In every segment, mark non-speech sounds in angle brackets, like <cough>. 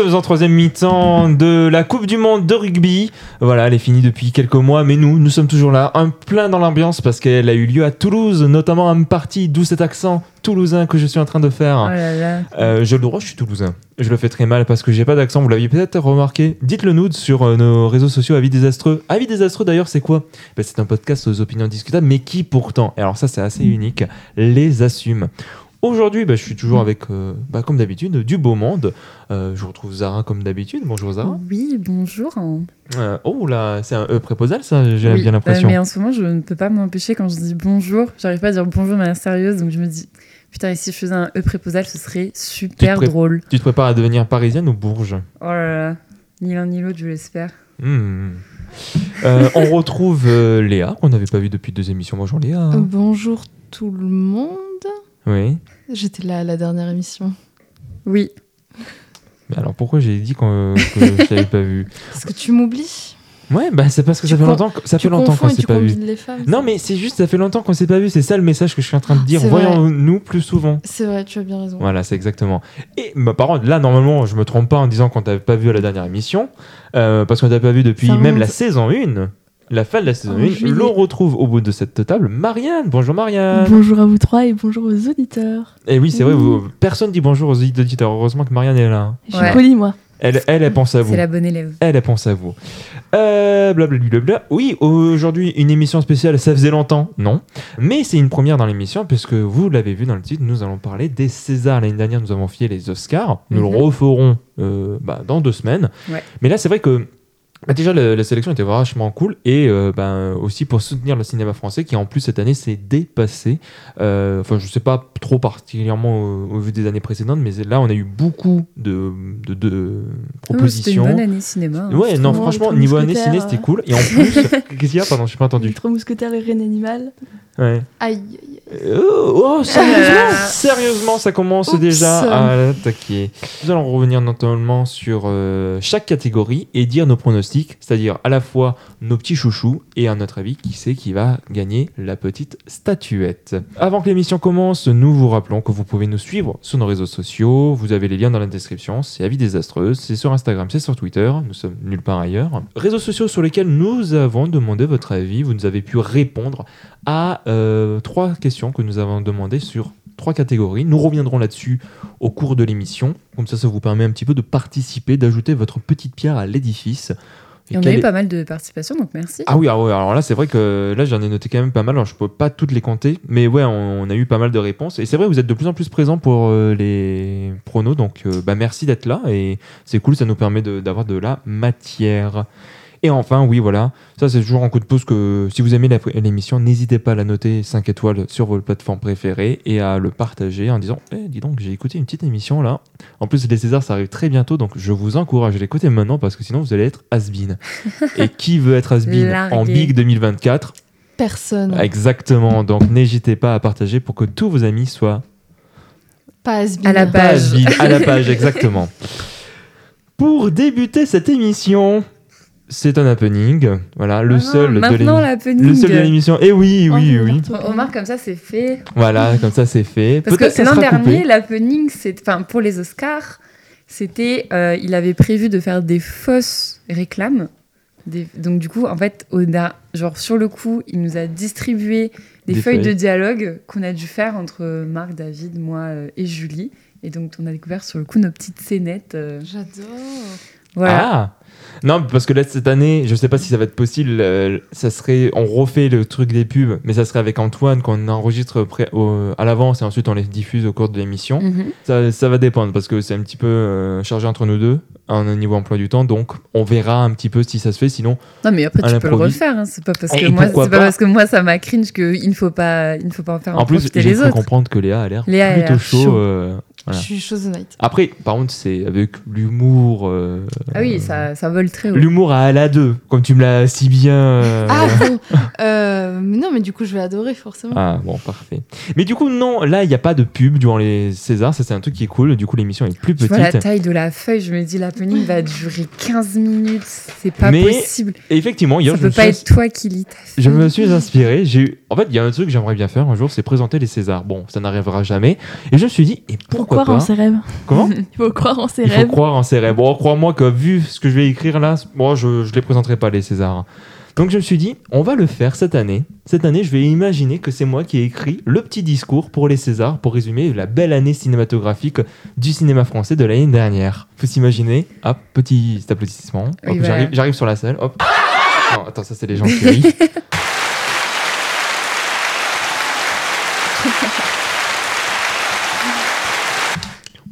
Nous sommes en troisième mi-temps de la Coupe du Monde de rugby. Voilà, elle est finie depuis quelques mois, mais nous, nous sommes toujours là, un plein dans l'ambiance parce qu'elle a eu lieu à Toulouse, notamment un parti, d'où cet accent toulousain que je suis en train de faire. Oh là là. Euh, je le droit, je suis toulousain. Je le fais très mal parce que j'ai pas d'accent. Vous l'aviez peut-être remarqué. Dites-le nous sur euh, nos réseaux sociaux. Avis désastreux. Avis désastreux d'ailleurs, c'est quoi? Ben, C'est un podcast aux opinions discutables, mais qui pourtant, et alors ça c'est assez unique, les assume. Aujourd'hui, ben, je suis toujours avec, euh, bah, comme d'habitude, du beau monde. Euh, je retrouve Zara comme d'habitude. Bonjour Zara. Oui, bonjour. Euh, oh là, c'est un E préposal, ça, j'ai Oui, bien l'impression. euh, mais en ce moment, je ne peux pas m'empêcher quand je dis bonjour. J'arrive pas à dire bonjour de manière sérieuse, donc je me dis, putain, et si je faisais un E préposal, ce serait super drôle. Tu te prépares à devenir parisienne ou bourge Oh là là, ni l'un ni l'autre, je l'espère. Hmm. Euh, On retrouve euh, Léa, qu'on n'avait pas vu depuis deux émissions. Bonjour Léa. Euh, Bonjour tout le monde. Oui. J'étais là à la dernière émission. Oui, Mais alors pourquoi j'ai dit qu'on- que je t'avais pas vu? <laughs> Parce que tu m'oublies. Ouais, bah c'est parce que Tu ça fait longtemps, que- ça fait longtemps qu'on s'est pas vu. combines les femmes. Non, mais c'est juste, ça fait longtemps qu'on s'est pas vu. C'est ça le message que je suis en train de dire. C'est vrai. Voyons-nous plus souvent. C'est vrai, tu as bien raison. Voilà, c'est exactement. Et bah, par contre, là, normalement, je me trompe pas en disant qu'on t'avait pas vu à la dernière émission, euh, parce qu'on t'avait pas vu depuis Ça même la saison 1, la fin de la saison En 1. juillet. L'on retrouve au bout de cette table Marianne. Bonjour Marianne. Bonjour à vous trois et bonjour aux auditeurs. Et oui, c'est vrai, vous- personne dit bonjour aux auditeurs. Heureusement que Marianne est là. Je suis polie, moi. Elle, elle, elle pense à vous. c'est la bonne élève. Elle, elle pense à vous. Euh, blablabla. Oui, aujourd'hui, une émission spéciale, ça faisait longtemps, non. Mais c'est une première dans l'émission, puisque vous l'avez vu dans le titre, nous allons parler des Césars. L'année dernière, nous avons fait les Oscars. Nous Mhm. le referons euh, bah, dans deux semaines. Ouais. Mais là, c'est vrai que. Bah, déjà, la, la sélection était vachement cool et euh, ben, aussi pour soutenir le cinéma français qui, en plus, cette année s'est dépassé. Euh, Enfin, je sais pas trop particulièrement au, au vu des années précédentes, mais là, on a eu beaucoup de, de, de Oh, C'était propositions. une bonne année cinéma. hein. Ouais, non, franchement, niveau année ciné, c'était cool. Et en plus, <laughs> qu'est-ce qu'il y a? Pardon, je n'ai pas entendu. trois mousquetaires et Reine Animal. Ouais. Aïe, aïe, aïe. Euh, oh, sérieusement, Ah. sérieusement, ça commence Oups. déjà à l'attaquer. Nous allons revenir notamment sur euh, chaque catégorie et dire nos pronostics, c'est-à-dire à la fois nos petits chouchous et à notre avis qui c'est qui va gagner la petite statuette. Avant que l'émission commence, nous vous rappelons que vous pouvez nous suivre sur nos réseaux sociaux. Vous avez les liens dans la description. C'est Avis Désastreuse, c'est sur Instagram, c'est sur Twitter. Nous sommes nulle part ailleurs. Réseaux sociaux sur lesquels nous avons demandé votre avis. Vous nous avez pu répondre à euh, trois questions que nous avons demandées sur trois catégories. Nous reviendrons là-dessus au cours de l'émission. Comme ça, ça vous permet un petit peu de participer, d'ajouter votre petite pierre à l'édifice. Et on a eu est- pas mal de participation, donc merci. Ah oui, ah ouais, alors là, c'est vrai que là, j'en ai noté quand même pas mal. Alors, je peux pas toutes les compter, mais ouais, on, on a eu pas mal de réponses. Et c'est vrai, vous êtes de plus en plus présents pour euh, les pronos. Donc, euh, bah, merci d'être là. Et c'est cool, ça nous permet de- d'avoir de, la matière. Et enfin, oui, voilà, ça c'est toujours un coup de pouce que si vous aimez l'émission, n'hésitez pas à la noter 5 étoiles sur vos plateformes préférées et à le partager en disant Eh, dis donc, j'ai écouté une petite émission là. En plus, les Césars, ça arrive très bientôt, donc je vous encourage à l'écouter maintenant parce que sinon vous allez être has-been. et qui veut être has-been <laughs> en. Big 2024 Personne. Exactement, donc n'hésitez pas à partager pour que tous vos amis soient Pas has À la pas page. has-been, à la page, <laughs> exactement. Pour débuter cette émission, c'est un happening. Voilà, le Ah, seul de le seul de l'émission. Et oui, oui, Oh, oui. Omar, comme ça, c'est fait. Voilà, comme ça c'est fait. Parce que l'an dernier, l'happening, c'est, enfin, pour les Oscars, c'était, euh, il avait prévu de faire des fausses réclames. Des- donc du coup, en fait, au da- genre sur le coup, il nous a distribué des, Des feuilles, feuilles. de dialogue qu'on a dû faire entre Marc, David, moi euh, et Julie. Et donc, on a découvert sur le coup nos petites scénettes. euh, J'adore. voilà. Ah Non, parce que là, cette année, je sais pas si ça va être possible, euh, ça serait, on refait le truc des pubs, mais ça serait avec Antoine qu'on enregistre au- à l'avance et ensuite on les diffuse au cours de l'émission. Mhm. Ça, ça va dépendre parce que c'est un petit peu euh, chargé entre nous deux, en niveau emploi du temps, donc on verra un petit peu si ça se fait, sinon Non, mais après, À tu peux le l'improviste. refaire. hein. C'est pas parce Et que moi, pourquoi c'est pas pas parce que moi ça m'a cringe qu'il ne faut pas, il ne faut pas en faire en, en plus profiter j'ai les cru autres. comprendre que Léa a l'air Léa a plutôt l'air chaud. chaud. euh, voilà. Je suis chose honnête. Après, par contre, c'est avec l'humour. euh, Ah oui, ça, ça vole très haut. L'humour à la 2, comme tu me l'as si bien. euh, Ah bon euh, non, mais du coup, je vais adorer forcément. Ah bon, parfait. Mais du coup, non, là, il n'y a pas de pub durant les Césars. Ça, c'est un truc qui est cool. Du coup, l'émission est plus Je vois la petite. taille de la feuille, je me dis l'happening va durer 15 minutes, c'est pas Mais possible. Effectivement, hier, Ça je peut pas suis- être toi qui lis ta feuille. Je me suis inspiré. J'ai eu- En fait, il y a un truc que j'aimerais bien faire un jour, c'est présenter les Césars. Bon, ça n'arrivera jamais. Et je me suis dit, et Faut pourquoi croire en ses rêves. Comment <laughs> Il faut croire en ses Il faut rêves. croire en ses rêves. Bon, crois-moi que vu ce que je vais écrire là, moi, je ne les présenterai pas, les Césars. Donc je me suis dit, on va le faire cette année. Cette année, je vais imaginer que c'est moi qui ai écrit le petit discours pour les Césars, pour résumer la belle année cinématographique du cinéma français de l'année dernière. Faut s'imaginer, hop, petit applaudissement. Oui, j'arrive, j'arrive sur la salle, hop. <laughs> Non, attends, ça c'est les gens qui rient. <laughs>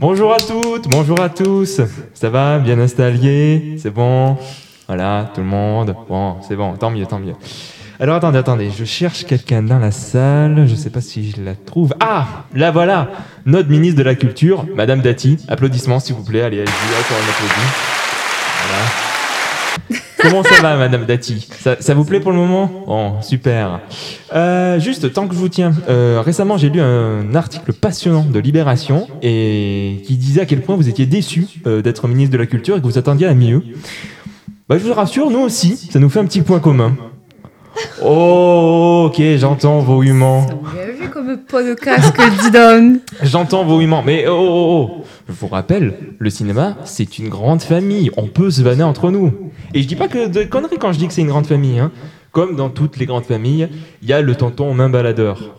Bonjour à toutes, bonjour à tous. Ça va, bien installé C'est bon Voilà, tout le monde. Bon, c'est bon, tant mieux, tant mieux. Alors attendez, attendez, je cherche quelqu'un dans la salle, je sais pas si je la trouve. Ah, là voilà, notre ministre de la Culture, Madame Dati. Applaudissements s'il vous plaît, allez, allez-y, encore un applaudit. Voilà. Comment ça va, Madame Dati ça, ça vous plaît pour le moment Bon, super. Euh, juste, tant que je vous tiens, euh, récemment j'ai lu un article passionnant de Libération et qui disait à quel point vous étiez déçu euh, d'être ministre de la Culture et que vous attendiez à mieux. Bah, je vous rassure, nous aussi, ça nous fait un petit point commun. Oh, ok, j'entends vos humains. C'est engagé comme podcast que dis donc. J'entends vos humains, mais oh, oh, oh. Je vous rappelle, le cinéma, c'est une grande famille. On peut se vanner entre nous. Et je dis pas que de conneries quand je dis que c'est une grande famille. Hein. Comme dans toutes les grandes familles, il y a le tonton main baladeur.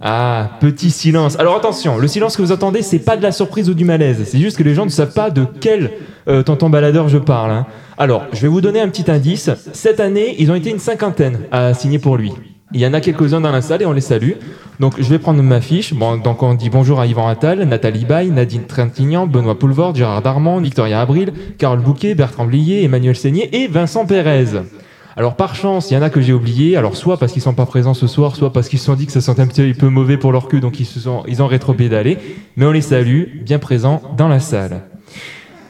Ah, petit silence. Alors attention, le silence que vous entendez, c'est pas de la surprise ou du malaise. C'est juste que les gens ne savent pas de quel euh, tonton baladeur je parle. hein. Alors, je vais vous donner un petit indice. Cette année, ils ont été une cinquantaine à signer pour lui. Il y en a quelques-uns dans la salle et on les salue. Donc, je vais prendre ma fiche. Donc, on dit bonjour à Yvan Attal, Nathalie Baye, Nadine Trintignant, Benoît Poulvord, Gérard Darmon, Victoria Abril, Carole Bouquet, Bertrand Blier, Emmanuel Seigné et Vincent Pérez. Alors par chance, il y en a que j'ai oubliés, alors soit parce qu'ils sont pas présents ce soir, soit parce qu'ils se sont dit que ça sentait un petit peu mauvais pour leur cul, donc ils, se sont, ils ont rétropédalé, mais on les salue, bien présents dans la salle.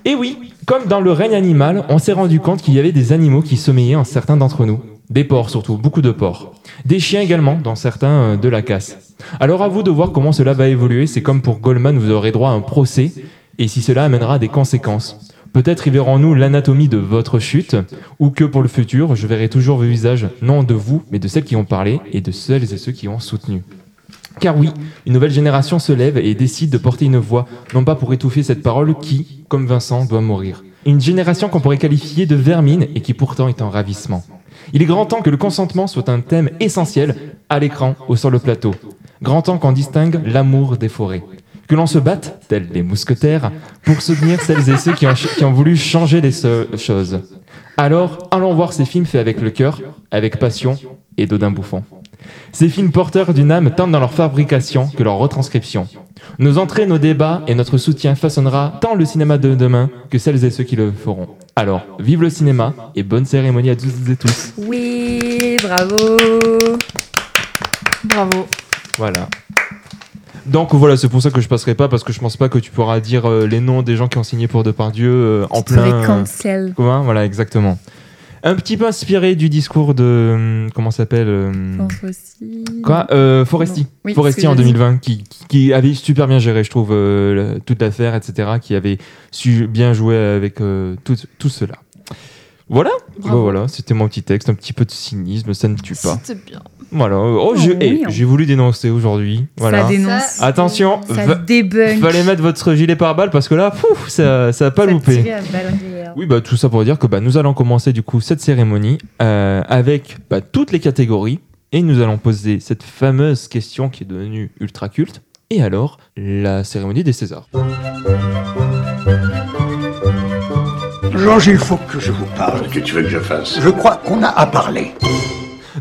Et oui, comme dans le règne animal, on s'est rendu compte qu'il y avait des animaux qui sommeillaient en certains d'entre nous. Des porcs surtout, beaucoup de porcs. Des chiens également, dans certains euh, de la casse. Alors à vous de voir comment cela va évoluer, c'est comme pour Goldman, vous aurez droit à un procès, et si cela amènera des conséquences. Peut-être y verrons-nous l'anatomie de votre chute, ou que pour le futur, je verrai toujours vos visages, non de vous, mais de celles qui ont parlé, et de celles et ceux qui ont soutenu. Car oui, une nouvelle génération se lève et décide de porter une voix, non pas pour étouffer cette parole qui, comme Vincent, doit mourir. Une génération qu'on pourrait qualifier de vermine et qui pourtant est en ravissement. Il est grand temps que le consentement soit un thème essentiel à l'écran ou sur le plateau. Grand temps qu'on distingue l'amour des forêts. Que l'on se batte, tels les mousquetaires, pour soutenir celles et ceux qui ont, voulu changer les choses. Alors, allons voir ces films faits avec le cœur, avec passion et d'Odin Bouffon. Ces films porteurs d'une âme tant dans leur fabrication que leur retranscription. Nos entrées, nos débats et notre soutien façonnera tant le cinéma de demain que celles et ceux qui le feront. Alors, vive le cinéma et bonne cérémonie à tous et tous. Oui, bravo. Bravo. Voilà. Donc voilà, c'est pour ça que je passerai pas parce que je pense pas que tu pourras dire euh, les noms des gens qui ont signé pour Depardieu euh, en plein. euh, cancel. Voilà, exactement. Un petit peu inspiré du discours de hum, comment s'appelle hum, aussi. Quoi euh, Foresti. Oui, Foresti en j'ai dit. 2020, qui, qui- avait super bien géré, je trouve, euh, toute l'affaire, etc., qui avait su bien jouer avec euh, tout, tout cela. Voilà. Bah voilà, c'était mon petit texte, un petit peu de cynisme, ça ne tue pas. C'était bien. Voilà, oh, Oh, je- oui, eh, j'ai voulu dénoncer aujourd'hui. Voilà. Ça dénonce. Ça- Attention, Ça va- fallait mettre votre gilet pare-balles parce que là, pouf, ça, ça a pas Ça loupé. Oui, bah, tout ça pour dire que bah, nous allons commencer du coup cette cérémonie euh, avec bah, toutes les catégories et nous allons poser cette fameuse question qui est devenue ultra culte. Et alors, la cérémonie des Césars. Georges, il faut que je vous parle. Qu'est-ce que tu veux que je fasse? Je crois qu'on a à parler.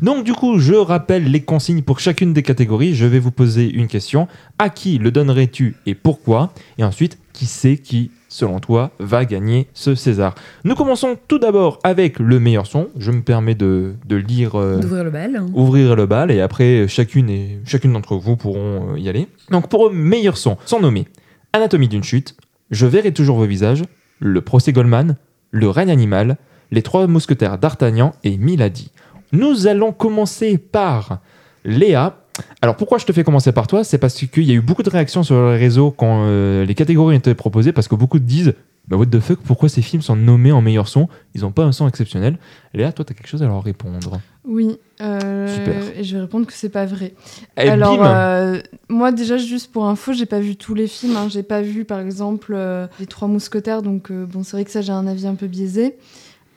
Donc du coup, je rappelle les consignes pour chacune des catégories. Je vais vous poser une question. À qui le donnerais-tu et pourquoi? Et ensuite, qui c'est qui, selon toi, va gagner ce César? Nous commençons tout d'abord avec le meilleur son. Je me permets de, de lire... euh, D'ouvrir le bal. ouvrir le bal et après chacune et chacune d'entre vous pourront euh, y aller. Donc pour le meilleur son, sont nommés Anatomie d'une chute, Je verrai toujours vos visages, Le procès Goldman, Le règne animal, Les trois mousquetaires d'Artagnan et Milady. Nous allons commencer par Léa. Alors pourquoi je te fais commencer par toi? C'est parce qu'il y a eu beaucoup de réactions sur les réseaux quand euh, les catégories ont été proposées, parce que beaucoup disent bah what the fuck, pourquoi ces films sont nommés en meilleur son? Ils n'ont pas un son exceptionnel. Léa, toi, tu as quelque chose à leur répondre. Oui. euh, Super. Et je vais répondre que c'est pas vrai. Et Alors, euh, moi, déjà, juste pour info, j'ai pas vu tous les films. Hein. J'ai pas vu, par exemple, euh, Les Trois Mousquetaires. Donc, bon, c'est vrai que ça, j'ai un avis un peu biaisé.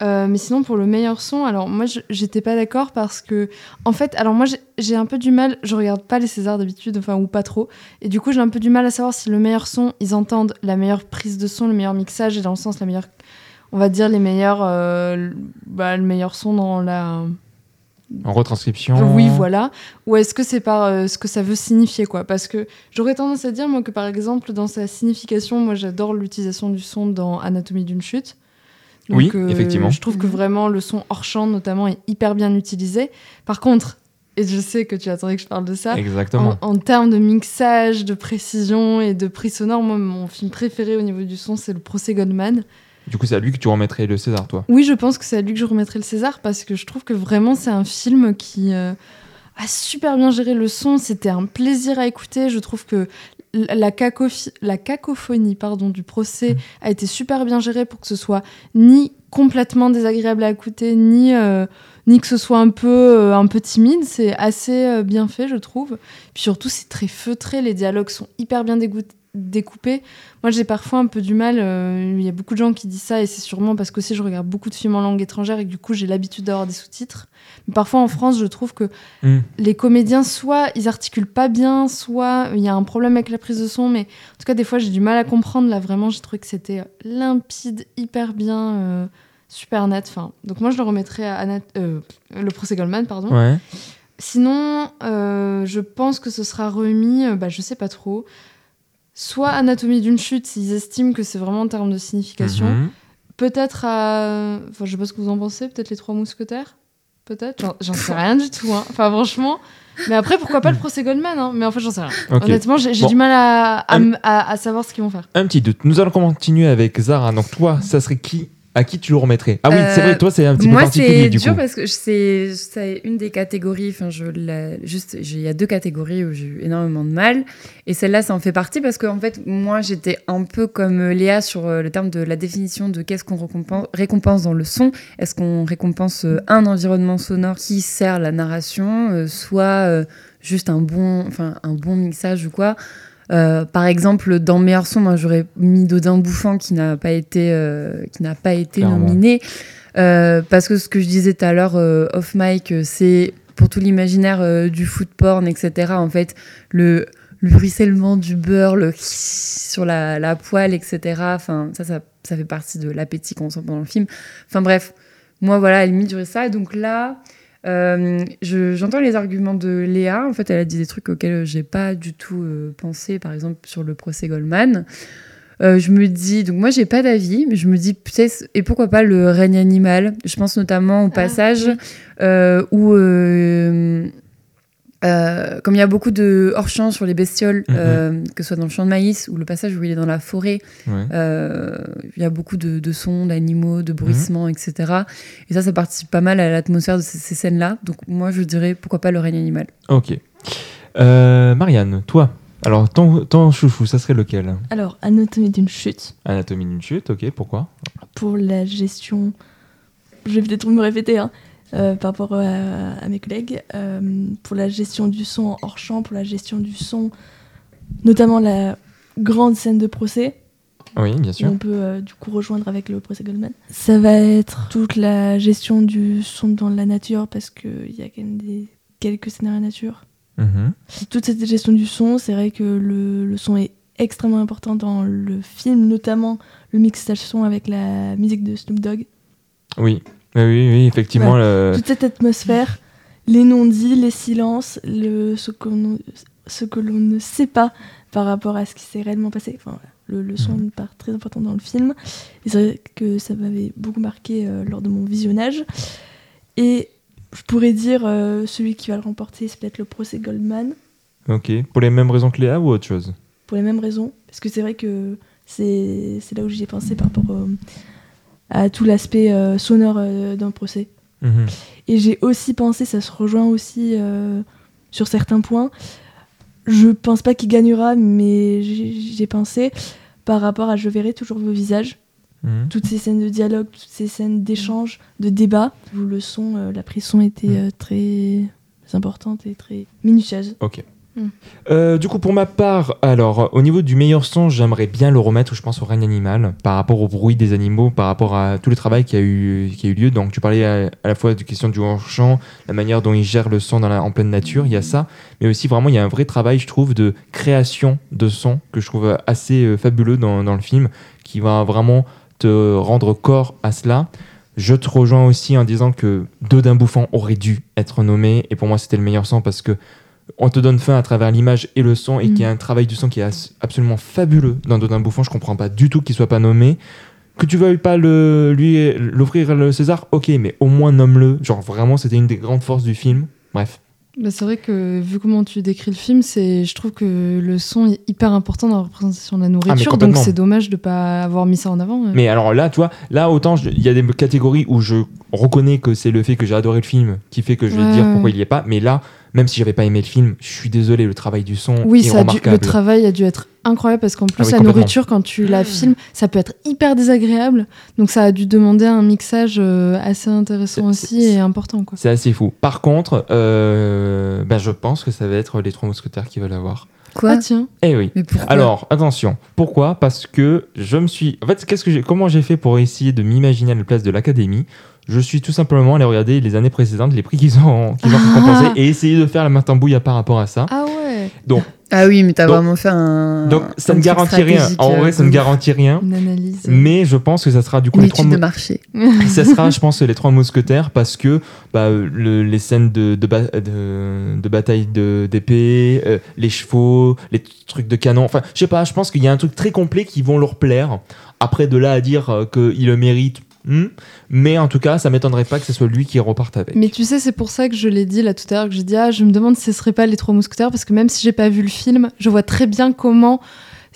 Euh, mais sinon, pour le meilleur son, alors moi, j'étais pas d'accord parce que, en fait, alors moi, j'ai- j'ai un peu du mal. Je regarde pas les Césars d'habitude, enfin, ou pas trop. Et du coup, j'ai un peu du mal à savoir si le meilleur son, ils entendent la meilleure prise de son, le meilleur mixage, et dans le sens, la meilleure. On va dire les meilleurs. euh, bah, le meilleur son dans la. En retranscription. Oui, voilà. Ou est-ce que c'est par euh, ce que ça veut signifier, quoi? Parce que j'aurais tendance à dire, moi, que par exemple, dans sa signification, moi, j'adore l'utilisation du son dans Anatomie d'une chute. Euh, Oui, effectivement. Je trouve que vraiment le son hors champ, notamment, est hyper bien utilisé. Par contre, et je sais que tu attendais que je parle de ça, Exactement. en, en termes de mixage, de précision et de prix sonore, moi, mon film préféré au niveau du son, c'est le procès Goldman. Du coup, c'est à lui que tu remettrais le César, toi. Oui, je pense que c'est à lui que je remettrai le César parce que je trouve que vraiment c'est un film qui euh, a super bien géré le son. C'était un plaisir à écouter. Je trouve que la, cacophi- la cacophonie pardon, du procès Mm. a été super bien gérée pour que ce soit ni complètement désagréable à écouter, ni, euh, ni que ce soit un peu, euh, un peu timide. C'est assez euh, bien fait, je trouve. Puis surtout, c'est très feutré. Les dialogues sont hyper bien découpés. Moi, j'ai parfois un peu du mal. euh, Il y a beaucoup de gens qui disent ça, et c'est sûrement parce que aussi je regarde beaucoup de films en langue étrangère et que du coup, j'ai l'habitude d'avoir des sous-titres. Mais parfois, en France, je trouve que Mm. les comédiens, soit ils articulent pas bien, soit il y a un problème avec la prise de son. Mais en tout cas, des fois, j'ai du mal à comprendre. Là, vraiment, j'ai trouvé que c'était limpide, hyper bien, euh, super net. Enfin, donc moi, je le remettrais à Anat- euh, le procès Goldman, pardon. Ouais. Sinon, euh, je pense que ce sera remis, bah, je sais pas trop. Soit Anatomie d'une chute, s'ils estiment que c'est vraiment en termes de signification. Mhm. Peut-être à. Enfin, je sais pas ce que vous en pensez, peut-être les Trois Mousquetaires Peut-être J'en- sais <laughs> rien du tout. hein. Enfin, franchement. Mais après, pourquoi pas le procès Goldman hein. Mais en fait, j'en sais rien. Honnêtement, j'ai Bon. du mal à, à, Un- m- à- à savoir ce qu'ils vont faire. Un petit doute. Nous allons continuer avec Zara. Donc, toi, ça serait qui À qui tu le remettrais? Ah oui, c'est Euh, vrai, toi, c'est un petit peu Moi, particulier c'est du dur coup. parce que c'est c'est une des catégories. Enfin, je la- juste, il y a deux catégories où j'ai eu énormément de mal, et celle-là, ça en fait partie parce que en fait, moi, j'étais un peu comme euh, Léa sur euh, le terme de la définition de qu'est-ce qu'on récompense, récompense dans le son. Est-ce qu'on récompense euh, un environnement sonore qui sert la narration, euh, soit euh, juste un bon, enfin, un bon mixage ou quoi? Euh, par exemple, dans meilleur son, moi j'aurais mis Dodin Bouffant qui n'a pas été, euh, qui n'a pas été Clairement. nominé Euh, parce que ce que je disais tout à l'heure euh, off mic, c'est pour tout l'imaginaire du food porn, etc. En fait, le, le ruissellement du beurre, le <laughs> sur la, la poêle, etc. Enfin, ça, ça, ça fait partie de l'appétit qu'on sent pendant le film. Enfin bref, moi voilà, à la limite, j'aurais ça. Et donc là, euh, je- j'entends les arguments de Léa. En fait, elle a dit des trucs auxquels j'ai pas du tout euh, pensé, par exemple sur le procès Goldman. Euh, je me dis, donc moi j'ai pas d'avis, mais je me dis peut-être, et pourquoi pas le règne animal? Je pense notamment au passage oui. euh, où, euh, comme il y a beaucoup de hors-champ sur les bestioles, Mhm. euh, que ce soit dans le champ de maïs ou le passage où il est dans la forêt, Ouais. euh, il y a beaucoup de, de sons, d'animaux, Mhm. de bruissements, etc. Et ça, ça participe pas mal à l'atmosphère de ces, ces scènes-là. Donc moi, je dirais pourquoi pas le règne animal. Ok. Euh, Marianne, toi, alors ton, ton chouchou, ça serait lequel? Alors, Anatomie d'une chute, Anatomie d'une chute, ok, pourquoi? Pour la gestion. Je vais peut-être me répéter hein, euh, par rapport à, à mes collègues. euh, pour la gestion du son hors champ, pour la gestion du son, notamment la grande scène de procès, Oui, bien sûr. on peut euh, du coup rejoindre avec le procès Goldman. Ça va être toute la gestion du son dans la nature, parce qu'il y a quand même des, quelques scénarios nature. Mhm. toute cette gestion du son, c'est vrai que le, le son est extrêmement important dans le film, notamment le mixage son avec la musique de Snoop Dogg. Oui. Oui, oui, oui, effectivement. le- Toute cette atmosphère, les non-dits, les silences, le, ce que l'on ne sait pas par rapport à ce qui s'est réellement passé. Enfin, voilà, le, le son a une part très importante dans le film. Et c'est vrai que ça m'avait beaucoup marqué euh, lors de mon visionnage. Et je pourrais dire euh, celui qui va le remporter, c'est peut-être le procès Goldman. Ok. Pour les mêmes raisons que Léa ou autre chose? Pour les mêmes raisons. Parce que c'est vrai que c'est c'est là où j'y ai pensé par rapport au- à tout l'aspect euh, sonore euh, d'un procès. Mhm. Et j'ai aussi pensé, ça se rejoint aussi euh, sur certains points. Je pense pas qu'il gagnera, mais j'ai pensé par rapport à Je verrai toujours vos visages. Mhm. Toutes ces scènes de dialogue, toutes ces scènes d'échange, de débat, où le son, euh, la prise son était euh, très importante et très minutieuse. Ok. Euh, du coup, pour ma part, alors, au niveau du meilleur son, j'aimerais bien le remettre, je pense, au règne animal, par rapport au bruit des animaux, par rapport à tout le travail qui a eu, qui a eu lieu. Donc, tu parlais à, à la fois de question du hors-champ, la manière dont ils gèrent le son dans la- en pleine nature, il y a ça, mais aussi vraiment, il y a un vrai travail, je trouve, de création de son que je trouve assez euh, fabuleux dans, dans le film, qui va vraiment te rendre corps à cela. Je te rejoins aussi en disant que Dodin Bouffant aurait dû être nommé, et pour moi, c'était le meilleur son parce que on te donne fin à travers l'image et le son, et Mm. qu'il y a un travail du son qui est absolument fabuleux dans Dodin Bouffant. Je comprends pas du tout qu'il soit pas nommé. Que tu veuilles pas le, lui l'offrir le César, ok, mais au moins nomme-le. Genre vraiment, c'était une des grandes forces du film. Bref. Bah, c'est vrai que vu comment tu décris le film, c'est, je trouve que le son est hyper important dans la représentation de la nourriture, donc c'est dommage de pas avoir mis ça en avant. ouais. Mais alors là, tu vois, là autant il y a des catégories où je reconnais que c'est le fait que j'ai adoré le film qui fait que je vais Ouais, dire pourquoi il y est pas. Mais là, même si j'avais pas aimé le film, je suis désolé, le travail du son Oui, est ça a dû- remarquable. le travail a dû être incroyable parce qu'en plus, Ah oui, la nourriture, quand tu la filmes, ça peut être hyper désagréable. Donc, ça a dû demander un mixage euh, assez intéressant aussi et important. C'est assez fou. Par contre, euh, ben, je pense que ça va être les trois mousquetaires qui veulent l'avoir. Quoi Ah, tiens. Eh oui. Mais Alors, attention. Pourquoi? Parce que je me suis. En fait, qu'est-ce que j'ai... comment j'ai fait pour essayer de m'imaginer à la place de l'académie? Je suis tout simplement allé regarder les années précédentes, les prix qu'ils ont, qu'ils ont Ah. récompensés, et essayer de faire la matambouille par rapport à ça. Ah ouais, Ah oui, mais t'as Donc- vraiment fait un. Donc, ça ne garantit rien. En euh, vrai, ça ne garantit rien. une analyse. Mais je pense que ça sera du coup Une les trois, de marché. <laughs> <laughs> ça sera, je pense, les trois mousquetaires parce que bah, le- les scènes de, de, ba- de- de bataille de- d'épée, euh, les chevaux, les trucs de canon. Enfin, je sais pas, je pense qu'il y a un truc très complet qui vont leur plaire. Après, de là à dire euh, qu'il le mérite, hmm. mais en tout cas, ça m'étonnerait pas que ce soit lui qui reparte avec. Mais tu sais, c'est pour ça que je l'ai dit là tout à l'heure, que j'ai dit, ah, je me demande si ce serait pas les trois mousquetaires, parce que même si j'ai pas vu le film, je vois très bien comment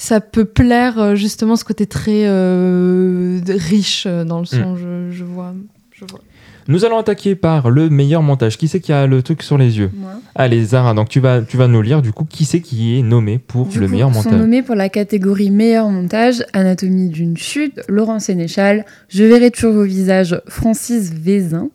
ça peut plaire euh, justement ce côté très euh, riche euh, dans le son. Je, je vois. Je vois. Nous allons attaquer par le meilleur montage. Qui c'est qui a le truc sur les yeux Moi. Allez, Zara, donc tu vas, tu vas nous lire du coup qui c'est qui est nommé pour Du le coup, meilleur sont montage. nommés pour la catégorie meilleur montage Anatomie d'une chute, Laurent Sénéchal, Je verrai toujours vos visages, Francis Vézin,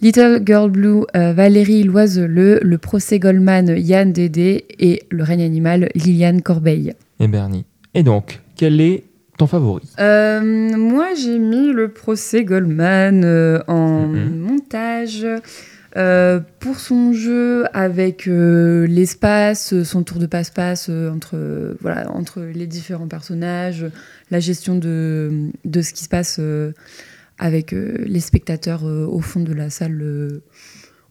Little Girl Blue, euh, Valérie Loiseleux, Le procès Goldman, Yann Dédé et Le règne animal, Liliane Corbeil. Et Bernie. Et donc, quel est ton favori? Euh, moi, j'ai mis le procès Goldman euh, en Mhm. montage euh, pour son jeu avec l'espace, son tour de passe-passe entre, voilà, entre les différents personnages, la gestion de, de ce qui se passe avec les spectateurs au fond de la salle.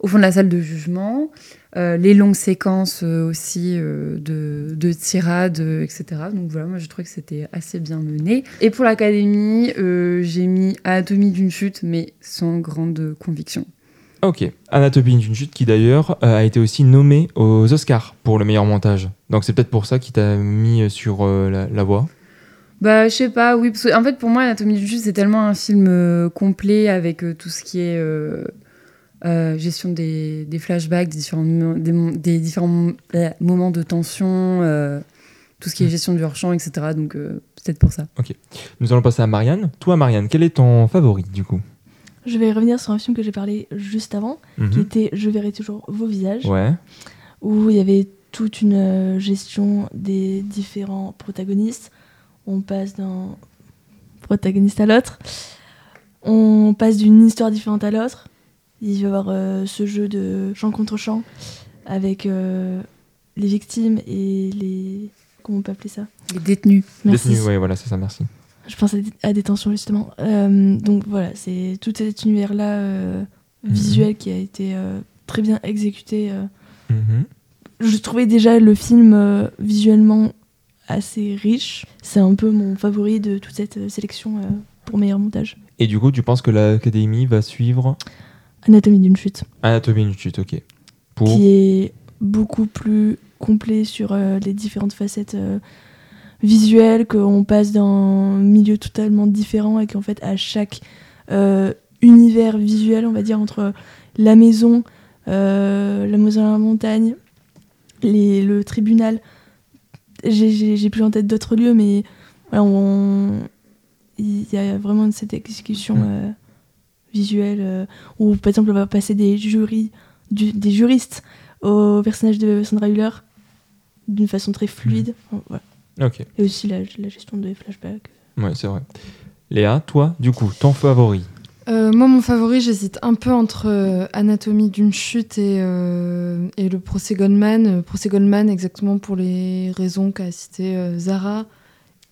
Au fond de la salle de jugement, euh, les longues séquences euh, aussi euh, de, de tirades, etc. Donc voilà, moi je trouvais que c'était assez bien mené. Et pour l'académie, j'ai mis Anatomie d'une chute, mais sans grande conviction. Ok. Anatomie d'une chute qui d'ailleurs a été aussi nommé aux Oscars pour le meilleur montage. Donc c'est peut-être pour ça qu'il t'a mis sur la, la voie. Bah, je sais pas, oui, parce que en fait, pour moi, Anatomie d'une chute, c'est tellement un film complet avec tout ce qui est euh, gestion des, des flashbacks, des différents, mo- des, mo- des différents euh, moments de tension, euh, tout ce qui est Mm. gestion du hors-champ, etc. Donc, euh, peut-être pour ça. Nous allons passer à Marianne. Toi, Marianne, quel est ton favori du coup? Je vais revenir sur un film que j'ai parlé juste avant, qui Mhm. était Je verrai toujours vos visages, Ouais. où il y avait toute une gestion des différents protagonistes. On passe d'un protagoniste à l'autre. On passe d'une histoire différente à l'autre. Il va y avoir euh, ce jeu de champ contre champ avec euh, les victimes et les... Comment on peut appeler ça? Les détenus. Merci. Détenu, ouais, voilà, c'est ça, merci. Je pense à, dé- à détention justement. Euh, donc voilà, c'est tout cet univers-là euh, Mhm. visuel qui a été euh, très bien exécuté. euh. Mhm. Je trouvais déjà le film euh, visuellement assez riche. C'est un peu mon favori de toute cette euh, sélection euh, pour meilleur montage. Et du coup, tu penses que l'Académie va suivre Anatomie d'une chute, Anatomie d'une chute, ok. Pour... qui est beaucoup plus complet sur euh, les différentes facettes euh, visuelles, qu'on passe d'un milieu totalement différent et qu'en fait à chaque euh, univers visuel, on va dire, entre la maison, la maison à la montagne, les, le tribunal. J'ai- plus en tête d'autres lieux, mais voilà, il y a vraiment cette exécution. Visuelle euh, où, par exemple, on va passer des jurys, du- des juristes au personnage de Sandra Hüller d'une façon très fluide. Voilà. Ok, Et aussi la, la gestion des flashbacks. ouais, c'est vrai. Léa, toi, du coup, ton favori Euh, moi, mon favori, j'hésite un peu entre euh, Anatomie d'une chute et, euh, et le procès Goldman. Procès Goldman, exactement pour les raisons qu'a cité euh, Zara.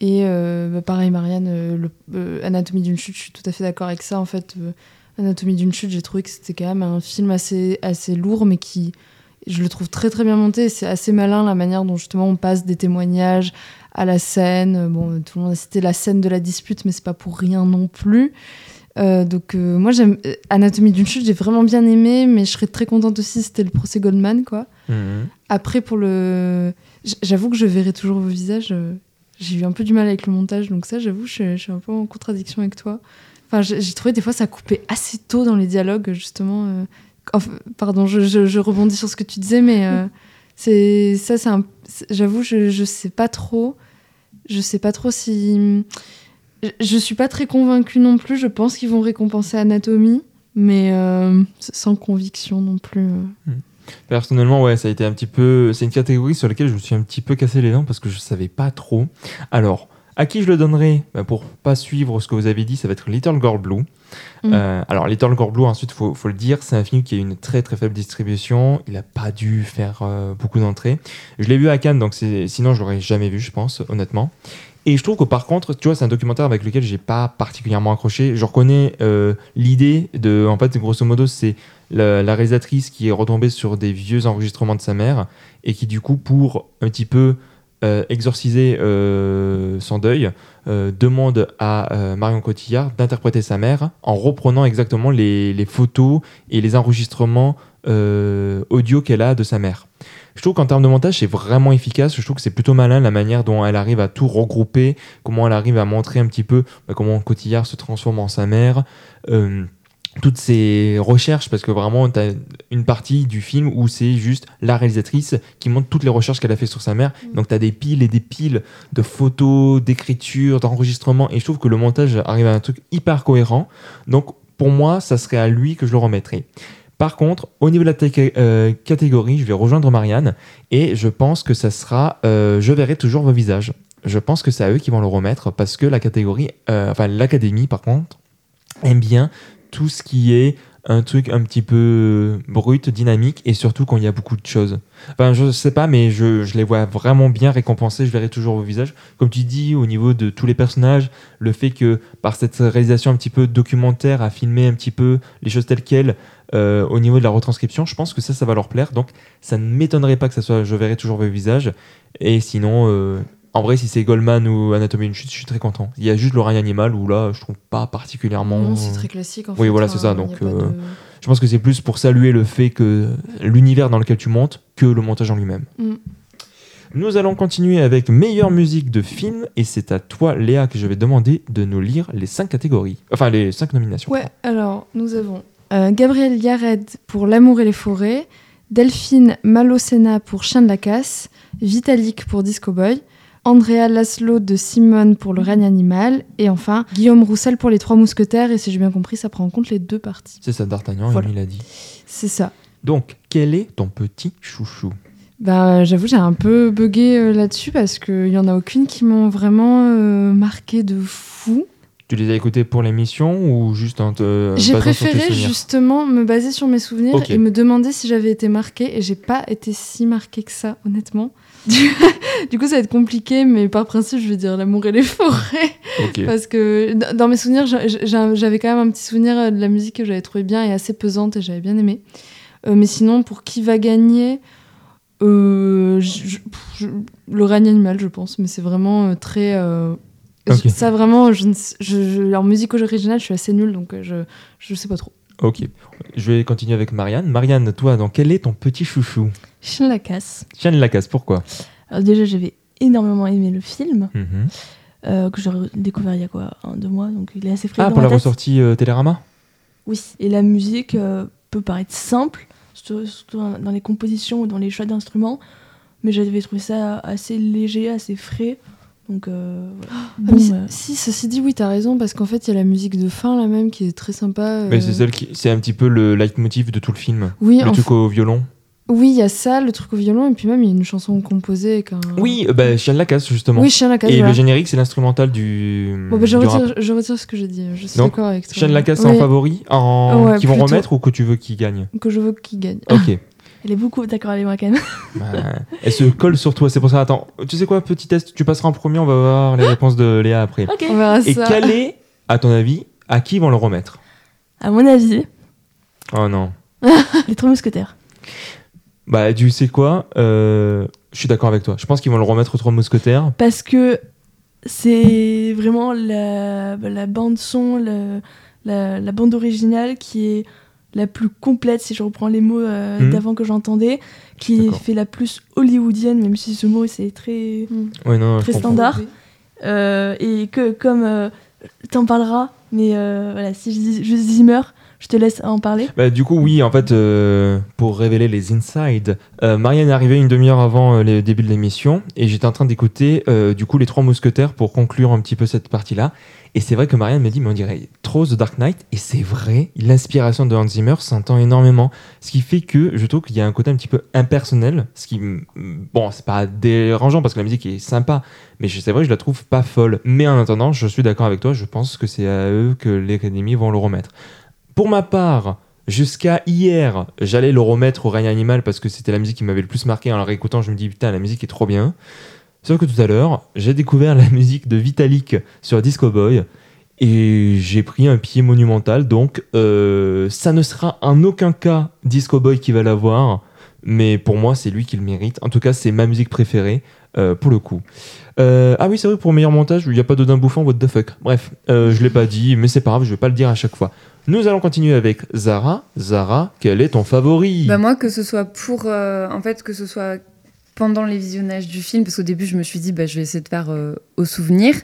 Et euh, bah, pareil, Marianne, euh, le- euh, Anatomie d'une chute, je suis tout à fait d'accord avec ça. En fait, Anatomie d'une chute, j'ai trouvé que c'était quand même un film assez, assez lourd, mais qui, je le trouve très très bien monté. C'est assez malin la manière dont justement on passe des témoignages à la scène. Bon, tout le monde a cité la scène de la dispute, mais c'est pas pour rien non plus. Euh, donc euh, moi j'aime Anatomie d'une chute, j'ai vraiment bien aimé, mais je serais très contente aussi si c'était le procès Goldman quoi. Mhm. Après pour le, j'avoue que je verrai toujours vos visages. J'ai eu un peu du mal avec le montage, donc ça j'avoue je, suis- je suis un peu en contradiction avec toi. Enfin j'ai trouvé des fois ça coupait assez tôt dans les dialogues justement. euh, enfin, pardon, je, je- je rebondis sur ce que tu disais, mais euh, <laughs> c'est ça c'est un, j'avoue je je sais pas trop, je sais pas trop si je- je suis pas très convaincue non plus. Je pense qu'ils vont récompenser Anatomie, mais euh, sans conviction non plus. euh. Personnellement, ouais, ça a été un petit peu. C'est une catégorie sur laquelle je me suis un petit peu cassé les dents parce que je savais pas trop. Alors, à qui je le donnerai? Bah, Pour pas suivre ce que vous avez dit, ça va être Little Girl Blue. Mm. Euh, alors, Little Girl Blue, ensuite, faut, faut le dire, c'est un film qui a une très très faible distribution. Il a pas dû faire euh, beaucoup d'entrées. Je l'ai vu à Cannes, donc sinon je l'aurais jamais vu, je pense, honnêtement. Et je trouve que par contre, tu vois, c'est un documentaire avec lequel j'ai pas particulièrement accroché. Je reconnais euh, l'idée de, en fait, grosso modo, c'est la, réalisatrice qui est retombée sur des vieux enregistrements de sa mère et qui, du coup, pour un petit peu euh, exorciser euh, son deuil, euh, demande à Marion Cotillard d'interpréter sa mère en reprenant exactement les, photos et les enregistrements audio qu'elle a de sa mère. Je trouve qu'en termes de montage, c'est vraiment efficace. Je trouve que c'est plutôt malin la manière dont elle arrive à tout regrouper, comment elle arrive à montrer un petit peu bah, comment Cotillard se transforme en sa mère. Toutes ces recherches, parce que vraiment, tu as une partie du film où c'est juste la réalisatrice qui montre toutes les recherches qu'elle a fait sur sa mère. Donc, tu as des piles et des piles de photos, d'écriture, d'enregistrements, et je trouve que le montage arrive à un truc hyper cohérent. Donc, pour moi, ça serait à lui que je le remettrais. Par contre, au niveau de la euh, catégorie, je vais rejoindre Marianne, et je pense que ça sera euh, Je verrai toujours vos visages. Je pense que c'est à eux qui vont le remettre, parce que la catégorie, euh, enfin l'académie par contre, aime bien tout ce qui est un truc un petit peu brut, dynamique, et surtout quand il y a beaucoup de choses. Enfin, je sais pas, mais je, je les vois vraiment bien récompensés. Je verrai toujours vos visages. Comme tu dis, au niveau de tous les personnages, le fait que par cette réalisation un petit peu documentaire, à filmer un petit peu les choses telles quelles, euh, au niveau de la retranscription, je pense que ça, ça va leur plaire. Donc, ça ne m'étonnerait pas que ça soit Je verrai toujours vos visages. Et sinon, euh, en vrai, si c'est Goldman ou Anatomie d'une chute, je suis très content. Il y a juste le règne animal où là, je trouve pas particulièrement. Non, c'est très classique en fait. Oui, voilà, c'est ça, Enfin, donc, euh, de- Je pense que c'est plus pour saluer le fait que l'univers dans lequel tu montes que le montage en lui-même. Mm. Nous allons continuer avec meilleure musique de film et c'est à toi Léa que je vais demander de nous lire les cinq catégories. Enfin les cinq nominations. Ouais, alors nous avons euh, Gabriel Yared pour L'amour et les forêts, Delphine Malocena pour Chien de la casse, Vitalik pour Disco Boy, Andrea Laszlo de Simone pour Le règne animal, et enfin Guillaume Roussel pour Les Trois Mousquetaires, et si j'ai bien compris, ça prend en compte les deux parties. C'est ça D'Artagnan, Voilà. il l'a dit. C'est ça. Donc, quel est ton petit chouchou? Bah, j'avoue, j'ai un peu bugué euh, là-dessus parce qu'il y en a aucune qui m'ont vraiment euh, marqué de fou. Tu les as écoutés pour l'émission ou juste en te J'ai basant sur tes préféré justement me baser sur mes souvenirs et me demander si j'avais été marquée et j'ai pas été si marquée que ça, honnêtement. Du coup, ça va être compliqué, mais par principe, je vais dire l'amour et les forêts. Parce que dans mes souvenirs, j'a- j'a- j'avais quand même un petit souvenir euh, de la musique que j'avais trouvé bien et assez pesante et j'avais bien aimé. Euh, mais sinon, pour qui va gagner euh, je- je- Le règne animal, je pense. Mais c'est vraiment très. euh. Ça, vraiment, je, je, en musique originale, je suis assez nulle, donc je, je sais pas trop. Ok. Je vais continuer avec Marianne. Marianne, toi, donc quel est ton petit chouchou? Chien de la casse. Chien de la casse, pourquoi? Alors déjà, j'avais énormément aimé le film, Mhm. euh, que j'ai découvert il y a quoi, un, deux mois, donc il est assez frais Ah, dans pour la ressortie euh, Télérama? Oui, et la musique euh, peut paraître simple, surtout, surtout dans dans les compositions ou dans les choix d'instruments, mais j'avais trouvé ça assez léger, assez frais. Donc, euh, voilà. Ah, Bon, mais si, ceci dit, oui, t'as raison, parce qu'en fait, il y a la musique de fin là même qui est très sympa. Mais euh. c'est celle qui, c'est un petit peu le leitmotiv de tout le film. Oui, le truc au violon. Oui, il y a ça, le truc au violon, et puis même il y a une chanson composée avec un. Oui, euh, bah, Chien de la casse justement. Oui, Chien la casse. Et voilà. le générique, c'est l'instrumental du. Bon, bah, je, du retire, rap. je retire ce que j'ai dit. Je suis Donc, d'accord avec toi. Chien de la casse Oui, en favori, en... Ouais, qui vont remettre ou que tu veux qu'ils gagnent Que je veux qu'il gagne. Ok. <laughs> elle est beaucoup d'accord avec moi quand même. Bah, elle se colle sur toi, c'est pour ça. Attends, tu sais quoi, petit test, tu passeras en premier, on va voir les réponses de Léa après. ok. On verra Et ça. quel est, à ton avis, à qui ils vont le remettre? À mon avis, Oh non. <laughs> les trois mousquetaires. Bah, tu sais quoi euh, Je suis d'accord avec toi. Je pense qu'ils vont le remettre aux trois mousquetaires. Parce que c'est vraiment la, la bande son, la, la, la bande originale qui est la plus complète, si je reprends les mots euh, Mhm. d'avant que j'entendais, qui fait la plus hollywoodienne, même si ce mot c'est très, Ouais, non, je très standard. Euh, et que comme euh, t'en parleras, mais euh, voilà, si je dis juste Zimmer, je te laisse en parler. Bah, du coup, oui, en fait, euh, pour révéler les insides, euh, Marianne est arrivée une demi-heure avant euh, le début de l'émission et j'étais en train d'écouter euh, du coup les trois mousquetaires pour conclure un petit peu cette partie-là. Et c'est vrai que Marianne me dit, mais on dirait trop The Dark Knight. Et c'est vrai, l'inspiration de Hans Zimmer s'entend énormément. Ce qui fait que je trouve qu'il y a un côté un petit peu impersonnel. Ce qui, m- bon, c'est pas dérangeant parce que la musique est sympa, mais c'est vrai je la trouve pas folle. Mais en attendant, je suis d'accord avec toi, je pense que c'est à eux que l'Académie vont le remettre. Pour ma part, jusqu'à hier, j'allais le remettre au règne animal parce que c'était la musique qui m'avait le plus marqué. En la réécoutant, je me dis putain, la musique est trop bien. Que tout à l'heure, j'ai découvert la musique de Vitalik sur Disco Boy et j'ai pris un pied monumental. Donc, euh, ça ne sera en aucun cas Disco Boy qui va l'avoir, mais pour moi, c'est lui qui le mérite. En tout cas, c'est ma musique préférée euh, pour le coup. Euh, ah oui, c'est vrai, pour meilleur montage, il n'y a pas d'Odin bouffant, what the fuck. Bref, je l'ai pas dit, mais c'est pas grave, je vais pas le dire à chaque fois. Nous allons continuer avec Zara. Zara, quel est ton favori? Bah moi, que ce soit pour... en fait, que ce soit pendant les visionnages du film, parce qu'au début, je me suis dit, bah, je vais essayer de faire euh, au souvenir.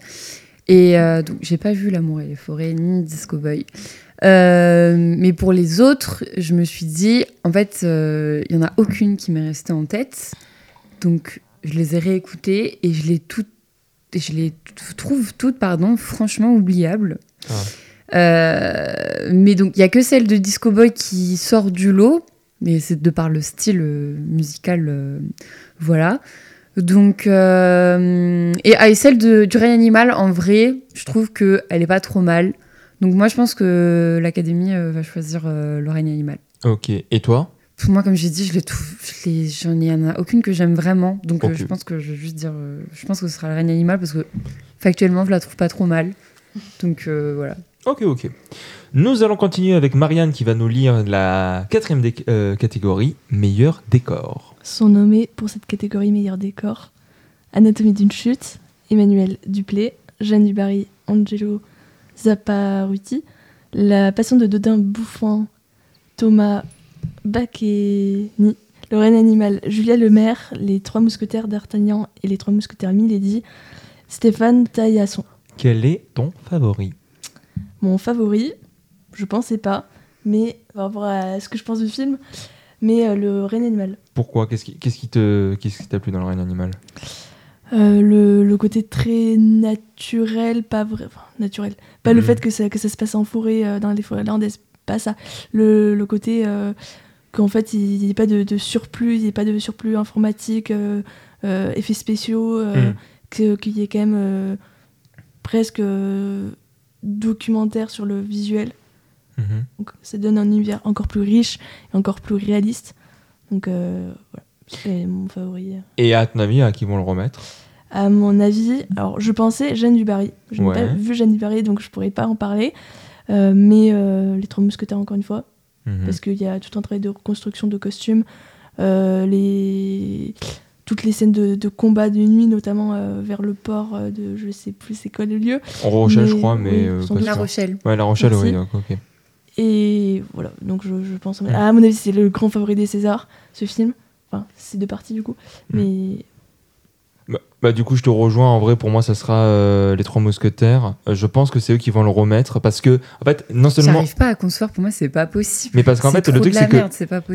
Et euh, donc, j'ai pas vu L'amour et les forêts, ni Disco Boy. Euh, mais pour les autres, je me suis dit, en fait, il y en a aucune qui m'est restée en tête. Donc, je les ai réécoutées et je les, toutes, et je les t- trouve toutes, pardon, franchement oubliables. Ah. Mais donc, il y a que celle de Disco Boy qui sort du lot, mais c'est de par le style musical, voilà. Donc, euh, et, ah, et celle de, du règne animal, en vrai, je trouve qu'elle est pas trop mal. Donc, moi, je pense que l'Académie euh, va choisir euh, le règne animal. Ok, et toi? Pour moi, comme j'ai dit, je j'en ai, en a aucune que j'aime vraiment. Donc, je pense que je vais juste dire, je pense que ce sera le règne animal parce que factuellement, je la trouve pas trop mal. Donc, voilà. Ok, ok. Nous allons continuer avec Marianne qui va nous lire la quatrième catégorie, meilleur décor. Sont nommés pour cette catégorie meilleur décor Anatomie d'une chute, Emmanuel Duplé, Jeanne Dubarry, Angelo Zapparuti, La Passion de Dodin Bouffant, Thomas Bacchini, Le Reine Animal, Julia Lemaire, Les Trois Mousquetaires d'Artagnan et Les Trois Mousquetaires Milady, Stéphane Taillasson. Quel est ton favori? Mon favori, je pensais pas, mais par rapport à ce que je pense du film, mais euh, Le Reine Animal. Pourquoi Qu'est-ce qui qu'est-ce qui te qu'est-ce qui t'a plu dans le règne animal Euh, le, le côté très naturel, pas vrai, enfin, naturel, pas le Mhm. fait que ça, que ça se passe en forêt, euh, dans les forêts landaises, pas ça. Le, le côté euh, qu'en fait il n'y ait pas de, de surplus, il n'y ait pas de surplus informatique, euh, effets spéciaux, Mhm. que- qu'il y ait quand même presque documentaire sur le visuel. Mhm. Donc ça donne un univers encore plus riche et encore plus réaliste. Donc euh, voilà, c'est mon favori. Et à ton avis, à qui vont le remettre? À mon avis, alors je pensais Jeanne Dubarry. Je n'ai Ouais. pas vu Jeanne Dubarry, donc je pourrais pas en parler. Euh, mais euh, les Trois Mousquetaires, encore une fois, Mhm. parce qu'il y a tout un travail de reconstruction de costumes. Euh, les... Toutes les scènes de, de combat de nuit, notamment euh, vers le port de je sais plus c'est quoi le lieu. En Rochelle, je crois, mais oui, euh. La. Rochelle. Ouais, La Rochelle, Merci. oui. donc, ok. Et voilà, donc je, je pense. À mon avis, c'est le grand favori des Césars, ce film. Enfin, c'est deux parties du coup. Mm. Mais Bah, bah, du coup, je te rejoins. En vrai, pour moi, ça sera euh, les trois mousquetaires. Euh, je pense que c'est eux qui vont le remettre parce que, en fait, non seulement. J'arrive pas à concevoir, pour moi, c'est pas possible. Mais parce qu'en fait, le truc, c'est que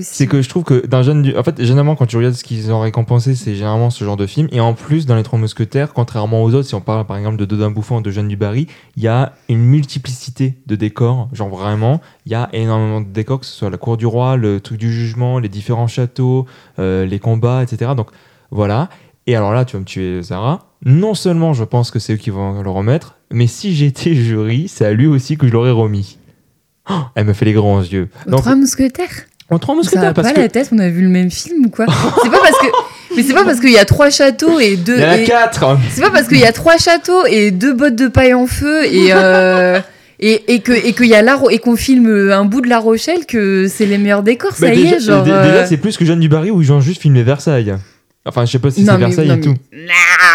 c'est que je trouve que d'un jeune du... En fait, généralement, quand tu regardes ce qu'ils ont récompensé, c'est généralement ce genre de film. Et en plus, dans Les Trois Mousquetaires, contrairement aux autres, si on parle par exemple de Dodin Bouffant ou de Jeanne du Barry, il y a une multiplicité de décors. Genre vraiment, il y a énormément de décors, que ce soit la cour du roi, le truc du jugement, les différents châteaux, euh, les combats, etc. Donc voilà. Et alors là, tu vas me tuer, Zara. Non seulement je pense que c'est eux qui vont le remettre, mais si j'étais <laughs> jury, c'est à lui aussi que je l'aurais remis. Oh, elle me fait les grands yeux. Aux Donc, Trois Mousquetaires en trois Ça mousquetaires, va parce pas que la tête, on a vu le même film ou quoi C'est pas parce que. Mais c'est pas parce qu'il y a trois châteaux et deux. il y en a et- quatre. C'est pas parce qu'il y a trois châteaux et deux bottes de paille en feu et. euh, Et, et que et qu'il y a la et qu'on filme un bout de La Rochelle que c'est les meilleurs décors ça Bah, y déjà, est genre dé- euh, déjà, c'est plus que Jeanne du Barry où ils ont juste filmé Versailles. Enfin, je sais pas si c'est Versailles non, et tout. mais-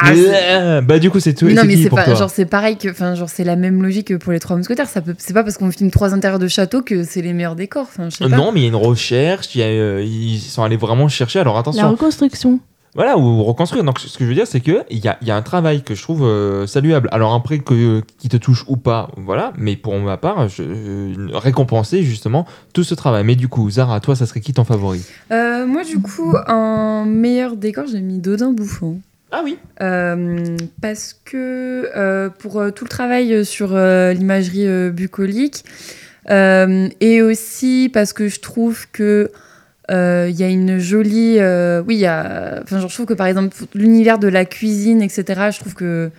Mais, c'est- bah du coup, c'est tout. Mais non mais c'est pas genre c'est pareil que enfin genre c'est la même logique que pour les trois mousquetaires ça peut c'est pas parce qu'on filme trois intérieurs de château que c'est les meilleurs décors enfin je sais pas Non, mais il y a une recherche. il y a, euh, ils sont allés vraiment chercher. Alors La attention, reconstruction. Voilà, ou reconstruire. Donc, ce que je veux dire, c'est que il y a, y a un travail que je trouve euh, saluable. Alors après que qui te touche ou pas, voilà. Mais pour ma part, je, récompenser justement tout ce travail. Mais du coup, Zara, toi, ça serait qui ton favori? Euh, moi du coup en meilleur décor j'ai mis Dodin Bouffant Ah oui. Euh, parce que pour tout le travail sur l'imagerie bucolique et aussi parce que je trouve que euh, il y a une jolie euh, oui il y a enfin genre, je trouve que par exemple l'univers de la cuisine etc je trouve que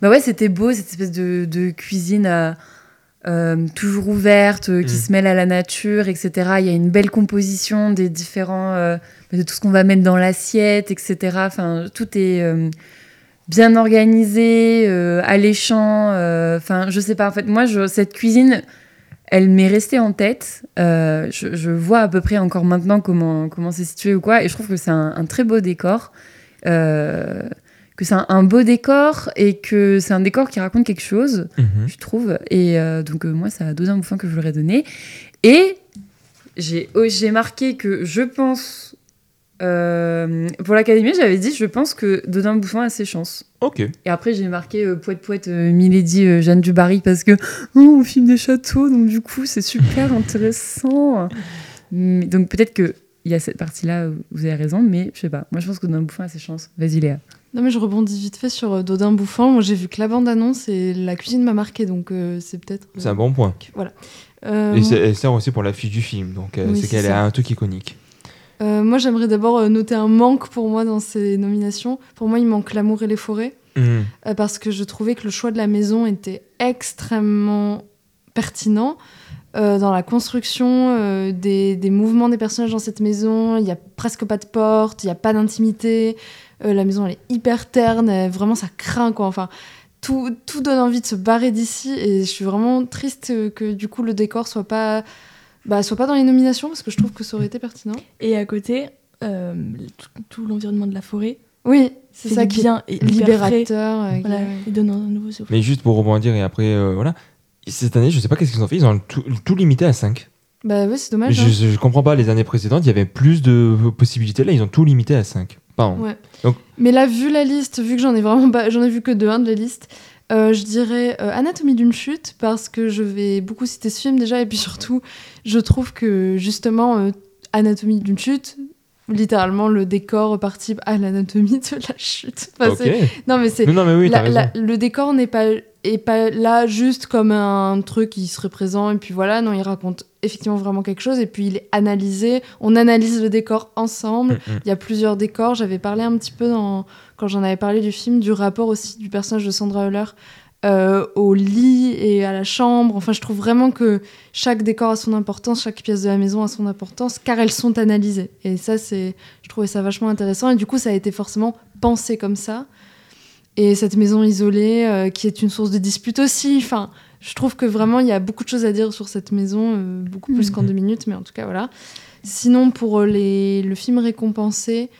bah ouais c'était beau cette espèce de, de cuisine à- euh, toujours ouverte euh, qui Mm. se mêle à la nature etc il y a une belle composition des différents euh, de tout ce qu'on va mettre dans l'assiette, etc. Enfin, tout est euh, bien organisé, euh, alléchant. euh, Enfin, je sais pas. En fait, moi, je, cette cuisine, elle m'est restée en tête. Euh, je, je vois à peu près encore maintenant comment comment c'est situé ou quoi, et je trouve que c'est un, un très beau décor. Euh, que c'est un, un beau décor et que c'est un décor qui raconte quelque chose Mhm. je trouve. Et euh, donc, moi, c'est à Dodin Bouffin que je l'aurais donné. Et j'ai oh, j'ai marqué que je pense. Euh, pour l'Académie, j'avais dit je pense que Dodin Bouffin a ses chances. Ok. Et après, j'ai marqué euh, Poète Poète euh, Milady euh, Jeanne du Barry parce que oh, on filme des châteaux, donc du coup, c'est super <laughs> intéressant. Mais- donc peut-être que. Il y a cette partie-là où vous avez raison, mais je sais pas. Moi, je pense que Dodin Bouffin a ses chances. Vas-y, Léa. Non mais je rebondis vite fait sur euh, Dodin Bouffant. Moi j'ai vu que la bande annonce et la cuisine m'a marqué donc euh, c'est peut-être. C'est un bon point. Voilà. Euh, Et c'est- elle sert aussi pour l'affiche du film, donc euh, Oui, c'est qu'elle a un truc iconique. Euh, moi j'aimerais d'abord euh, noter un manque pour moi dans ces nominations. Pour moi il manque l'amour et les forêts Mhm. euh, parce que je trouvais que le choix de la maison était extrêmement pertinent. Euh, dans la construction des, des mouvements des personnages dans cette maison, il n'y a presque pas de porte, il n'y a pas d'intimité. La maison elle est hyper terne, elle- vraiment ça craint quoi. Enfin, tout, tout donne envie de se barrer d'ici et je suis vraiment triste que du coup le décor soit pas, bah, soit pas dans les nominations parce que je trouve que ça aurait été pertinent. Et à côté, euh, tout, tout l'environnement de la forêt, Oui, c'est ça qui frais. libérateur. euh, qui- Voilà, il donne un nouveau souffle. Mais juste pour rebondir et après, euh, voilà. Cette année, je sais pas qu'est-ce qu'ils ont fait, ils ont tout, tout limité à 5. Bah ouais, c'est dommage. je, hein. je comprends pas, les années précédentes, il y avait plus de possibilités. Là, ils ont tout limité à 5. Pardon. Ouais. Donc- Mais là, vu la liste, vu que j'en ai vraiment pas, j'en ai vu que deux, un de la liste, euh, je dirais euh, Anatomie d'une chute parce que je vais beaucoup citer ce film déjà et puis surtout, je trouve que justement euh, Anatomie d'une chute, littéralement le décor participe à l'anatomie de la chute. Enfin, Non mais c'est Non, non, mais oui, t'as la- raison. la- le décor n'est pas est pas là juste comme un truc qui serait présent et puis voilà non il raconte effectivement vraiment quelque chose et puis il est analysé on analyse le décor ensemble Mm, mm. il y a plusieurs décors j'avais parlé un petit peu dans quand j'en avais parlé du film du rapport aussi du personnage de Sandra Euler euh, au lit et à la chambre. Enfin je trouve vraiment que chaque décor a son importance chaque pièce de la maison a son importance car elles sont analysées. Et ça c'est je trouvais ça vachement intéressant. Et du coup ça a été forcément pensé comme ça. Et cette maison isolée euh, qui est une source de dispute aussi. Enfin, je trouve que vraiment il y a beaucoup de choses à dire sur cette maison, euh, beaucoup plus qu'en deux minutes, mais en tout cas voilà. Sinon pour les, le film récompensé,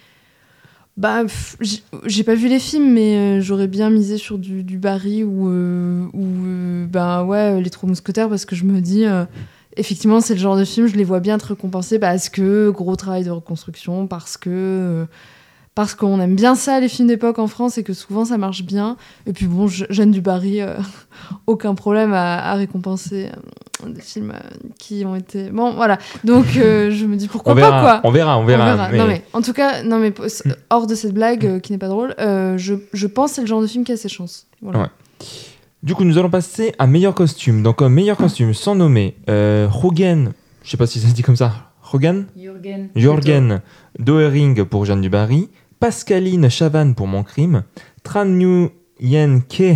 bah j'ai- pas vu les films, mais euh, j'aurais bien misé sur du, Barry ou euh, ou euh, bah ouais les Trois Mousquetaires parce que je me dis. euh, Effectivement, c'est le genre de film, je les vois bien être récompensés parce que gros travail de reconstruction, parce que euh, parce qu'on aime bien ça, les films d'époque en France, et que souvent ça marche bien. Et puis bon, Je- Jeanne du Barry, euh, <laughs> aucun problème à, à récompenser euh, des films euh, qui ont été. Bon, voilà. Donc euh, <laughs> je me dis pourquoi on verra, pas, quoi. on verra, on verra. mais- Non, mais en tout cas, non, mais p- Mm. hors de cette blague euh, qui n'est pas drôle, euh, je, je pense que c'est le genre de film qui a ses chances. Voilà. Ouais. Du coup, nous allons passer à meilleur costume. Donc, comme meilleur costume, sans nommer euh, Hogan, je sais pas si ça se dit comme ça, Hogan Jürgen. Jorgen Doering pour Jeanne Dubarry, Pascaline Chavannes pour Mon Crime, Tran Nguyen Ke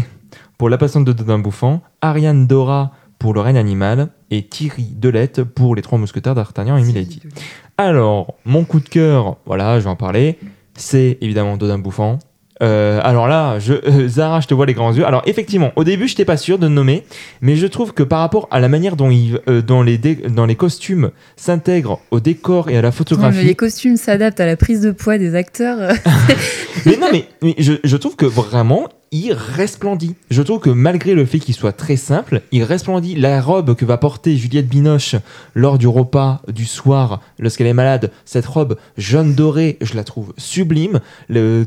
pour La Patiente de Dodin Bouffant, Ariane Dora pour Le règne animal et Thierry Delette pour Les Trois Mousquetaires d'Artagnan et Milady. Alors, mon coup de cœur, voilà, je vais en parler, c'est évidemment Dodin Bouffant. Euh, alors là, je, euh, Zara, je te vois les grands yeux. Alors effectivement, au début, je n'étais pas sûr de nommer, mais je trouve que par rapport à la manière dont, il, euh, dont, les, dans les costumes s'intègrent au décor et à la Non, photographie, mais les costumes s'adaptent à la prise de poids des acteurs. <laughs> mais non, mais, mais je, je trouve que vraiment, il resplendit. Je trouve que malgré le fait qu'il soit très simple, il resplendit. La robe que va porter Juliette Binoche lors du repas du soir, lorsqu'elle est malade, cette robe jaune dorée, je la trouve sublime.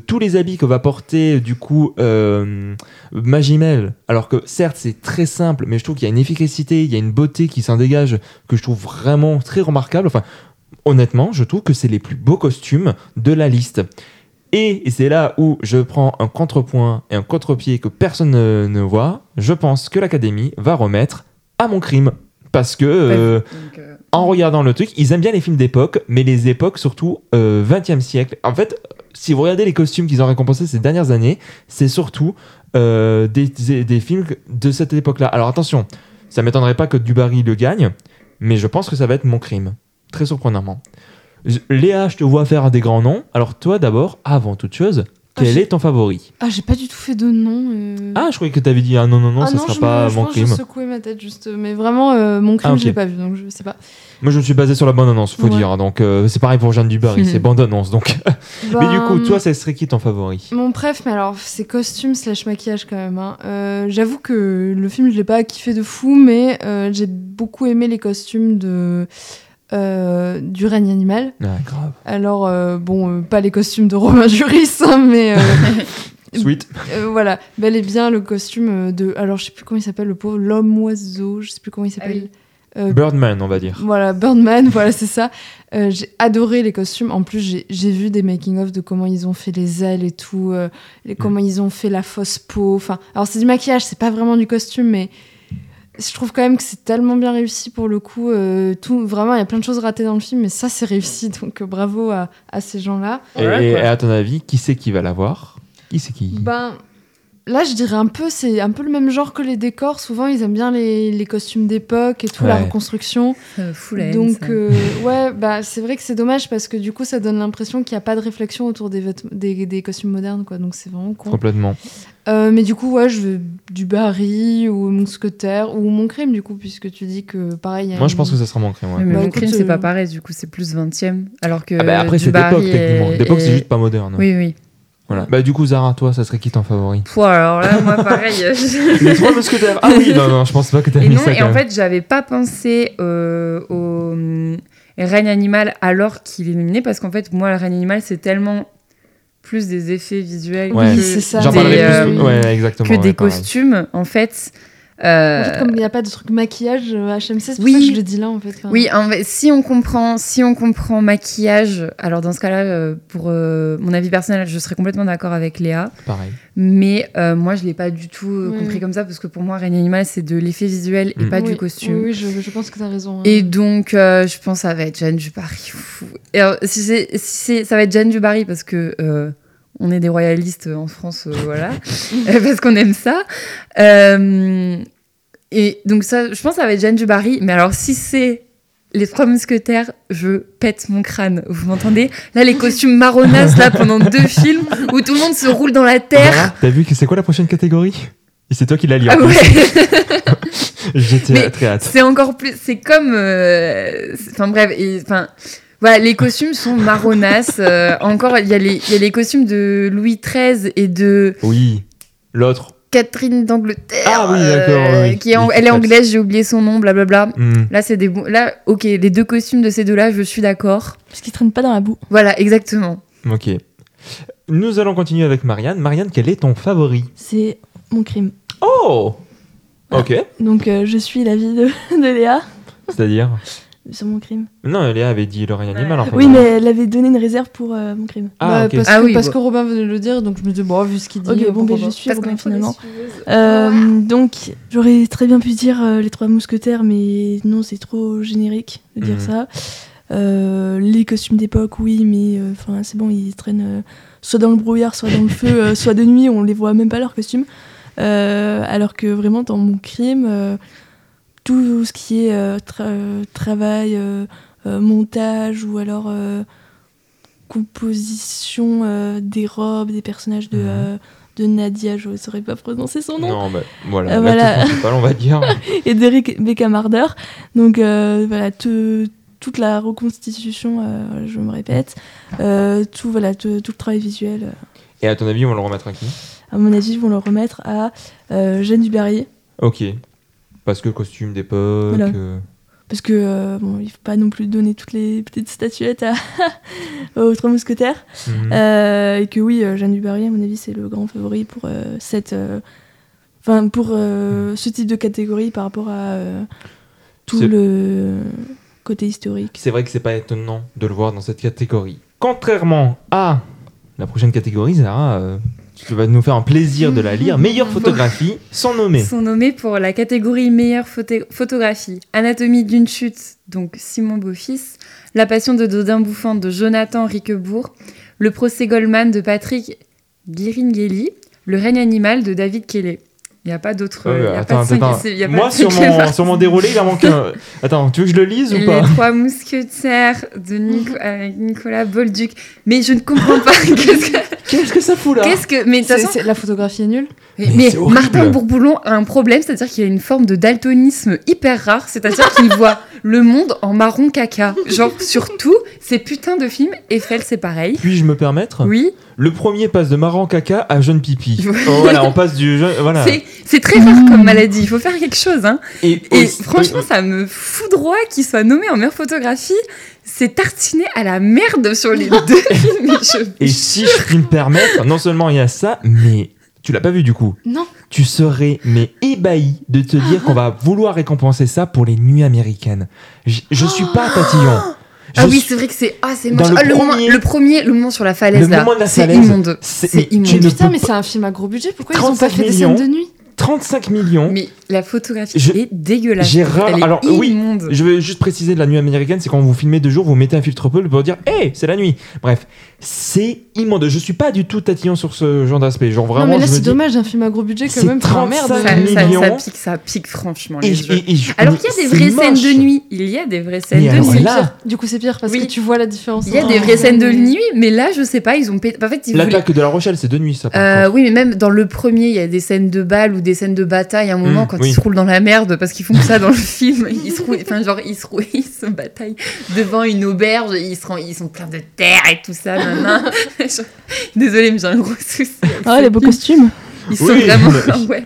Tous les habits que va porter, du coup, euh, Magimel, alors que certes, c'est très simple, mais je trouve qu'il y a une efficacité, il y a une beauté qui s'en dégage que je trouve vraiment très remarquable. Enfin, honnêtement, je trouve que c'est les plus beaux costumes de la liste. Et, et c'est là où je prends un contrepoint et un contre-pied que personne ne, ne voit. Je pense que l'Académie va remettre à mon crime. Parce que, euh, Donc, euh, en regardant le truc, ils aiment bien les films d'époque, mais les époques surtout euh, 20e siècle. En fait, si vous regardez les costumes qu'ils ont récompensés ces dernières années, c'est surtout euh, des, des- des films de cette époque-là. Alors attention, ça m'étonnerait pas que Dubarry le gagne, mais je pense que ça va être mon crime. Très surprenamment. Je- Léa, je te vois faire des grands noms. Alors toi d'abord, avant toute chose, Ah, quel j'ai- est ton favori Ah, j'ai pas du tout fait de nom. euh. Ah, je croyais que tu avais dit ah non non non, Ah ça sera je pas me- je mon que crime. Je secouais ma tête juste, mais vraiment euh, mon crime Ah, ok. je l'ai pas vu donc je sais pas. Moi, je me suis basé sur la bande annonce, faut Ouais. dire. Donc euh, c'est pareil pour Jeanne Dubarry, Mhm. c'est bande annonce. Donc, <laughs> mais du Ben, coup, toi, ça serait qui ton favori Mon préf, mais alors c'est costume slash maquillage quand même. hein. Euh, J'avoue que le film je l'ai pas kiffé de fou, mais euh, j'ai beaucoup aimé les costumes de euh, du règne animal. Ah, grave. Alors euh, bon, euh, pas les costumes de Romain <laughs> Juris, hein, mais euh, <laughs> Sweet. euh, voilà, bel et bien le costume de. Alors je sais plus comment il s'appelle le pauvre l'homme oiseau, je sais plus comment il s'appelle. oui. Euh, Birdman, on va dire. Voilà, Birdman, <laughs> voilà, c'est ça. Euh, j'ai adoré les costumes. En plus, j'ai j'ai vu des making-of de comment ils ont fait les ailes et tout, euh, et comment ils ont fait la fausse peau. Enfin, alors c'est du maquillage, c'est pas vraiment du costume, mais je trouve quand même que c'est tellement bien réussi pour le coup. euh, tout, vraiment, il y a plein de choses ratées dans le film, mais ça, c'est réussi. <laughs> Donc, euh, bravo à, à ces gens-là. Et, et à ton avis, qui c'est qui va l'avoir? Qui c'est qui? Ben. Là, je dirais un peu, c'est un peu le même genre que les décors. Souvent, ils aiment bien les, les costumes d'époque et tout, la reconstruction. euh, fou la haine, Donc euh, ouais, bah c'est vrai que c'est dommage parce que du coup ça donne l'impression qu'il n'y a pas de réflexion autour des, vêtements- des, des costumes modernes quoi. Donc c'est vraiment con. Complètement. Euh, mais du coup ouais, je veux du Barry ou Mousquetaire ou mon crime du coup puisque tu dis que pareil. il y a Moi, je pense que ça sera mon crime. ouais. Mais Bah, mon crime, c'est euh, pas pareil, du coup, c'est plus 20 e Alors que. Ah bah, après, c'est d'époque, techniquement. D'époque, c'est est- juste pas moderne. Oui, oui. Voilà. Bah, du coup, Zara, toi, ça serait qui ton favori? Pouh, alors là, moi, pareil. Les trois mousquetaires. Ah oui, non, non, je pense pas que t'as Et mis non, ça. et quand en même. fait, j'avais pas pensé euh, au hum, règne animal alors qu'il est éliminé parce qu'en fait, moi, le règne animal, c'est tellement plus des effets visuels Ouais. Oui, que, c'est ça. J'en des, parlerai euh, plus. Ouais, exactement. que ouais, des pareil. costumes, en fait. En euh, fait, comme il n'y a pas de truc maquillage euh, HMC, c'est pour Oui. ça que je le dis là en fait. Enfin, Oui, en fait, si on comprend, si on comprend maquillage, alors dans ce cas-là, euh, pour euh, mon avis personnel, je serais complètement d'accord avec Léa. Pareil. Mais euh, moi, je l'ai pas du tout euh, Oui, compris comme ça parce que pour moi, règne animal, c'est de l'effet visuel et Mm. pas oui, du costume. Oui, oui, je, je pense que tu as raison. hein. Et donc, euh, je pense que ça va être Jeanne du Barry. Fou. Et alors, si c'est, si c'est- ça va être Jeanne du Barry parce que euh, on est des royalistes en France, euh, voilà, <laughs> Euh, parce qu'on aime ça. Euh, et donc ça, je pense que ça va être Jeanne du Barry. Mais alors, si c'est les trois mousquetaires, je pète mon crâne. Vous m'entendez? Là, les costumes marronasses là pendant deux <laughs> films où tout le monde se roule dans la terre. T'as vu que c'est quoi la prochaine catégorie? Et c'est toi qui l'as lu. Ah ouais. <laughs> J'étais très hâte. C'est encore plus. C'est comme. euh, Enfin bref, et- enfin. Voilà, les costumes sont marronasses. euh, encore, il y, a les- il y a les costumes de Louis XIII et de Oui. L'autre. Catherine d'Angleterre. Ah oui, d'accord, oui. Qui est en- elle est anglaise, j'ai oublié son nom, blablabla. Hmm. Là, c'est des bons. Là, ok, les deux costumes de ces deux-là, je suis d'accord. Parce qu'ils traînent pas dans la boue. Voilà, exactement. Ok. Nous allons continuer avec Marianne. Marianne, quel est ton favori? C'est mon crime. Oh Ok. Donc euh, je suis l'avis de, <laughs> de Léa C'est-à-dire? Sur mon crime. Non, Léa avait dit le règne animal en fait. Oui, mais elle avait donné une réserve pour euh, mon crime. Ah, Bah, parce, Ah que, oui, parce bon. que Robin venait de le dire, donc je me dis, bon, vu ce qu'il dit. Ok, bon, ben, je suis Robin finalement. Euh, donc, j'aurais très bien pu dire euh, les trois mousquetaires, mais non, c'est trop générique de dire Mhm. ça. Euh, les costumes d'époque, oui, mais euh, enfin, c'est bon, ils traînent euh, soit dans le brouillard, soit dans le feu, euh, <laughs> soit de nuit, on les voit même pas leurs costumes. Euh, alors que vraiment, dans mon crime, euh, tout ce qui est euh, tra- euh, travail, euh, montage ou alors composition des robes, des personnages de, Mhm. de Nadia, je ne saurais pas prononcer son nom Non, bah, voilà, Euh, voilà. on va dire. <laughs> et d'Eric. Donc euh, voilà, te- toute la reconstitution, euh, je me répète, tout, voilà, te- tout le travail visuel, Et à ton avis, on va le remettre à qui? À mon avis, ils vont le remettre à Jeanne Dubarry. Ok. Parce que costume d'époque. Voilà. euh, Parce que euh, bon, il faut pas non plus donner toutes les petites statuettes à <laughs> aux trois mousquetaires. mhm. Euh, et que oui, euh, Jeanne Dubarry, à mon avis, c'est le grand favori pour cette, enfin pour euh, ce type de catégorie par rapport à tout le côté historique. C'est vrai que c'est pas étonnant de le voir dans cette catégorie. Contrairement à la prochaine catégorie, Zara, tu vas nous faire un plaisir de la lire. <laughs> Meilleure photographie, sans nommer. sont nommés pour la catégorie meilleure photo- photographie. Anatomie d'une chute, donc Simon Beaufils. La passion de Dodin bouffant de Jonathan Riquebourg. Le procès Goldman de Patrick Guiringhelli. Le règne animal de David Kelly. Il n'y a pas d'autres. Euh, attends, de attends. y a pas Moi, de sur mon, partie. sur mon déroulé, il en manque un. <laughs> Attends, tu veux que je le lise ou Les pas trois mousquetaires de Nico- avec Nicolas Bolduc. Mais je ne comprends pas. <laughs> Qu'est-ce que. Qu'est-ce que ça fout là qu'est-ce que- mais de toute C'est- façon, c'est- La photographie est nulle. Mais. Martin Bourboulon a un problème, c'est-à-dire qu'il a une forme de daltonisme hyper rare, c'est-à-dire qu'il voit le monde en marron caca. Genre, surtout, ces putains de films, Eiffel, c'est pareil. Puis-je me permettre Oui, Le premier passe de marrant caca à jeune pipi. <laughs> Oh, voilà, on passe du jeune. Voilà. c'est- très rare comme maladie, il faut faire quelque chose. Hein. Et, Et aussi- franchement, ça me foudroie qu'il soit nommé en meilleure photographie. C'est tartiné à la merde sur les deux <laughs> films. mais je- Et si je puis me permettre, non seulement il y a ça, mais tu l'as pas vu du coup. Non. Tu serais mais ébahi de te dire qu'on va vouloir récompenser ça pour les nuits américaines. Je, je suis pas tatillon. Je Ah oui, suis- c'est vrai que c'est ah c'est moche. le Ah, le, moment, premier- le premier, le moment sur la falaise Le là, moment de la c'est immonde. c'est- immonde. Putain, mais c'est un film à gros budget. Pourquoi ils ont 35 pas fait des scènes de nuit? 35 millions. Mais la photographie Je- est dégueulasse. j'ai rare- Elle est alors, oui. Je vais juste préciser de la nuit américaine, c'est quand vous filmez de jour, vous mettez un filtre bleu pour dire Hé, c'est la nuit. Bref, c'est immonde. Je suis pas du tout tatillon sur ce genre d'aspect. Genre vraiment, Non, mais là, c'est dommage, un film à gros budget C'est quand même. Merde. 35 ça, ça- millions. ça pique, ça pique franchement. Et les je- jeux. et- et je- Alors qu'il y a des vraies scènes de nuit. Il y a des vraies scènes Mais de nuit. là- Du coup, c'est pire parce Oui. que tu vois la différence. Il y a des vraies scènes de nuit, mais là, je sais pas, ils ont. En fait, L'attaque de La Rochelle, c'est de nuit, ça. Euh, oui, mais même dans le premier, il y a des scènes de balles ou des scènes de bataille. À un moment, Mm, quand oui. ils se roulent dans la merde, parce qu'ils font ça dans le <laughs> film, ils se roulent, enfin, genre, ils se roulent, ils se bataillent devant une auberge, et ils, se rend- ils sont pleins de terre et tout ça. <laughs> Désolée, mais j'ai un gros souci. Ah, les beaux costumes. Ils sont Oui, vraiment. mais- <laughs> ouais.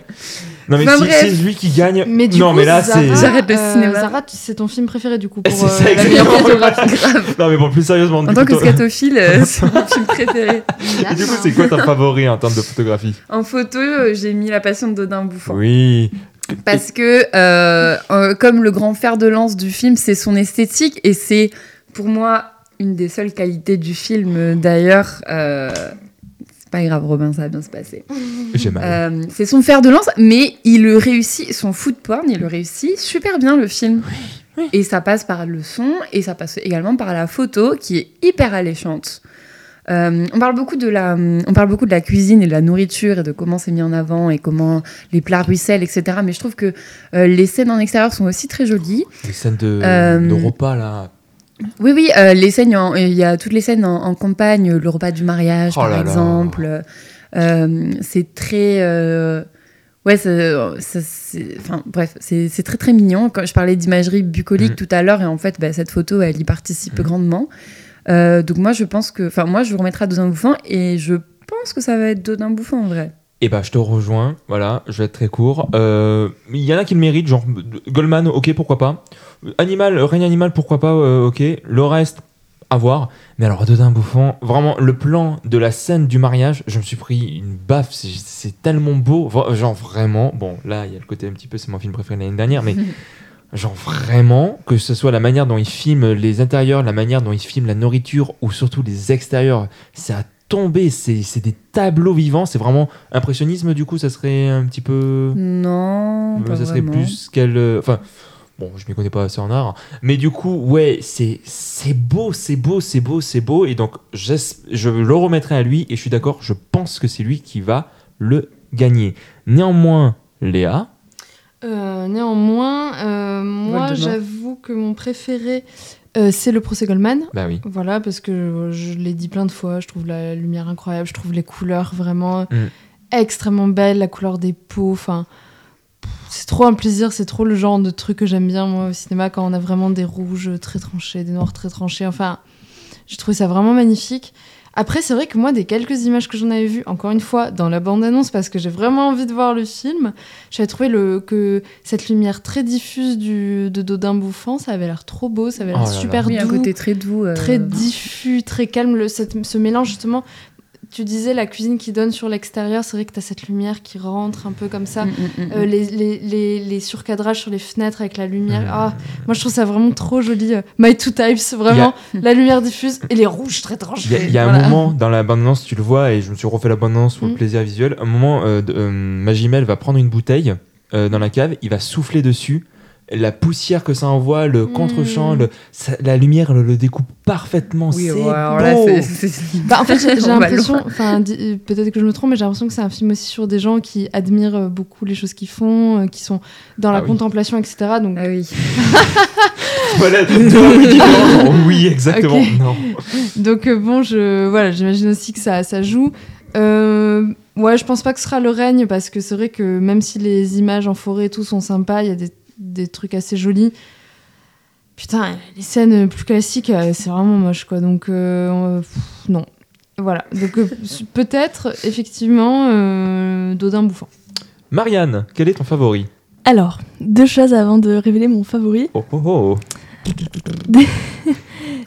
Non, mais Enfin, si c'est lui qui gagne. Mais du non, coup, mais là, Zara, c'est. J'arrête le euh, cinéma. Zara, c'est ton film préféré du coup pour <laughs> C'est euh, ça, meilleure exactement. Non, mais bon, plus sérieusement. En tant que scatophile, euh, <laughs> c'est mon film préféré. Et du coup, c'est quoi ton favori en termes de photographie? En photo, euh, j'ai mis La Passion de Dodin Bouffant. Oui. Parce que, euh, euh, comme le grand fer de lance du film, c'est son esthétique et c'est pour moi une des seules qualités du film. euh, D'ailleurs, euh, pas grave, Robin, ça va bien se passer. <laughs> J'ai mal. Euh, c'est son fer de lance, mais il le réussit, son foot porn, il le réussit super bien le film. Et ça passe par le son et ça passe également par la photo qui est hyper alléchante. Euh, on, parle beaucoup de la, on parle beaucoup de la cuisine et de la nourriture et de comment c'est mis en avant et comment les plats ruissellent, etc. Mais je trouve que euh, les scènes en extérieur sont aussi très jolies. Les scènes de, euh, de repas, là. Oui, oui, euh, les scènes, il y a toutes les scènes en, en campagne, le repas du mariage, Oh par là exemple. Euh, c'est très. euh, ouais, ça- ça- c'est- enfin, bref, c'est c'est très très mignon. Quand je parlais d'imagerie bucolique Mhm. tout à l'heure, et en fait, bah, cette photo, elle y participe Mhm. grandement. Donc, moi, je pense que. Enfin, moi, je vous remettrai à Dodin Bouffant, et je pense que ça va être Dodin Bouffant en vrai. Eh ben, je te rejoins. Voilà, je vais être très court. Euh, Il y en a qui le méritent, genre Goldman, ok, pourquoi pas. Animal, règne animal, pourquoi pas, euh, ok. Le reste, à voir. Mais alors, Dodin Bouffant, vraiment, le plan de la scène du mariage, je me suis pris une baffe. C'est- tellement beau. Genre, vraiment. Bon, là, il y a le côté un petit peu, c'est mon film préféré de l'année dernière, mais. <laughs> Genre vraiment, que ce soit la manière dont il filme les intérieurs, la manière dont il filme la nourriture ou surtout les extérieurs, ça a tombé, c'est c'est des tableaux vivants, c'est vraiment impressionnisme du coup, ça serait un petit peu... Non, Euh, pas ça serait vraiment. plus qu'elle... euh, Enfin, bon, je m'y connais pas assez en art, mais du coup, ouais, c'est c'est beau, c'est beau, c'est beau, c'est beau, et donc je le remettrai à lui, et je suis d'accord, je pense que c'est lui qui va le gagner. Néanmoins, Léa, Euh, néanmoins, euh, moi, j'avoue que mon préféré, euh, c'est le procès Goldman. bah oui, Voilà, parce que je l'ai dit plein de fois, je trouve la lumière incroyable, je trouve les couleurs vraiment Mm. extrêmement belles, la couleur des peaux, enfin... C'est trop un plaisir, c'est trop le genre de truc que j'aime bien moi au cinéma quand on a vraiment des rouges très tranchés, des noirs très tranchés. Enfin, j'ai trouvé ça vraiment magnifique. Après, c'est vrai que moi, des quelques images que j'en avais vues, encore une fois, dans la bande-annonce, parce que j'ai vraiment envie de voir le film, j'avais trouvé le, que cette lumière très diffuse du, de Dodin bouffant, ça avait l'air trop beau, ça avait l'air Oh là là. super Oui, un doux côté très doux. euh, très diffus, très calme. Le, cette- ce mélange, justement, tu disais la cuisine qui donne sur l'extérieur, c'est vrai que tu as cette lumière qui rentre un peu comme ça. Mm, mm, mm, Euh, les, les, les, les surcadrages sur les fenêtres avec la lumière. Ah, moi, je trouve ça vraiment trop joli. euh, My Two Types, vraiment. La lumière diffuse et les rouges très tranchés. Il y a, il y a Voilà. un moment dans la bande-annonce, tu le vois, et je me suis refait la bande-annonce pour le plaisir visuel. Un moment, euh, euh, Magimel va prendre une bouteille euh, dans la cave, il va souffler dessus. La poussière que ça envoie, le Mm. contre-champ, le- ça- la lumière le, le découpe parfaitement. Oui, c'est ouais, alors là, beau. c'est- c'est- <laughs> Bah, en fait, j'ai l'impression, peut-être que je me trompe, mais j'ai l'impression que c'est un film aussi sur des gens qui admirent euh, beaucoup les choses qu'ils font, euh, qui sont dans la Ah oui. contemplation, etc. Donc, Ah oui. <laughs> Voilà, <laughs> oui exactement. Non. Donc euh, bon, je voilà, j'imagine aussi que ça, ça joue. Euh, ouais, je pense pas que ce sera le règne parce que c'est vrai que même si les images en forêt et tout sont sympas, il y a des, des trucs assez jolis. Putain, les scènes plus classiques, euh, c'est vraiment moche quoi. Donc euh, pff, non. Voilà. Donc euh, <laughs> peut-être effectivement euh, Dodin bouffant. Marianne, quel est ton favori? Alors, deux choses avant de révéler mon favori. Oh oh oh. <laughs>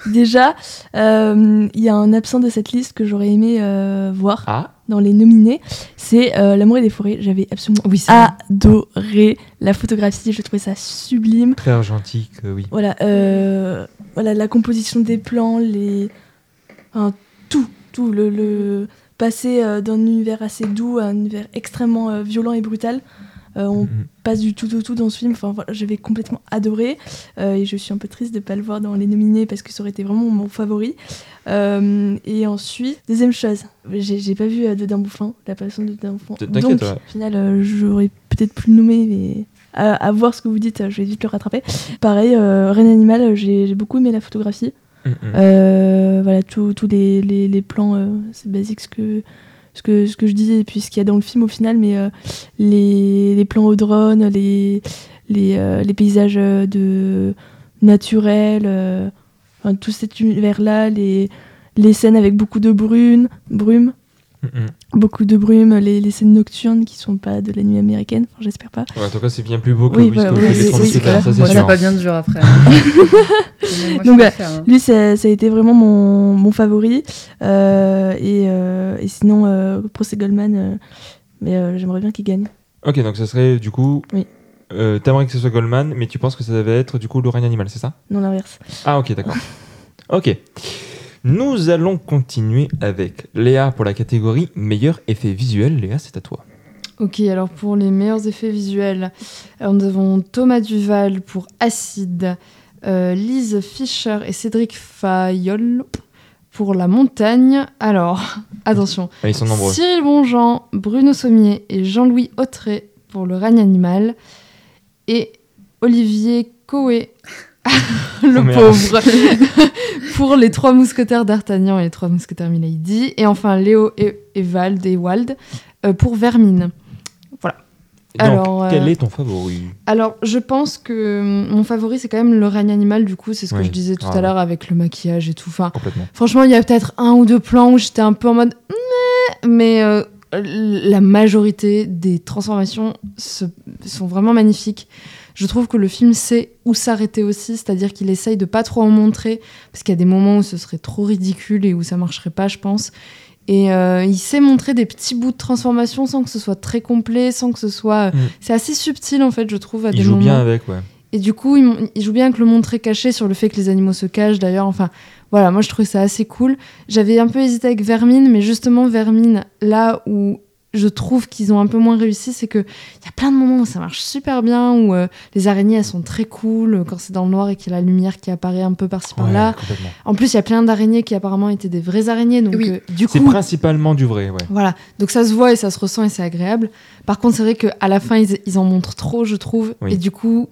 Déjà, euh, il y a un absent de cette liste que j'aurais aimé euh, voir Ah, dans les nominés. C'est euh, L'amour et des forêts. J'avais absolument Oui, adoré la photographie. Je trouvais ça sublime. très argentique, euh, oui. Voilà, euh, voilà la composition des plans, les, enfin, tout, tout le, le passer euh, d'un univers assez doux à un univers extrêmement euh, violent et brutal. Euh, on Mhm. passe du tout au tout dans ce film. Enfin, voilà, j'avais complètement adoré Euh, et je suis un peu triste de ne pas le voir dans les nominés parce que ça aurait été vraiment mon favori. Euh, et ensuite, deuxième chose, j'ai pas vu Dedans Bouffin, la passion de Dedans Bouffin. Donc, ouais. au final, j'aurais peut-être pu le nommer, mais à, à voir ce que vous dites, je vais vite le rattraper. Pareil, euh, Reine Animal, j'ai beaucoup aimé la photographie. Mm, mm. Euh, voilà, tous tous les, les, les plans, euh, c'est basique ce que, ce, que, je disais, et puis ce qu'il y a dans le film au final, mais euh, les, les plans au drone, les, les, euh, paysages euh, de naturels, tout cet univers-là, les, les scènes avec beaucoup de brume, brume Beaucoup de brume, les, les scènes nocturnes qui sont pas de la nuit américaine, enfin, j'espère pas. Ouais, en tout cas, c'est bien plus beau que Oui, oui, faites les oui, 36 voilà. ça c'est c'est pas bien dur après. hein. <laughs> Moi, Donc, bah, hein. Lui, ça, ça a été vraiment mon, mon favori. Euh, et, euh, et sinon, euh, Procès Goldman, euh, mais euh, j'aimerais bien qu'il gagne. Ok, donc ça serait du coup. Oui. Euh, T'aimerais que ce soit Goldman, mais tu penses que ça devait être du coup le règne animal, c'est ça? Non, l'inverse. Ah, ok, d'accord. <laughs> ok. Nous allons continuer avec Léa pour la catégorie meilleur effet visuel. Léa, c'est à toi. Ok, alors pour les meilleurs effets visuels, alors nous avons Thomas Duval pour Acide, euh, Lise Fischer et Cédric Fayol pour La Montagne. Alors, <laughs> attention, Ah, ils sont nombreux. Cyril Bonjean, Bruno Sommier et Jean-Louis Autré pour Le règne animal et Olivier Coé, <laughs> le Oh, pauvre, <laughs> pour Les Trois Mousquetaires d'Artagnan et Les Trois Mousquetaires Milady. Et enfin Léo et Evald et Wald euh, pour Vermine. Donc, alors, euh, quel est ton favori? Alors, je pense que hum, mon favori, c'est quand même le règne animal, du coup, c'est ce que je disais tout ah à l'heure avec le maquillage et tout. Enfin, franchement, il y a peut-être un ou deux plans où j'étais un peu en mode. Mais euh, la majorité des transformations se- sont vraiment magnifiques. Je trouve que le film sait où s'arrêter aussi, c'est-à-dire qu'il essaye de pas trop en montrer, parce qu'il y a des moments où ce serait trop ridicule et où ça marcherait pas, je pense. Et euh, il sait montrer des petits bouts de transformation sans que ce soit très complet, sans que ce soit. Mm. C'est assez subtil en fait, je trouve, à Il des joue moments. bien avec, ouais. Et du coup, il, il joue bien avec le montrer caché sur le fait que les animaux se cachent d'ailleurs. Enfin, voilà, moi je trouvais ça assez cool. J'avais un peu hésité avec Vermine, mais justement, Vermine, là où je trouve qu'ils ont un peu moins réussi, c'est qu'il y a plein de moments où ça marche super bien, où euh, les araignées elles sont très cool, euh, quand c'est dans le noir et qu'il y a la lumière qui apparaît un peu par-ci Ouais, par-là. En plus, il y a plein d'araignées qui apparemment étaient des vraies araignées, donc Oui. euh, du C'est coup. principalement du vrai, ouais. Voilà, donc ça se voit et ça se ressent et c'est agréable. Par contre, c'est vrai qu'à la fin, ils, ils en montrent trop, je trouve. Oui. Et du coup,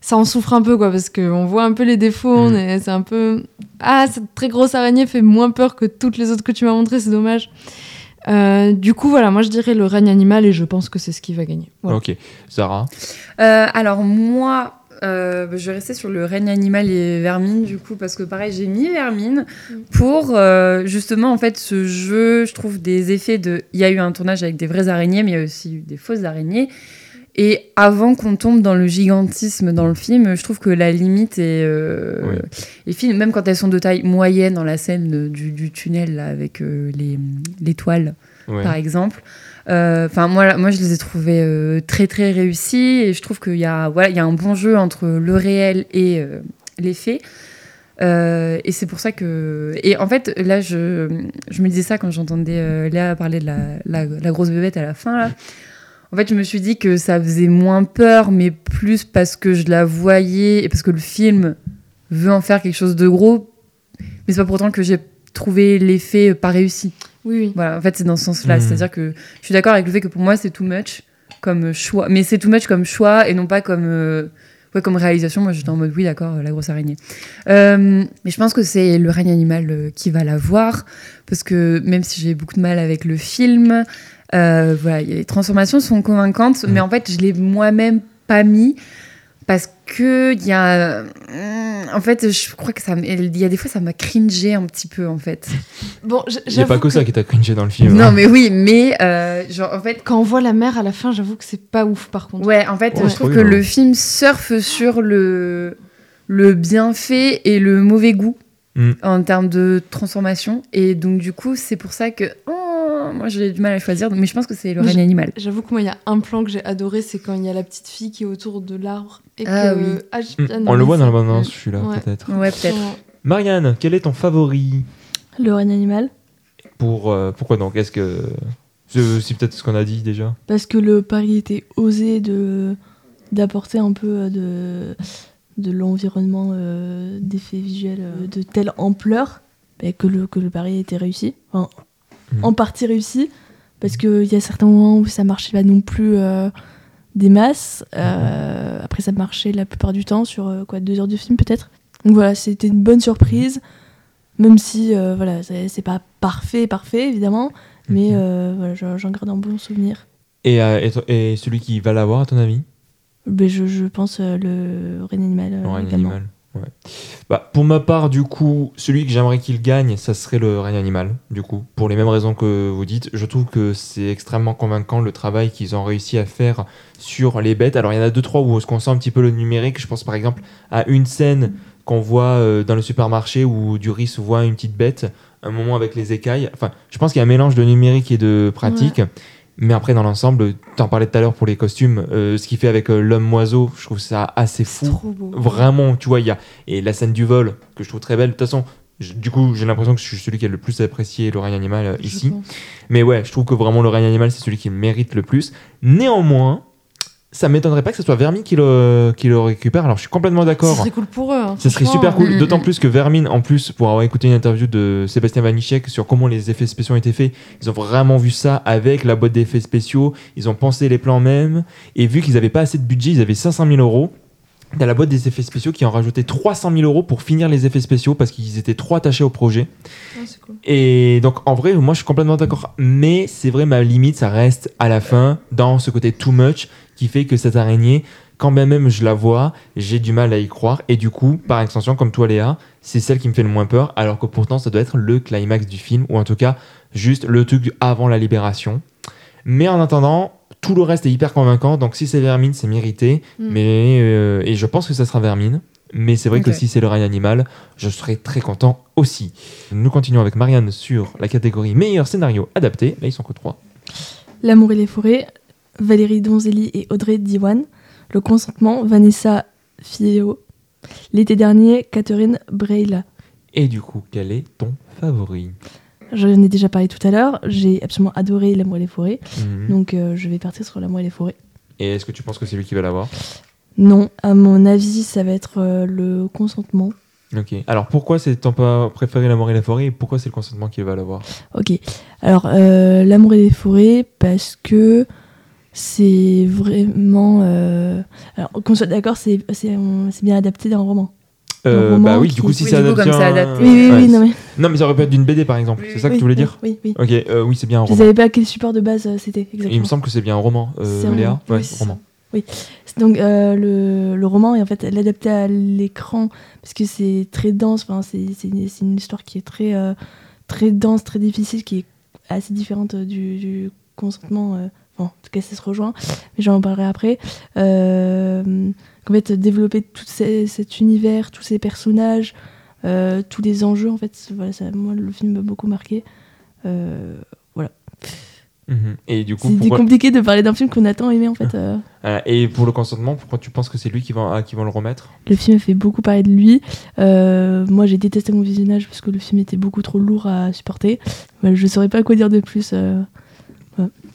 ça en souffre un peu, quoi, parce qu'on voit un peu les défauts. Mm. est- C'est un peu. Ah, cette très grosse araignée fait moins peur que toutes les autres que tu m'as montrées, c'est dommage. Euh, du coup, voilà, moi je dirais le règne animal et je pense que c'est ce qui va gagner. Voilà. Ok. Sarah Euh, alors moi, euh, je vais rester sur le règne animal et vermine du coup parce que pareil j'ai mis vermine pour euh, justement en fait ce jeu, je trouve des effets de. Il y a eu un tournage avec des vraies araignées, mais il y a aussi eu des fausses araignées. Et avant qu'on tombe dans le gigantisme dans le film, je trouve que la limite est, euh, Oui. est fine, même quand elles sont de taille moyenne dans la scène du, du tunnel là, avec euh, les, les toiles ouais. par exemple. Euh, Enfin, moi, moi, je les ai trouvés euh, très, très réussis et je trouve qu'il y, a, voilà, il y a un bon jeu entre le réel et euh, les faits. Euh, et c'est pour ça que. Et en fait, là, je, je me disais ça quand j'entendais euh, Léa parler de la, la, la grosse bébête à la fin. Là. En fait, je me suis dit que ça faisait moins peur, mais plus parce que je la voyais et parce que le film veut en faire quelque chose de gros. Mais c'est pas pour autant que j'ai trouvé l'effet pas réussi. Oui, oui. Voilà, en fait, c'est dans ce sens-là. Mhm. C'est-à-dire que je suis d'accord avec le fait que pour moi, c'est too much comme choix. Mais c'est too much comme choix et non pas comme, euh, ouais, comme réalisation. Moi, j'étais en mode, oui, d'accord, euh, la grosse araignée. Euh, mais je pense que c'est le règne animal euh, qui va la voir. Parce que même si j'ai beaucoup de mal avec le film, euh, voilà, les transformations sont convaincantes. Mhm. Mais en fait, je l'ai moi-même pas mis. Parce que il y a, hum, en fait, je crois que ça, il y a des fois ça m'a cringé un petit peu en fait. <laughs> Bon, Il n'y a pas que ça qui t'a cringé dans le film. Non, hein. mais oui, mais euh, genre, en fait, Quand on voit la mer à la fin, j'avoue que c'est pas ouf par contre. ouais, en fait, je trouve que le film surfe sur le le bienfait et le mauvais goût Mm. en termes de transformation, et donc du coup, c'est pour ça que oh, moi j'ai du mal à choisir, mais je pense que c'est le règne animal. J'avoue que moi, il y a un plan que j'ai adoré, c'est quand il y a la petite fille qui est autour de l'arbre. Et Ah que... oui. Ah, j'ai Mm. bien On le voit dans la bande-annonce, je suis là, Ouais. peut-être. Ouais, peut-être. Sûrement. Marianne, quel est ton favori Le règne animal. pour euh, Pourquoi donc Est-ce que. C'est peut-être ce qu'on a dit déjà. Parce que le pari était osé de d'apporter un peu euh, de, de l'environnement euh, d'effets visuels euh, de telle ampleur bah, que, le, que le pari était réussi. Enfin, Mhm. En partie réussi, parce qu'il y a certains moments où ça marchait pas non plus euh, des masses. Euh, après, ça marchait la plupart du temps sur euh, quoi, deux heures de film peut-être. Donc voilà, c'était une bonne surprise, même si voilà, c'est pas parfait, parfait évidemment, mais Mhm. euh, voilà, j'en garde un bon souvenir. Et, et, celui qui va l'avoir, à ton avis? Ben, je, je pense le animal également. animal. Ouais. Bah, pour ma part, du coup, celui que j'aimerais qu'il gagne, ça serait le règne animal, du coup. Pour les mêmes raisons que vous dites, je trouve que c'est extrêmement convaincant le travail qu'ils ont réussi à faire sur les bêtes. Alors, il y en a deux, trois où on sent un petit peu le numérique. Je pense par exemple à une scène qu'on voit euh, dans le supermarché où Duris voit une petite bête, un moment avec les écailles. Enfin, je pense qu'il y a un mélange de numérique et de pratique. Mais après, dans l'ensemble, t'en parlais tout à l'heure pour les costumes, euh, ce qu'il fait avec euh, l'homme-oiseau, je trouve ça assez fou. Trop beau. Vraiment, tu vois, il y a. Et la scène du vol, que je trouve très belle. De toute façon, je- du coup, j'ai l'impression que je suis celui qui a le plus apprécié le règne animal euh, ici. pense. Mais ouais, je trouve que vraiment le règne animal, c'est celui qui mérite le plus. Néanmoins, ça m'étonnerait pas que ce soit Vermine qui le, qui le récupère. Alors, je suis complètement Ce d'accord. serait cool pour eux. hein, Ça serait super cool, Mm, d'autant mm. plus que Vermine, en plus, pour avoir écouté une interview de Sébastien Vanichek sur comment les effets spéciaux ont été faits, ils ont vraiment vu ça avec la boîte d'effets spéciaux, ils ont pensé les plans même, et vu qu'ils n'avaient pas assez de budget, ils avaient 500 000 euros. T'as la boîte des effets spéciaux qui en rajouté 300 000 euros pour finir les effets spéciaux parce qu'ils étaient trop attachés au projet. Ah, cool. Et donc en vrai, moi je suis complètement d'accord. Mais c'est vrai, ma limite, ça reste à la fin dans ce côté too much qui fait que cette araignée, quand bien même je la vois, j'ai du mal à y croire. Et du coup, par extension, comme toi Léa, c'est celle qui me fait le moins peur, alors que pourtant ça doit être le climax du film, ou en tout cas juste le truc avant la libération. Mais en attendant, tout le reste est hyper convaincant. Donc si c'est Vermine, c'est mérité. Mm. Mais, euh, et je pense que ça sera Vermine. Mais c'est vrai que si c'est le règne animal, je serai très content aussi. Nous continuons avec Marianne sur la catégorie meilleur scénario adapté. Là, ils sont que 3. L'amour et les forêts, Valérie Donzelli et Audrey Diwan. Le consentement, Vanessa Filleo. L'été dernier, Catherine Breila. Et du coup, quel est ton favori? J'en ai déjà parlé tout à l'heure. J'ai absolument adoré L'amour et les forêts. Mhm. Donc euh, je vais partir sur L'amour et les forêts. Et est-ce que tu penses que c'est lui qui va l'avoir? Non, à mon avis, ça va être euh, le consentement. Ok. Alors pourquoi c'est ton pas préféré l'amour et la forêt et pourquoi c'est le consentement qui va l'avoir? Ok. Alors, euh, L'amour et les forêts, parce que c'est vraiment. euh, Alors, qu'on soit d'accord, c'est c'est- c'est bien adapté d'un roman. Euh, roman Bah oui, qui- du coup, si Oui, du coup, à un- adapté. Oui, oui, Ouais. oui, non, mais. Non, mais ça aurait pu être d'une BD par exemple. Oui, c'est ça que oui, tu voulais oui, dire Oui, oui. Ok, euh, oui, c'est bien un Je roman. savais pas quel support de base euh, c'était Il me semble que c'est bien un roman, euh, C'est un Léa. roman. Ouais, Oui, c'est roman. Donc, euh, le, le roman est en fait l'adapté à l'écran parce que c'est très dense. Enfin, c'est c'est une, c'est une histoire qui est très, euh, très dense, très difficile, qui est assez différente euh, du, du consentement. euh, En tout cas, ça se rejoint, mais j'en parlerai après. Euh, en fait, développer tout ces- cet univers, tous ces personnages, euh, tous les enjeux, en fait, voilà, ça, moi, le film m'a beaucoup marqué. Euh, Mhm. Et du coup, c'est pourquoi- compliqué de parler d'un film qu'on a tant aimé, en fait. euh. <laughs> Et pour le consentement, pourquoi tu penses que c'est lui qui va, qui va le remettre? Le film a fait beaucoup parler de lui. Euh, moi, j'ai détesté mon visionnage parce que le film était beaucoup trop lourd à supporter. Je saurais pas quoi dire de plus. euh.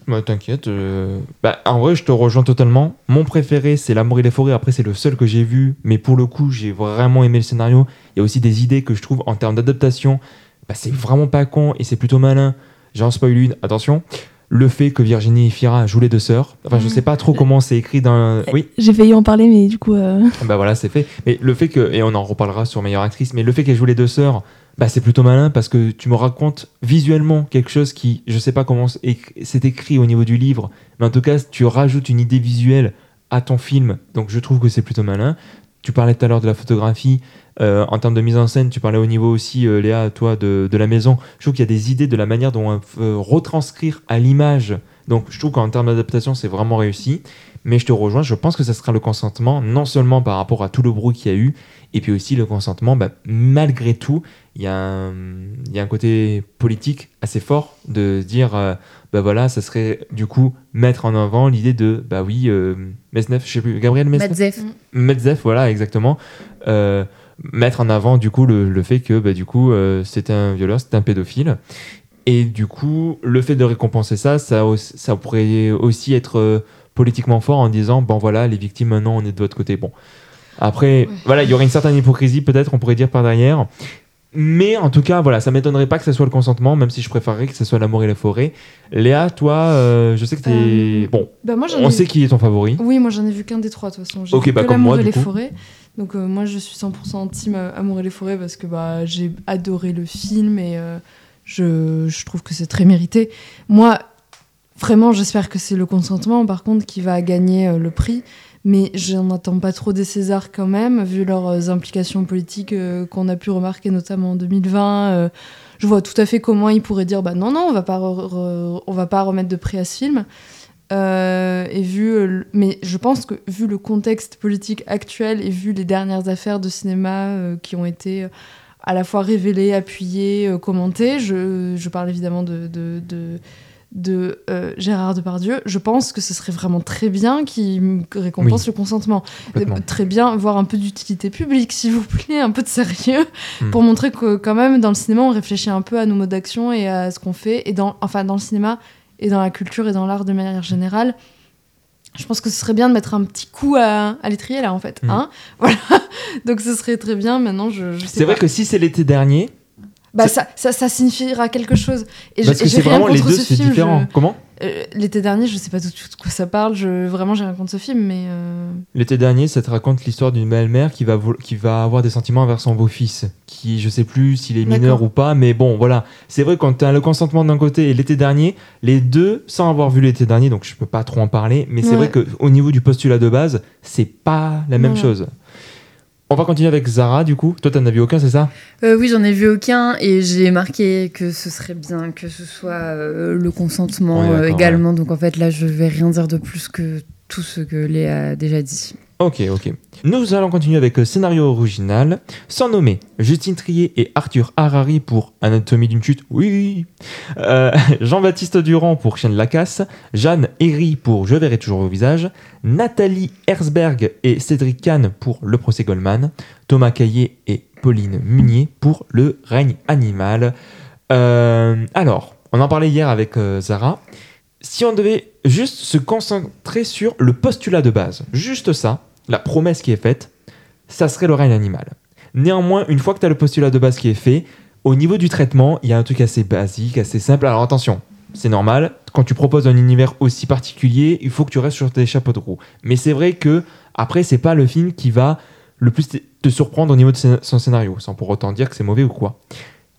Bah, T'inquiète. euh, Bah, en vrai, je te rejoins totalement. Mon préféré, c'est L'amour et les forêts. Après, c'est le seul que j'ai vu. Mais pour le coup, j'ai vraiment aimé le scénario. Il y a aussi des idées que je trouve en termes d'adaptation. Bah, c'est vraiment pas con et c'est plutôt malin. J'en spoil une. Attention. Le fait que Virginie et Fira jouent les deux sœurs. Enfin, je Mhm. sais pas trop comment c'est écrit dans. Oui. J'ai failli en parler, mais du coup, euh, Bah voilà, c'est fait. Mais le fait que, et on en reparlera sur meilleure actrice, mais le fait qu'elle joue les deux sœurs, bah c'est plutôt malin parce que tu me racontes visuellement quelque chose qui, je sais pas comment c'est éc- c'est écrit au niveau du livre, mais en tout cas, tu rajoutes une idée visuelle à ton film, donc je trouve que c'est plutôt malin. Tu parlais tout à l'heure de la photographie, euh, en termes de mise en scène, tu parlais au niveau aussi, euh, Léa, toi, de, de la maison. Je trouve qu'il y a des idées de la manière dont on peut retranscrire à l'image. Donc je trouve qu'en termes d'adaptation, c'est vraiment réussi. Mais je te rejoins, je pense que ça sera le consentement, non seulement par rapport à tout le bruit qu'il y a eu, et puis aussi le consentement, bah, malgré tout, il y, a un- il y a un côté politique assez fort de dire, euh, bah voilà, ça serait du coup mettre en avant l'idée de, bah oui, euh, Mesnef, je sais plus, Gabriel Mesnef Madzef. Metzef, voilà, exactement. Euh, mettre en avant, du coup, le, le fait que, bah, du coup, euh, c'était un violeur, c'était un pédophile. Et du coup, le fait de récompenser ça, ça, ça pourrait aussi être euh, politiquement fort en disant, bon voilà, les victimes, maintenant, on est de votre côté. Bon. Après, Ouais. voilà, il y aurait une certaine hypocrisie, peut-être, on pourrait dire par derrière. Mais en tout cas, voilà, ça m'étonnerait pas que ce soit le consentement, même si je préférerais que ce soit l'amour et la forêt. Léa, toi, euh, je sais que t'es. Euh, Bon, Bah, moi, on ai- sait qui est ton favori. Oui, moi j'en ai vu qu'un des trois de toute façon. J'ai Ok, vu bah, comme l'amour moi, et du les coup. forêts. Donc euh, moi je suis 100% team euh, Amour et les forêts parce que bah, j'ai adoré le film et je, je trouve que c'est très mérité. Moi, vraiment, j'espère que c'est le consentement par contre qui va gagner le prix. Mais je n'en attends pas trop des Césars quand même, vu leurs euh, implications politiques euh, qu'on a pu remarquer notamment en 2020. euh, je vois tout à fait comment ils pourraient dire bah non, non, on va pas, on va pas remettre de prix à ce film. Et vu, mais je pense que vu le contexte politique actuel et vu les dernières affaires de cinéma qui ont été à la fois révélées, appuyées, commentées, je, parle évidemment de, de, de, de, euh, Gérard Depardieu, je pense que ce serait vraiment très bien qu'il récompense Oui. le consentement. Très bien, voir un peu d'utilité publique, s'il vous plaît, un peu de sérieux, Hmm. pour montrer que quand même dans le cinéma, on réfléchit un peu à nos modes d'action et à ce qu'on fait, et dans, enfin dans le cinéma et dans la culture et dans l'art de manière générale. Je pense que ce serait bien de mettre un petit coup à, à l'étrier là en fait. Hmm. Hein <laughs> voilà. Donc ce serait très bien. Maintenant, je, je sais C'est vrai que si c'est l'été dernier, bah, ça, ça, ça signifiera quelque chose. Et je- parce que et j'ai c'est rien vraiment les contre deux, ce c'est film, différent. je- Comment? Euh, L'été dernier, je sais pas tout de suite de quoi ça parle. Je... Vraiment, j'ai rien contre ce film, mais. euh, L'été dernier, ça te raconte l'histoire d'une belle-mère qui va, qui va avoir des sentiments envers son beau-fils, qui je sais plus s'il est mineur ou pas, mais bon, voilà. C'est vrai quand tu as le consentement d'un côté et l'été dernier, les deux, sans avoir vu l'été dernier, donc je peux pas trop en parler, mais c'est vrai qu'au niveau du postulat de base, c'est pas la même Ouais. chose. On va continuer avec Zara, du coup. Toi, t'en as vu aucun, c'est ça? Euh, oui, j'en ai vu aucun et j'ai marqué que ce serait bien que ce soit euh, le consentement Oui, euh, également. Donc en fait, là, je vais rien dire de plus que tout ce que Léa a déjà dit. Ok, ok. Nous allons continuer avec le scénario original. Sans nommer Justine Trier et Arthur Harari pour Anatomie d'une chute, oui. Euh, <laughs> Jean-Baptiste Durand pour Chien de la casse. Jeanne Herry pour Je verrai toujours vos visages. Nathalie Herzberg et Cédric Kahn pour Le procès Goldman. Thomas Caillé et Pauline Munier pour Le règne animal. Euh, alors, on en parlait hier avec euh, Zara. Si on devait juste se concentrer sur le postulat de base, juste ça, la promesse qui est faite, ça serait le règne animal. Néanmoins, une fois que tu as le postulat de base qui est fait, au niveau du traitement, il y a un truc assez basique, assez simple. Alors attention, c'est normal, quand tu proposes un univers aussi particulier, il faut que tu restes sur tes chapeaux de roue. Mais c'est vrai que après, c'est pas le film qui va le plus te- surprendre au niveau de son scénario, sans pour autant dire que c'est mauvais ou quoi.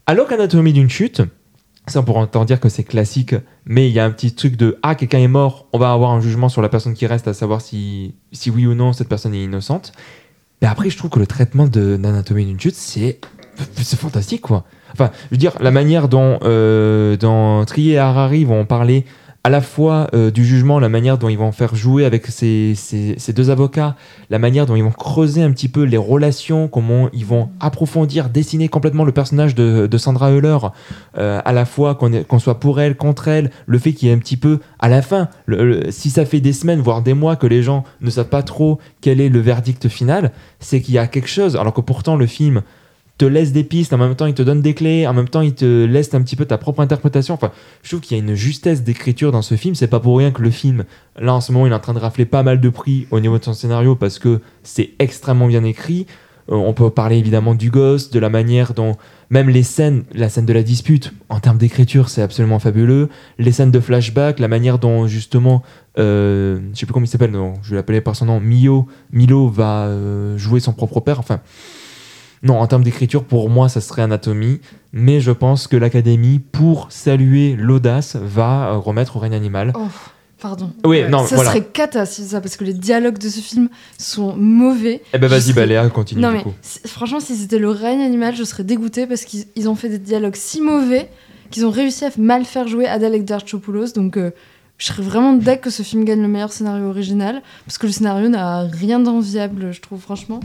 Alors qu'Anatomie d'une chute, sans pour autant dire que c'est classique, mais il y a un petit truc de ah quelqu'un est mort, on va avoir un jugement sur la personne qui reste à savoir si, si oui ou non cette personne est innocente. Mais après je trouve que le traitement de d'anatomie d'une chute c'est fantastique quoi. Enfin je veux dire la manière dont euh, Trier et Harari vont parler à la fois euh, du jugement, la manière dont ils vont faire jouer avec ces, ces- deux avocats, la manière dont ils vont creuser un petit peu les relations, comment ils vont approfondir, dessiner complètement le personnage de, Sandra Euler, euh, à la fois qu'on soit pour elle, contre elle, le fait qu'il y ait un petit peu, à la fin, si ça fait des semaines, voire des mois que les gens ne savent pas trop quel est le verdict final, c'est qu'il y a quelque chose, alors que pourtant le film te laisse des pistes, en même temps il te donne des clés, en même temps il te laisse un petit peu ta propre interprétation. Enfin, je trouve qu'il y a une justesse d'écriture dans ce film. C'est pas pour rien que le film, là en ce moment, il est en train de rafler pas mal de prix au niveau de son scénario parce que c'est extrêmement bien écrit. Euh, on peut parler évidemment du gosse, de la manière dont même les scènes, la scène de la dispute, en termes d'écriture, c'est absolument fabuleux. Les scènes de flashback, la manière dont justement, euh, je sais plus comment il s'appelle, je vais l'appeler par son nom, Mio, Milo va euh, jouer son propre père. Enfin, non, en termes d'écriture, pour moi, ça serait Anatomie. Mais je pense que l'Académie, pour saluer l'audace, va euh, remettre au règne animal. Oh, pardon. Oui, non, ça voilà. serait cata si ça, parce que les dialogues de ce film sont mauvais. Eh ben vas-y, serais- bah, Léa, continue Non du mais coup. franchement, si c'était le règne animal, je serais dégoûtée parce qu'ils ils ont fait des dialogues si mauvais qu'ils ont réussi à mal faire jouer Adèle Exarchopoulos. Donc euh, je serais vraiment deck que ce film gagne le meilleur scénario original parce que le scénario n'a rien d'enviable, je trouve franchement.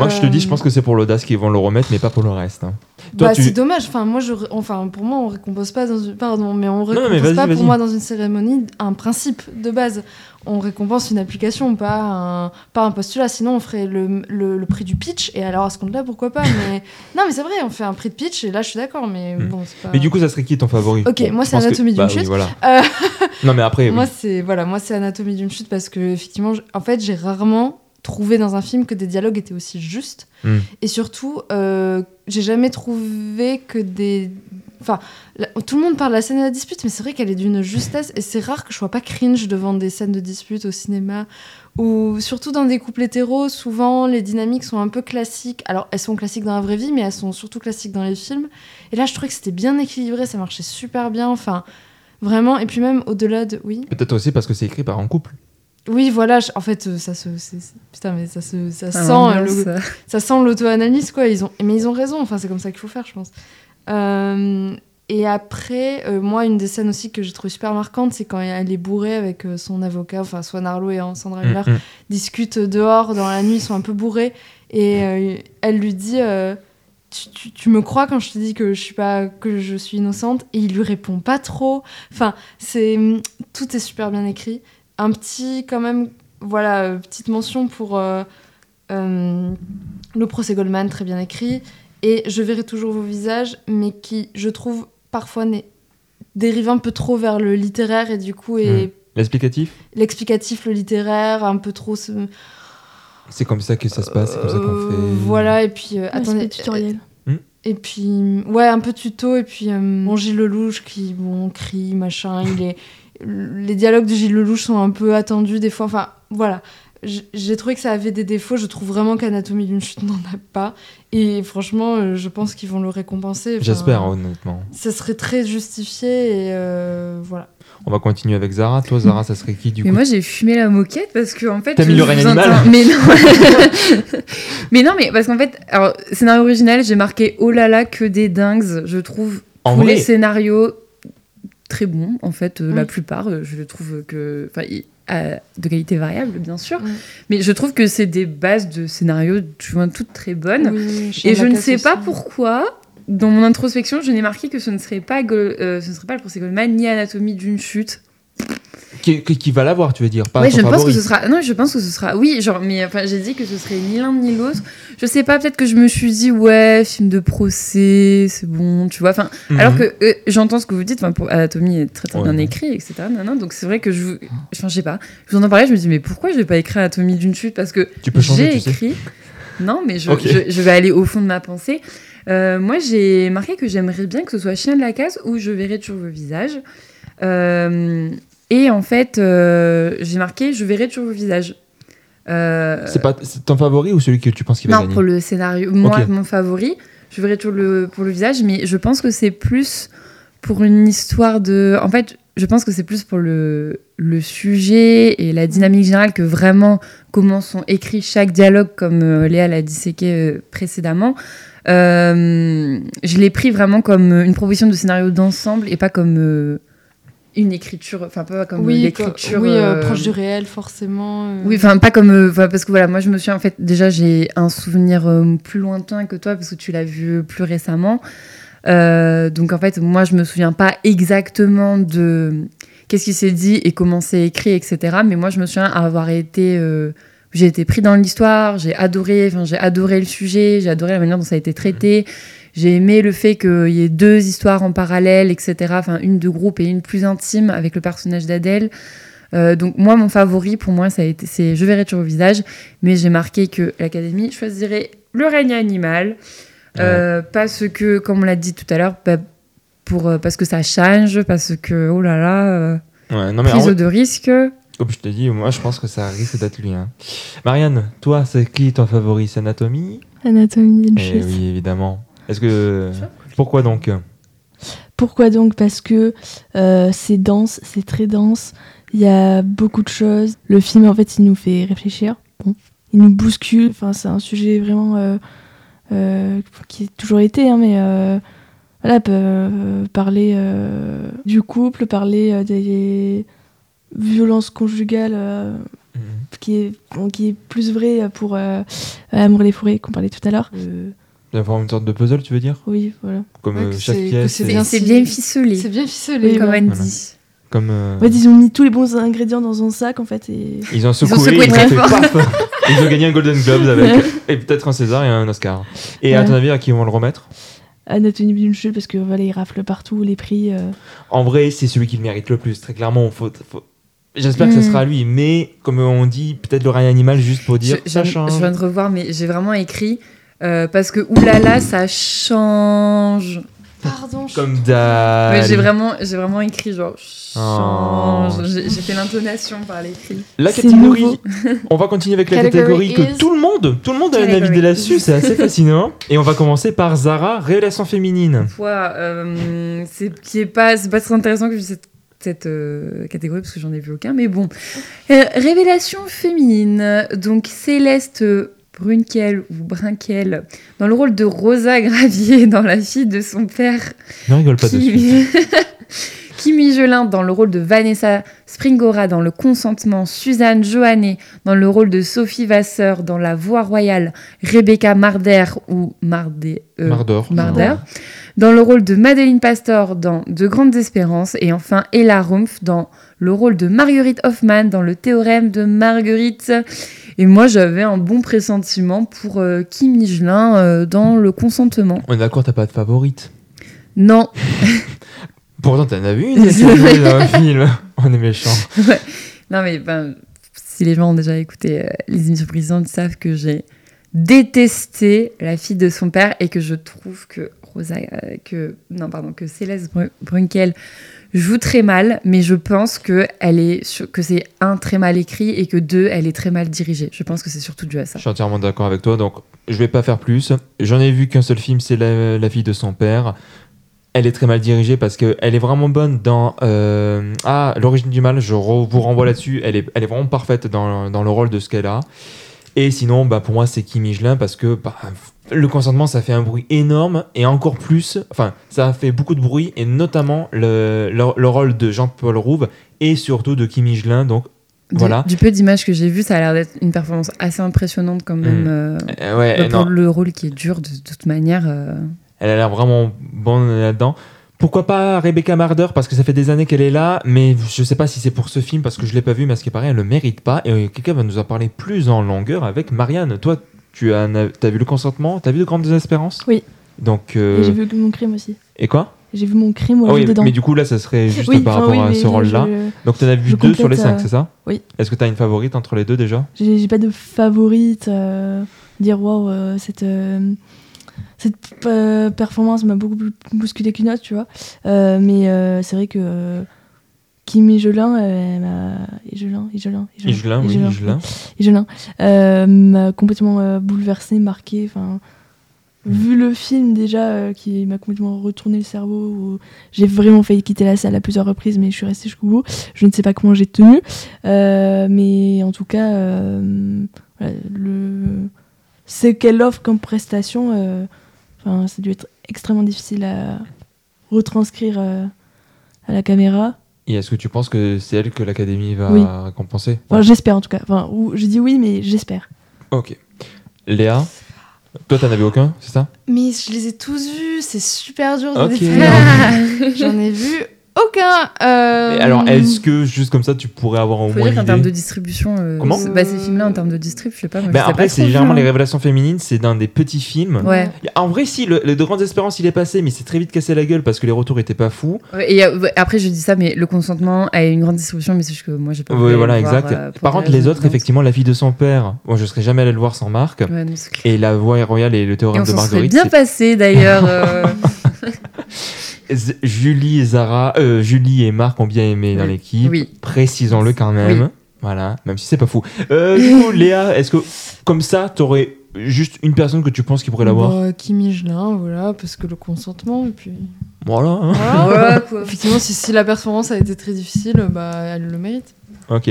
Moi, je te dis, je Euh, pense que c'est pour l'audace qu'ils vont le remettre, mais pas pour le reste. hein. Toi, bah, tu- c'est dommage. Enfin, moi, je, enfin, pour moi, on récompense pas dans une, pardon, mais on récompense mais vas-y, pas vas-y. pour moi dans une cérémonie un principe de base. On récompense une application, pas un, pas un postulat. Sinon, on ferait le, le, le prix du pitch. Et alors, à ce compte-là, pourquoi pas Mais <laughs> non, mais c'est vrai, on fait un prix de pitch. Et là, je suis d'accord. Mais Hmm. bon, c'est pas. Mais du coup, ça serait qui ton favori? Ok, moi, je c'est pense que- Anatomie d'une bah, oui, chute. voilà. Euh, Non, mais après, <laughs> moi, c'est voilà, moi, c'est Anatomie d'une chute parce que effectivement, en fait, j'ai rarement trouvé dans un film que des dialogues étaient aussi justes. Hmm. Et surtout, euh, j'ai jamais trouvé que des. Enfin, la- tout le monde parle de la scène de la dispute, mais c'est vrai qu'elle est d'une justesse. Et c'est rare que je sois pas cringe devant des scènes de dispute au cinéma. Ou surtout dans des couples hétéros, souvent les dynamiques sont un peu classiques. Alors, elles sont classiques dans la vraie vie, mais elles sont surtout classiques dans les films. Et là, je trouvais que c'était bien équilibré, ça marchait super bien. Enfin, vraiment. Et puis même au-delà de. Oui. Peut-être aussi parce que c'est écrit par un couple. Oui, voilà, je- en fait, euh, ça se. Putain, mais ça se. Ça Ah, sent. euh, le- ça sent l'auto-analyse, quoi. Ils ont... Mais ils ont raison, enfin, c'est comme ça qu'il faut faire, je pense. Euh, Et après, euh, moi, une des scènes aussi que j'ai trouvé super marquante, c'est quand elle est bourrée avec euh, son avocat, enfin, soit Narlo et Sandra Hüller, Mm, mm. discutent dehors dans la nuit, ils sont un peu bourrés. Et euh, elle lui dit euh, tu, tu- tu me crois quand je te dis que je suis pas que je suis innocente? Et il lui répond pas trop. Enfin, c'est tout est super bien écrit. Un petit, quand même, voilà, euh, petite mention pour euh, euh, le procès Goldman, très bien écrit. Et je verrai toujours vos visages, mais qui, je trouve, parfois dérive un peu trop vers le littéraire et du coup est. L'explicatif? L'explicatif, le littéraire, un peu trop. C'est comme ça que ça se passe, c'est comme ça qu'on fait. Voilà, et puis. euh, Ouais, attendez. tutoriel. Et puis. Ouais, un peu tuto, et puis. euh, bon, Gilles Lelouch qui, bon, crie, machin. il est... Les dialogues de Gilles Lelouch sont un peu attendus des fois. Enfin, voilà. J'ai trouvé que ça avait des défauts. Je trouve vraiment qu'Anatomie d'une chute n'en a pas. Et franchement, euh, je pense qu'ils vont le récompenser. Enfin, J'espère, honnêtement. Ça serait très justifié, et euh, voilà. On va continuer avec Zara. Toi, Zara, ça serait qui du Mais coup moi j'ai fumé la moquette parce que en fait. T'as mis le règne animal Mais non. <laughs> mais non, mais parce qu'en fait, alors scénario original, j'ai marqué oh là là que des dingues. Je trouve En tous vrai, les scénarios très bons en fait, euh, la Oui. plupart. euh, Je trouve que, à- de qualité variable bien sûr, Oui. mais je trouve que c'est des bases de scénarios, tu vois, toutes très bonnes. Oui, Et je ne sais pas pourquoi, dans mon introspection, je n'ai marqué que ce ne serait pas, Go- euh, ce ne serait pas le procès Goldman ni Anatomie d'une chute. Qui, qui- va l'avoir, tu veux dire pas Oui, ton je pense favori. que ce sera. Non, je pense que ce sera. Oui, genre, mais enfin, j'ai dit que ce serait ni l'un ni l'autre. Je sais pas, peut-être que je me suis dit, ouais, film de procès, c'est bon, tu vois. Enfin, Mhm. alors que euh, j'entends ce que vous dites, enfin, pour Anatomie est très, très Ouais, bien ouais. écrit, etc. Non, non, donc c'est vrai que je. Enfin, je sais pas. Je vous en parlais, je me dis, mais pourquoi je vais pas écrire Anatomie d'une chute? Parce que j'ai tu sais. écrit. Non, mais je, Ok. je, je vais aller au fond de ma pensée. Euh, moi, j'ai marqué que j'aimerais bien que ce soit Chien de la case ou Je verrai toujours vos visages. Euh, et en fait, euh, j'ai marqué Je verrai toujours vos visages. Euh, C'est pas ton favori ou celui que tu penses qu'il va non, gagner pour le scénario, moi, mon favori, je verrai toujours le, pour le visage, mais je pense que c'est plus pour une histoire de. En fait, je pense que c'est plus pour le, le sujet et la dynamique générale que vraiment comment sont écrits chaque dialogue, comme euh, Léa l'a disséqué euh, précédemment. Euh, je l'ai pris vraiment comme une proposition de scénario d'ensemble et pas comme une écriture, enfin pas comme Oui, l'écriture. oui euh, euh, proche du réel, forcément. euh. oui, enfin pas comme euh, parce que voilà, moi je me suis en fait déjà j'ai un souvenir plus lointain que toi parce que tu l'as vu plus récemment. Donc en fait, moi je me souviens pas exactement de qu'est-ce qui s'est dit et comment c'est écrit, etc. Mais moi je me souviens avoir été j'ai été pris dans l'histoire, j'ai adoré, enfin j'ai adoré le sujet, j'ai adoré la manière dont ça a été traité. J'ai aimé le fait qu'il y ait deux histoires en parallèle, etc. Enfin, une de groupe et une plus intime avec le personnage d'Adèle. Euh, donc moi, mon favori, pour moi, ça a été, c'est Je verrai toujours au visage, mais j'ai marqué que l'Académie choisirait le règne animal, euh, parce que, comme on l'a dit tout à l'heure, bah, pour, euh, parce que ça change, parce que, oh là là, euh, Ouais, non mais prise de risque. comme je te dis, moi je pense que ça risque d'être lui. hein. Marianne, toi, c'est qui ton favori? C'est Anatomie Anatomie d'une Eh chute. oui, évidemment. Est-ce que pourquoi donc? Pourquoi donc? Parce que euh, c'est dense, c'est très dense. Il y a beaucoup de choses. Le film, en fait, il nous fait réfléchir. Bon, il nous bouscule. Enfin, c'est un sujet vraiment euh, euh, qui a toujours été, hein, mais euh, voilà, parler euh, du couple, parler euh, des violences conjugales, euh, Mhm. qui est qui est plus vrai pour euh, Amour les forêts qu'on parlait tout à l'heure. Euh, D'avoir une sorte de puzzle, tu veux dire oui, voilà. Comme Ouais, euh, que chaque pièce. c'est est- bien bien ficelé, C'est bien ficelé. Oui, comme ouais. Andy. Voilà. Comme euh, ils ont mis tous les bons ingrédients dans un sac, en fait, et ils ont ont secoué, ils ont fait <laughs> Ils ont gagné un Golden Globes avec et peut-être un César et un Oscar. Et à Ouais. ton avis, à qui vont le remettre? Anatomie d'une chute parce que voilà, ils raflent partout les prix. euh. En vrai, c'est celui qui le mérite le plus. Très clairement, faut, faut- j'espère que ce Mm. sera lui. Mais comme on dit, peut-être le règne animal juste pour dire je, je viens de revoir, mais j'ai vraiment écrit euh, parce que oulala, ça change. Pardon. je- Comme Ouais, d'hab. j'ai vraiment, j'ai vraiment écrit genre change. Oh. J'ai j'ai fait l'intonation par l'écrit. La catégorie. On va continuer avec la Category catégorie que tout le monde, tout le monde a idée là-dessus. C'est assez fascinant. Et on va commencer par Zara, révélation féminine. Fois, euh, c'est qui est pas, c'est pas très intéressant que je cette, cette euh, catégorie parce que j'en ai vu aucun. Mais bon, Euh, révélation féminine. Donc Céleste Brunkel ou Brinkel dans le rôle de Rosa Gravier dans La fille de son père. Ne rigole pas dessus. <laughs> Kim... Kim Michelin dans le rôle de Vanessa Springora dans Le Consentement, Suzanne Johannet dans le rôle de Sophie Vasseur dans La Voix Royale, Rebecca Marder ou Mardé, euh, Mardor. Marder dans le rôle de Madeleine Pastor dans De Grandes Espérances et enfin Ella Rumpf dans le rôle de Marguerite Hoffman dans Le Théorème de Marguerite. Et moi j'avais un bon pressentiment pour euh, Kim Michelin euh, dans Le Consentement. On est d'accord, t'as pas de favorite. Non, <laughs> Pourtant, t'en as vu une <laughs> dans un film. <laughs> On est méchant. Non, mais ben, si les gens ont déjà écouté euh, les émissions précédentes, ils savent que j'ai détesté la fille de son père et que je trouve que Rosa, euh, que non pardon, que Céleste Bru- Brunkel joue très mal, mais je pense que elle est que c'est un très mal écrit et que deux elle est très mal dirigée. Je pense que c'est surtout dû à ça. Je suis entièrement d'accord avec toi. Donc, je vais pas faire plus. J'en ai vu qu'un seul film, c'est la, la fille de son père. elle est très mal dirigée parce qu'elle est vraiment bonne dans euh, ah l'origine du mal. Je vous renvoie là-dessus. Elle est, elle est vraiment parfaite dans, dans le rôle de ce qu'elle a. Et sinon, bah, pour moi, c'est Kim Michelin parce que bah, le consentement, ça fait un bruit énorme et encore plus, enfin, ça a fait beaucoup de bruit et notamment le, le, le rôle de Jean-Paul Rouve et surtout de Kim Michelin. Donc Du- voilà. Du peu d'images que j'ai vues, ça a l'air d'être une performance assez impressionnante quand même. Mm. euh, Euh, ouais, pour non, le rôle qui est dur de, toute manière. euh. elle a l'air vraiment bonne là-dedans. Pourquoi pas Rebecca Marder parce que ça fait des années qu'elle est là, mais je sais pas si c'est pour ce film parce que je l'ai pas vu, mais à ce qui paraît, elle le mérite pas. Et euh, quelqu'un va nous en parler plus en longueur avec Marianne. Toi, tu as, as vu le consentement? T'as vu de grandes espérances? Oui. Donc euh, J'ai vu mon crime aussi. et quoi? J'ai vu mon crime, moi, je oui, dedans. mais du coup là, ça serait juste Oui, par rapport oui, à ce rôle-là. je- Donc tu en as vu je deux sur les cinq, euh, c'est ça? oui. Est-ce que tu as une favorite entre les deux déjà? J'ai pas de favorite. euh, dire waouh, cette, cette euh, performance m'a beaucoup plus bousculé qu'une autre, tu vois. Euh, mais euh, c'est vrai que Kim Higelin, elle m'a. Higelin, euh, m'a complètement bouleversé, marqué. Enfin, vu le film déjà, qui m'a complètement retourné le cerveau, j'ai vraiment failli quitter la salle à plusieurs reprises, mais je suis restée jusqu'au bout. Je ne sais pas comment j'ai tenu, mais en tout cas, voilà, le... ce qu'elle offre comme prestation, enfin, ça a dû être extrêmement difficile à retranscrire euh, à la caméra. Et est-ce que tu penses que c'est elle que l'Académie va Oui. récompenser? Enfin, j'espère en tout cas. Enfin, ou, je dis oui, mais j'espère. Ok. Léa Toi, t'en avais aucun, c'est ça? Mais je les ai tous vus, c'est super dur de Ok. définir. <laughs> J'en ai vu aucun. euh, Et Alors, est-ce que juste comme ça, tu pourrais avoir au Faut moins dire qu'en une termes de distribution, euh, Comment bah, ces films-là, en termes de distrib, je sais pas. Moi, Ben je sais après, c'est généralement hein. les révélations féminines, c'est dans des petits films. Ouais. En vrai, si, le, le de Grandes Espérances, il est passé, mais c'est très vite cassé la gueule parce que les retours étaient pas fous. Ouais, Et ouais, après, je dis ça, mais le consentement a une grande distribution, mais c'est juste que moi, j'ai pas. Oui, voulu voilà, le voir, exact. euh, Par contre, les autres, effectivement, La fille de son père, bon, je serais jamais allé le voir sans Marc. Ouais, non. Et La Voix royale et le Et théorème on de Marguerite. bien passé d'ailleurs. <laughs> <laughs> Julie et Zara, euh, Julie et Marc ont bien aimé dans l'équipe. Oui. Précisons-le quand même. Oui. Voilà, même si c'est pas fou. Euh, du coup, <laughs> Léa, est-ce que comme ça, t'aurais juste une personne que tu penses qui pourrait l'avoir Bah, Kim Higelin, voilà, parce que le consentement, et puis. Voilà. hein. <laughs> Voilà. ouais, quoi. Effectivement, si, si la performance a été très difficile, bah, elle le mérite. Ok.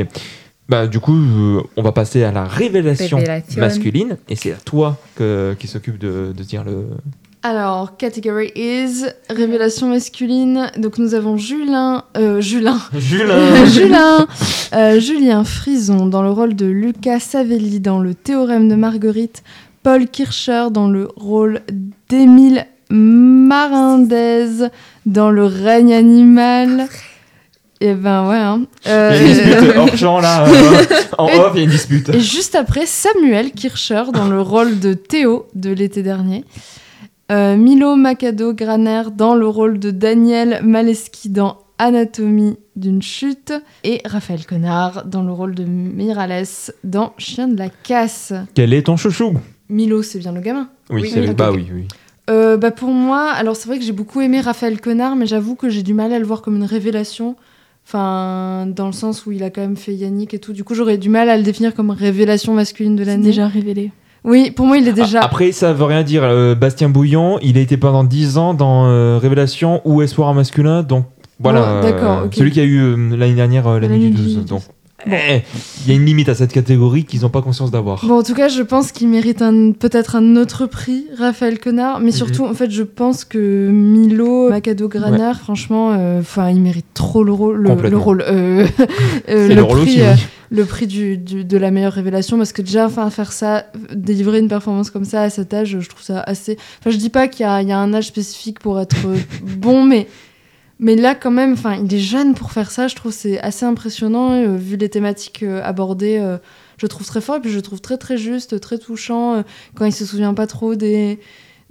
Bah, du coup, euh, on va passer à la révélation, Révélation. masculine. Et c'est à toi que, qui s'occupe de, de dire le. Alors, category is révélation masculine. Donc, nous avons Julien. Euh, Julien. <laughs> Julien <laughs> Julien, euh, Julien Frison dans le rôle de Lucas Savelli dans le Théorème de Marguerite, Paul Kircher dans le rôle d'Émile Marindez dans le règne animal. Et ben ouais. hein. Euh, Il y a une dispute <laughs> hors champ là. euh, en Et- off, il y a une dispute. et juste après, Samuel Kircher dans le rôle de Théo de l'été dernier. Euh, Milo Macado Graner dans le rôle de Daniel Maleski dans Anatomie d'une chute. Et Raphaël Connard dans le rôle de Mirales dans Chien de la casse. Quel est ton chouchou? Milo, c'est bien le gamin. Oui, Oui, c'est ok, bah oui, oui. Euh, bah pour moi, alors c'est vrai que j'ai beaucoup aimé Raphaël Connard, mais j'avoue que j'ai du mal à le voir comme une révélation. Enfin, dans le sens où il a quand même fait Yannick et tout. Du coup, j'aurais du mal à le définir comme révélation masculine de C'est l'année. déjà révélé. Oui, pour moi, il est déjà. A- Après, ça veut rien dire. Euh, Bastien Bouillon, il a été pendant 10 ans dans euh, Révélation ou Espoir masculin. Donc voilà. D'accord, euh, ok. Celui qui a eu euh, l'année dernière l'année du L'année du 12. 12. Donc eh, il y a une limite à cette catégorie qu'ils n'ont pas conscience d'avoir. Bon, en tout cas, je pense qu'il mérite peut-être un autre prix, Raphaël Connard. Mhm. Mais surtout, en fait, je pense que Milo Macado Graner, franchement, enfin, il mérite trop le rôle. Le, le rôle <laughs> le rôle prix, aussi, oui. Le prix du, du- de la meilleure révélation parce que déjà enfin faire ça délivrer une performance comme ça à cet âge je trouve ça assez enfin je dis pas qu'il y, a il y a un âge spécifique pour être <laughs> bon mais mais là quand même enfin il est jeune pour faire ça je trouve c'est assez impressionnant euh, vu les thématiques euh, abordées euh, je trouve très fort et puis je trouve très très juste très touchant quand il se souvient pas trop des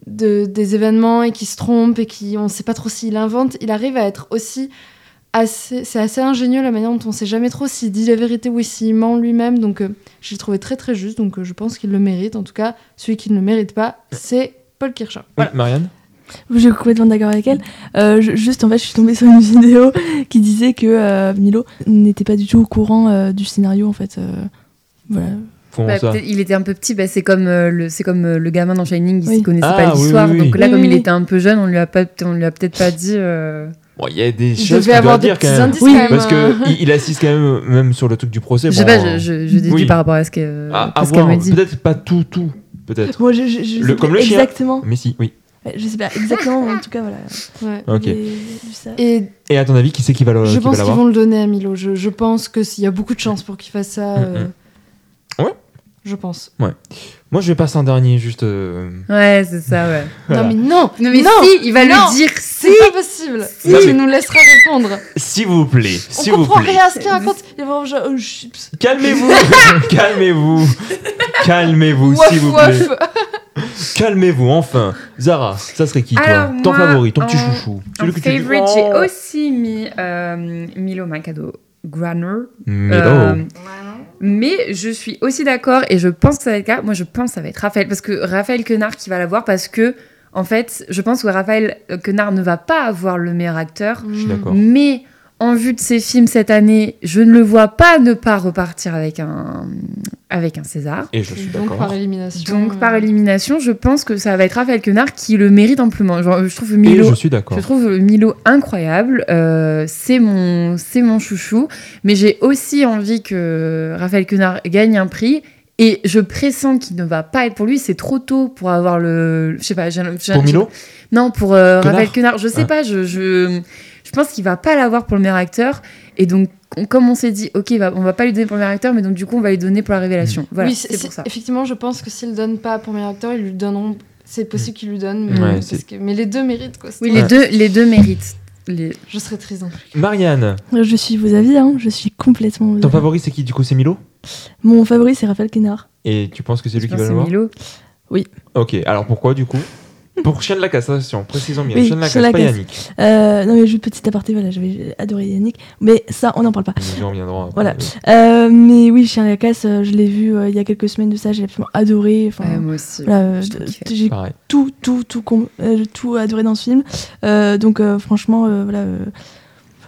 de- des événements et qui se trompe et qui on sait pas trop s'il invente il arrive à être aussi assez, c'est assez ingénieux la manière dont on sait jamais trop s'il dit la vérité ou s'il ment lui-même. Donc, euh, je l'ai trouvé très très juste. Donc, euh, je pense qu'il le mérite. En tout cas, celui qui ne le mérite pas, c'est Paul Kircher. Oui, Marianne? Je suis complètement d'accord avec elle. Euh, je- juste, en fait, je suis tombée <laughs> sur une vidéo qui disait que euh, Milo n'était pas du tout au courant euh, du scénario, en fait. euh, voilà. Bah, il était un peu petit, bah, c'est comme, euh, le, c'est comme euh, le gamin dans Shining, il Oui. ne connaissait Ah, pas l'histoire. oui, oui. Donc là, Oui, comme oui, il était un peu jeune, on lui a, pas, on lui a peut-être pas dit. euh, Bon, il y a des Il choses devait qu'il avoir doit des dire petits quand même. indices Oui, quand même. Parce que euh. il, il assiste quand même, même sur le truc du procès. je sais bon, pas, je, je, je déduis oui. par rapport à ce que- à voir, me dit. peut-être pas tout, tout, peut-être. Moi, je, je, je Le- comme le chien. exactement. Mais si, oui. Je sais pas exactement, mais en tout cas, voilà. Ouais. Ok. Et Et à ton avis, qui c'est qui va le- je qui pense qu'ils vont le donner à Milo. Je, je pense que s'il y a beaucoup de chances pour qu'il fasse ça. Mm, euh, mm. Ouais. Je pense. Moi, je vais passer en dernier, juste. euh, Ouais, c'est ça, ouais. <laughs> Voilà. Non mais non, Non, mais non, si, il va non, le dire, si c'est pas possible. Si. Non, Tu mais- nous laisseras répondre. S'il vous plaît, s'il On vous comprend plaît. rien à ce qu'il raconte. Il va genre oh, chips. Calmez-vous, <laughs> calmez-vous, calmez-vous, Waf, s'il vous waf. plaît. Calmez-vous, enfin. Zara, ça serait qui, toi Alors, Ton moi, favori, ton petit en- chouchou. En Celui que tu dis, favorite, j'ai oh, aussi mis euh, Milo Macado Granner. Euh, mais je suis aussi d'accord et je pense que ça va être cas. Moi, je pense que ça va être Raphaël parce que Raphaël Quenard qui va l'avoir parce que en fait, je pense que Raphaël Quenard ne va pas avoir le meilleur acteur, Je suis d'accord. mais en vue de ses films cette année, je ne le vois pas ne pas repartir avec un avec un César. Et je suis Donc par élimination. Donc par euh, élimination, je pense que ça va être Raphaël Quenard qui le mérite amplement. Genre, je trouve Et Milo je suis d'accord. je trouve Milo incroyable. euh, c'est mon, c'est mon chouchou. Mais j'ai aussi envie que Raphaël Quenard gagne un prix. Et je pressens qu'il ne va pas être pour lui. C'est trop tôt pour avoir le. Je sais pas. j'ai- j'ai- Pour Milo? Non, pour euh, Raphaël Quenard. Je sais Ah. pas. Je, je, je pense qu'il va pas l'avoir pour le meilleur acteur. Et donc, on- comme on s'est dit, ok, va- on va pas lui donner pour le meilleur acteur, mais donc du coup, on va lui donner pour la révélation. Voilà, oui, c'est pour ça. Effectivement, je pense que s'ils le donnent pas pour meilleur acteur, ils lui donneront. C'est possible qu'ils lui donnent, mais, Ouais, parce c'est- que- mais les deux méritent quoi. Oui, les deux, les deux méritent. Les... Je serais très en Marianne, Je suis vos avis, hein. je suis complètement. ton favori, c'est qui? Du coup, c'est Milo? Mon favori, c'est Raphaël Quenard. Et tu penses que c'est lui qui va c'est l'avoir Milo. Ok, alors pourquoi du coup? Pour Chien de la Casse, attention, précisons bien. Oui, Chien de la de la pas Casse. Yannick. Euh, non, mais juste petit aparté, voilà, j'avais adoré Yannick. Mais ça, on n'en parle pas. Reviendrons après. Voilà. Euh, mais oui, Chien à la casse, euh, je l'ai vu euh, il y a quelques semaines de ça, j'ai absolument adoré. Enfin, Ouais, moi aussi. voilà, euh, j'ai tout, tout, tout, com- euh, tout adoré dans ce film. Euh, donc, euh, franchement, euh, voilà, euh,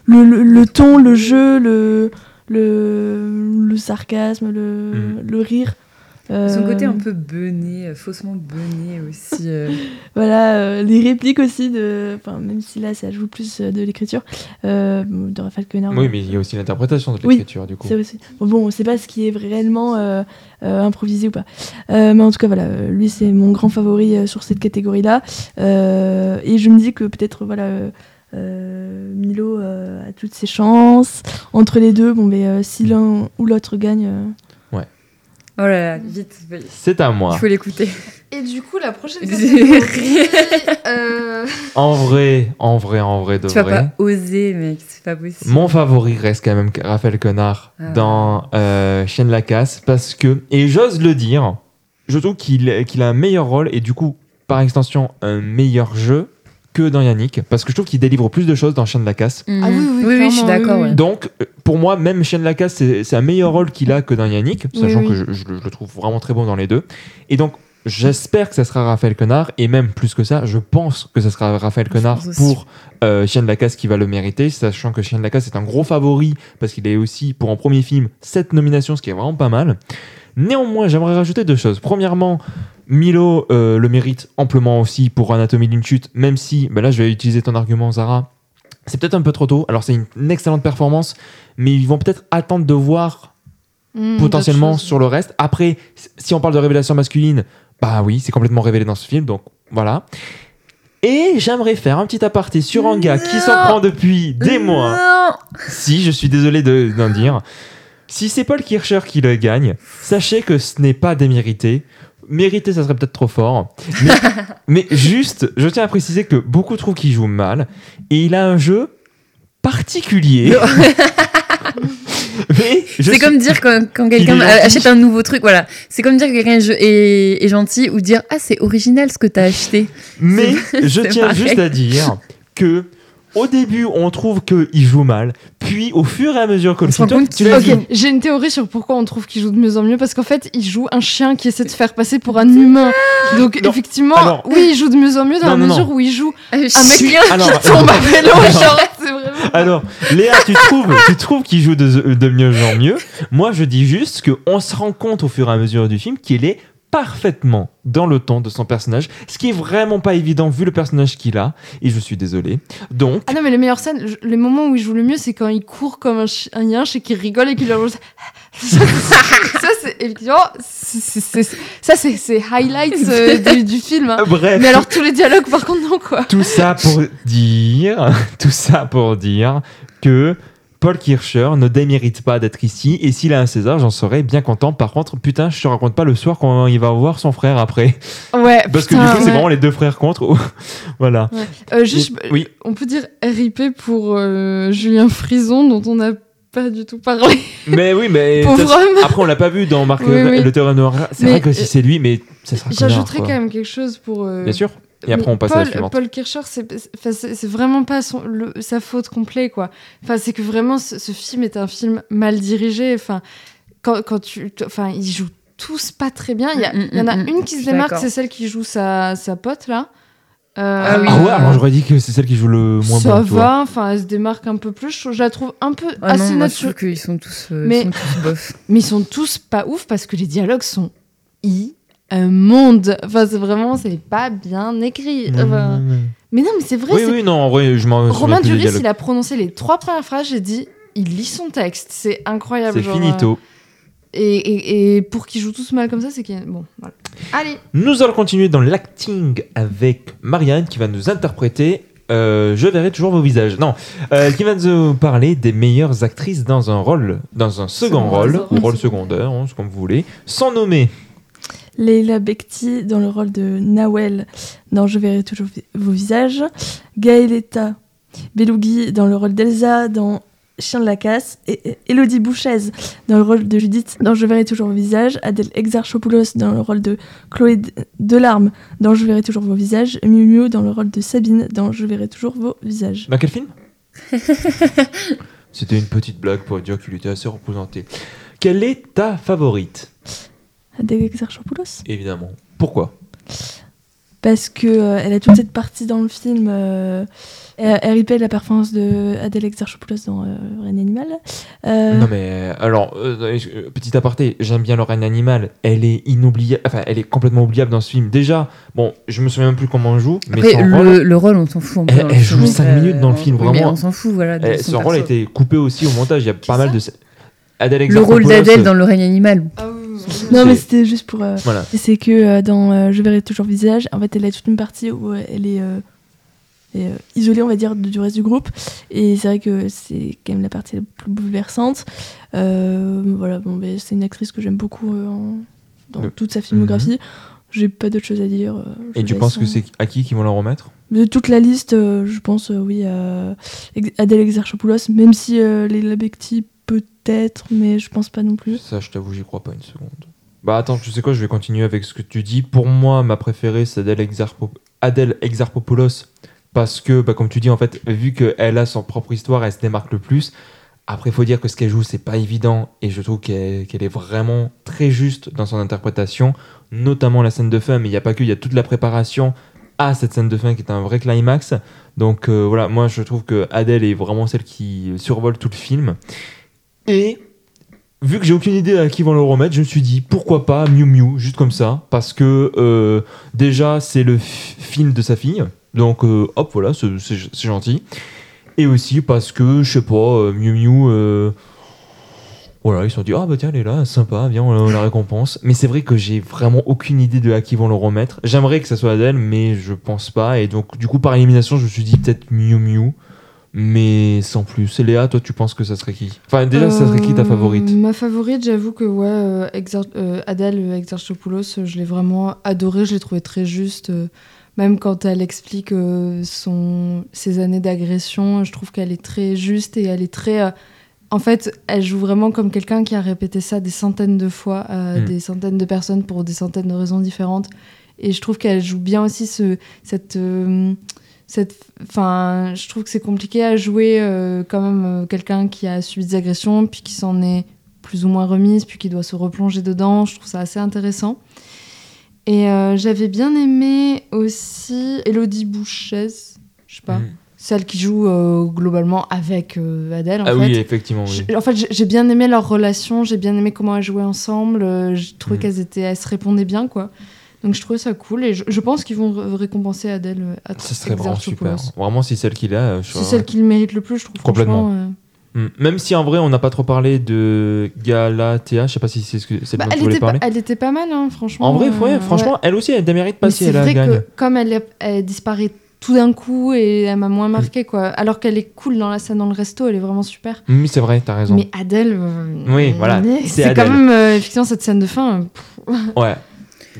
le, le, le ton, le jeu, le, le, le sarcasme, le, Mm. le rire. Son euh, côté un peu bené, euh, faussement bené aussi. euh. <laughs> Voilà, euh, les répliques aussi, de, enfin, même si là, ça joue plus de l'écriture, euh, de Raphaël Quenard. Oui, mais il y a aussi l'interprétation de Oui, l'écriture du coup. C'est aussi. Bon, bon, on sait pas ce qui est réellement euh, euh, improvisé ou pas. Euh, mais en tout cas, voilà, lui, c'est mon grand favori euh, sur cette catégorie-là. Euh, et je me dis que peut-être, voilà, euh, euh, Milo euh, a toutes ses chances. Entre les deux, bon, mais euh, si l'un ou l'autre gagne. Oh là là, vite, vite. C'est à il moi. faut l'écouter. Et du coup, la prochaine <laughs> catégorie, euh, En vrai, en vrai, en vrai, de Tu vas vrai. pas oser, mec, c'est pas possible. Mon favori reste quand même Raphaël Quenard Ah. dans euh, Chien de la Casse parce que, et j'ose le dire, je trouve qu'il qu'il a un meilleur rôle et du coup, par extension, un meilleur jeu que dans Yannick parce que je trouve qu'il délivre plus de choses dans Chien de la Casse. Mhm. Ah oui, oui, oui, je suis d'accord. oui, ouais. oui. Donc, euh, pour moi, même Chien de la Casse, c'est c'est un meilleur rôle qu'il a que dans Yannick, sachant oui. que je, je le- je le trouve vraiment très bon dans les deux. Et donc, j'espère que ça sera Raphaël Quenard, et même plus que ça, je pense que ça sera Raphaël aussi. pour euh, Chien de la Casse qui va le mériter, sachant que Chien de la Casse est un gros favori, parce qu'il est aussi, pour un premier film, 7 nominations, ce qui est vraiment pas mal. Néanmoins, j'aimerais rajouter deux choses. Premièrement, Milo euh, le mérite amplement aussi pour Anatomie d'une chute, même si, ben là je vais utiliser ton argument Zara, c'est peut-être un peu trop tôt. Alors c'est une, excellente performance, mais ils vont peut-être attendre de voir Hmm, potentiellement sur le reste. Après, si on parle de révélation masculine, bah oui, c'est complètement révélé dans ce film, donc voilà. Et j'aimerais faire un petit aparté sur un gars qui s'en prend depuis des mois. Non Si, je suis désolé de- d'en dire. Si c'est Paul Kircher qui le gagne, sachez que ce n'est pas démérité. Mérité, ça serait peut-être trop fort. Mais, <laughs> mais juste, je tiens à préciser que beaucoup trouvent qu'il joue mal. Et il a un jeu particulier. <laughs> <laughs> C'est comme dire quand, quand quelqu'un achète un nouveau truc, voilà. C'est comme dire que quelqu'un est, gentil ou dire Ah, c'est original ce que t'as acheté. Mais je tiens pareil. juste à dire que au début, on trouve qu'il joue mal, puis au fur et à mesure que On le film tu l'as j'ai une théorie sur pourquoi on trouve qu'il joue de mieux en mieux parce qu'en fait, il joue un chien qui essaie de se faire passer pour un humain. Donc Non, effectivement, alors- oui, il joue de mieux en mieux dans Non, la non, mesure non. où il joue Un un mec chien. Alors, qui tombe à vélo, <laughs> genre <laughs> c'est vraiment. Alors, Léa, tu trouves, tu trouves qu'il joue de, de mieux en mieux. Moi, je dis juste qu'on se rend compte au fur et à mesure du film qu'il est parfaitement dans le ton de son personnage, ce qui est vraiment pas évident vu le personnage qu'il a. Et je suis désolé. Donc, Ah non, mais les meilleures scènes, les moments où il joue le mieux, c'est quand il court comme un, chi- un yinche et qu'il rigole et qu'il leur ça, <laughs> ça, c'est effectivement, ça c'est c'est highlights euh, <laughs> du, du film. hein. bref. Mais alors tous les dialogues, par contre, non quoi. Tout ça pour dire, <laughs> tout ça pour dire que Paul Kircher ne démérite pas d'être ici. Et s'il a un César, j'en serais bien content. Par contre, putain, je te raconte pas le soir quand il va voir son frère après. Ouais. Parce que du coup, c'est vraiment les deux frères contre. <laughs> voilà. Euh, juste, Et- oui. on peut dire RIP pour euh, Julien Frison, dont on n'a pas du tout parlé. Mais oui, mais. <laughs> Pauvre ça- homme. Après, on l'a pas vu dans Marc Oui, oui. le théorème noir. C'est vrai que si euh, c'est lui, mais ça sera J'ajouterais quand même quelque chose pour. euh, Bien sûr. Et après, on passe Paul, à la suivante. Paul Kircher, c'est vraiment pas son, le- sa faute complète, quoi. Enfin, c'est que vraiment, ce, ce film est un film mal dirigé. Enfin, quand, quand tu, enfin, ils jouent tous pas très bien. Il y, a- Mm, mm, y en a mm, une qui se démarque, c'est celle qui joue sa, sa pote là. Euh, Ah oui. Ah ouais, alors j'aurais dit que c'est celle qui joue le moins ça bon. vois. va, enfin, elle se démarque un peu plus. Je, la trouve un peu Ah assez non, moi, je naturelle. trouve qu'ils sont tous, euh, Mais- sont tous bof. Mais ils sont tous pas ouf parce que les dialogues sont immondes. Enfin, c'est vraiment, c'est pas bien écrit. Enfin, Mmh. Mais non, mais c'est vrai. Oui, oui, non, en vrai, je m'en Romain Duris, il a prononcé les trois premières phrases, j'ai dit, il lit son texte. C'est incroyable. C'est finito. euh, Et, et, et pour qu'ils jouent tous mal comme ça, c'est qu'il y a- Bon, voilà. Allez Nous allons continuer dans l'acting avec Marianne qui va nous interpréter euh, Je verrai toujours vos visages. Non, euh, qui va nous parler des meilleures actrices dans un rôle, dans un second rôle, rôle. ou rôle secondaire, hein, comme vous voulez, sans nommer. Leila Bekti dans le rôle de Nawel dans Je verrai toujours vos visages. Gaëletta Belougui dans le rôle d'Elsa dans Chien de la casse. Et Elodie Bouchez dans le rôle de Judith dans Je verrai toujours vos visages. Adèle Exarchopoulos dans le rôle de Chloé Delarme dans Je verrai toujours vos visages. Miu Miu dans le rôle de Sabine dans Je verrai toujours vos visages. Dans quel film? <laughs> C'était une petite blague pour dire qu'il était assez représenté. Quelle est ta favorite? Adèle Exarchopoulos Évidemment. Pourquoi? Parce que euh, elle a toute cette partie dans le film. Euh, elle, elle répète la performance de Adèle Exarchopoulos dans euh, Reine Animal. Euh, Non mais alors petit aparté, j'aime bien Lorraine Animal. Elle est inoubliable, enfin elle est complètement oubliable dans ce film. Déjà, bon, je me souviens même plus comment elle joue, mais Après, son le, rôle, le rôle, on s'en fout. Elle- dans le elle joue cinq Euh, minutes dans le film, oui, mais vraiment. on s'en fout, voilà. son son rôle a été coupé aussi au montage. Il y a pas mal ça de Adèle Le rôle d'Adèle dans Le règne animal. Ah Non, mais c'était juste pour. euh, Voilà. C'est que euh, dans euh, Je verrai toujours visage, en fait, elle a toute une partie où euh, elle est, euh, est, euh, isolée, on va dire, du reste du groupe. Et c'est vrai que c'est quand même la partie la plus bouleversante. Euh, voilà, bon, c'est une actrice que j'aime beaucoup euh, en- dans Le- toute sa filmographie. J'ai pas d'autre chose à dire. euh, Et tu penses que euh, c'est à qui qu'ils vont la remettre? De toute la liste, euh, je pense, euh, oui, à Adèle Exarchopoulos, même si euh, Leila Bekti, peut-être, mais je pense pas non plus. Ça, je t'avoue, j'y crois pas une seconde. Bah attends, tu sais quoi, je vais continuer avec ce que tu dis. Pour moi, ma préférée, c'est Adèle, Exarpo- Adèle Exarchopoulos. Parce que, bah, comme tu dis, en fait, vu qu'elle a son propre histoire, elle se démarque le plus. Après, il faut dire que ce qu'elle joue, c'est pas évident. Et je trouve qu'elle qu'elle est vraiment très juste dans son interprétation, notamment la scène de fin. Mais il n'y a pas que, il y a toute la préparation à cette scène de fin qui est un vrai climax. Donc euh, voilà, moi je trouve que Adèle est vraiment celle qui survole tout le film. Et vu que j'ai aucune idée à qui vont le remettre, je me suis dit pourquoi pas Miu Miu, juste comme ça, parce que euh, déjà c'est le film de sa fille, donc euh, hop voilà, c'est gentil. Et aussi parce que je sais pas, euh, Miu Miu, voilà, ils se sont dit ah bah tiens elle est là, sympa, viens on la récompense. Mais c'est vrai que j'ai vraiment aucune idée de à qui vont le remettre. J'aimerais que ça soit Adèle, mais je pense pas. Et donc du coup par élimination, je me suis dit peut-être Miu Miu. Mais sans plus. Et Léa, toi, tu penses que ça serait qui? Enfin, déjà, ça serait qui ta Euh, favorite? Ma favorite, j'avoue que ouais, euh, euh, Adèle Exarchopoulos, je l'ai vraiment adorée, je l'ai trouvée très juste. même quand elle explique son, ses années d'agression, je trouve qu'elle est très juste et elle est très. en fait, elle joue vraiment comme quelqu'un qui a répété ça des centaines de fois à Mm. des centaines de personnes pour des centaines de raisons différentes. Et je trouve qu'elle joue bien aussi ce, cette, cette, enfin, je trouve que c'est compliqué à jouer euh, quand même euh, quelqu'un qui a subi des agressions puis qui s'en est plus ou moins remise puis qui doit se replonger dedans. Je trouve ça assez intéressant. Et euh, j'avais bien aimé aussi Elodie Bouchez, je sais pas, Mm. celle qui joue globalement avec Adèle. En Ah fait. oui, effectivement, oui. En fait, j'ai- bien aimé leur relation, j'ai bien aimé comment elles jouaient ensemble. J'ai trouvé Mhm. qu'elles étaient, elles se répondaient bien, quoi. Donc je trouvais ça cool et je, je pense qu'ils vont ré- récompenser Adèle euh, à Ça serait vraiment super. Vraiment, si celle qu'il a, euh, C'est serais- celle qui le mérite le plus, je trouve. Complètement. euh. Mm. Même si en vrai, on n'a pas trop parlé de Galatea, je sais pas si c'est ce que c'est Bah, elle, était pas, parler. elle était pas mal, hein, franchement. En vrai, euh, ouais, franchement, ouais. elle aussi, elle mérites Mais passés, c'est vrai gagne. que comme elle, elle disparaît tout d'un coup et elle m'a moins marqué, quoi. Alors qu'elle est cool dans la scène dans le resto, elle est vraiment super. Oui, c'est vrai, t'as raison. Mais Adèle, euh, Oui, voilà, c'est c'est quand même euh, effectivement cette scène de fin. euh, Ouais.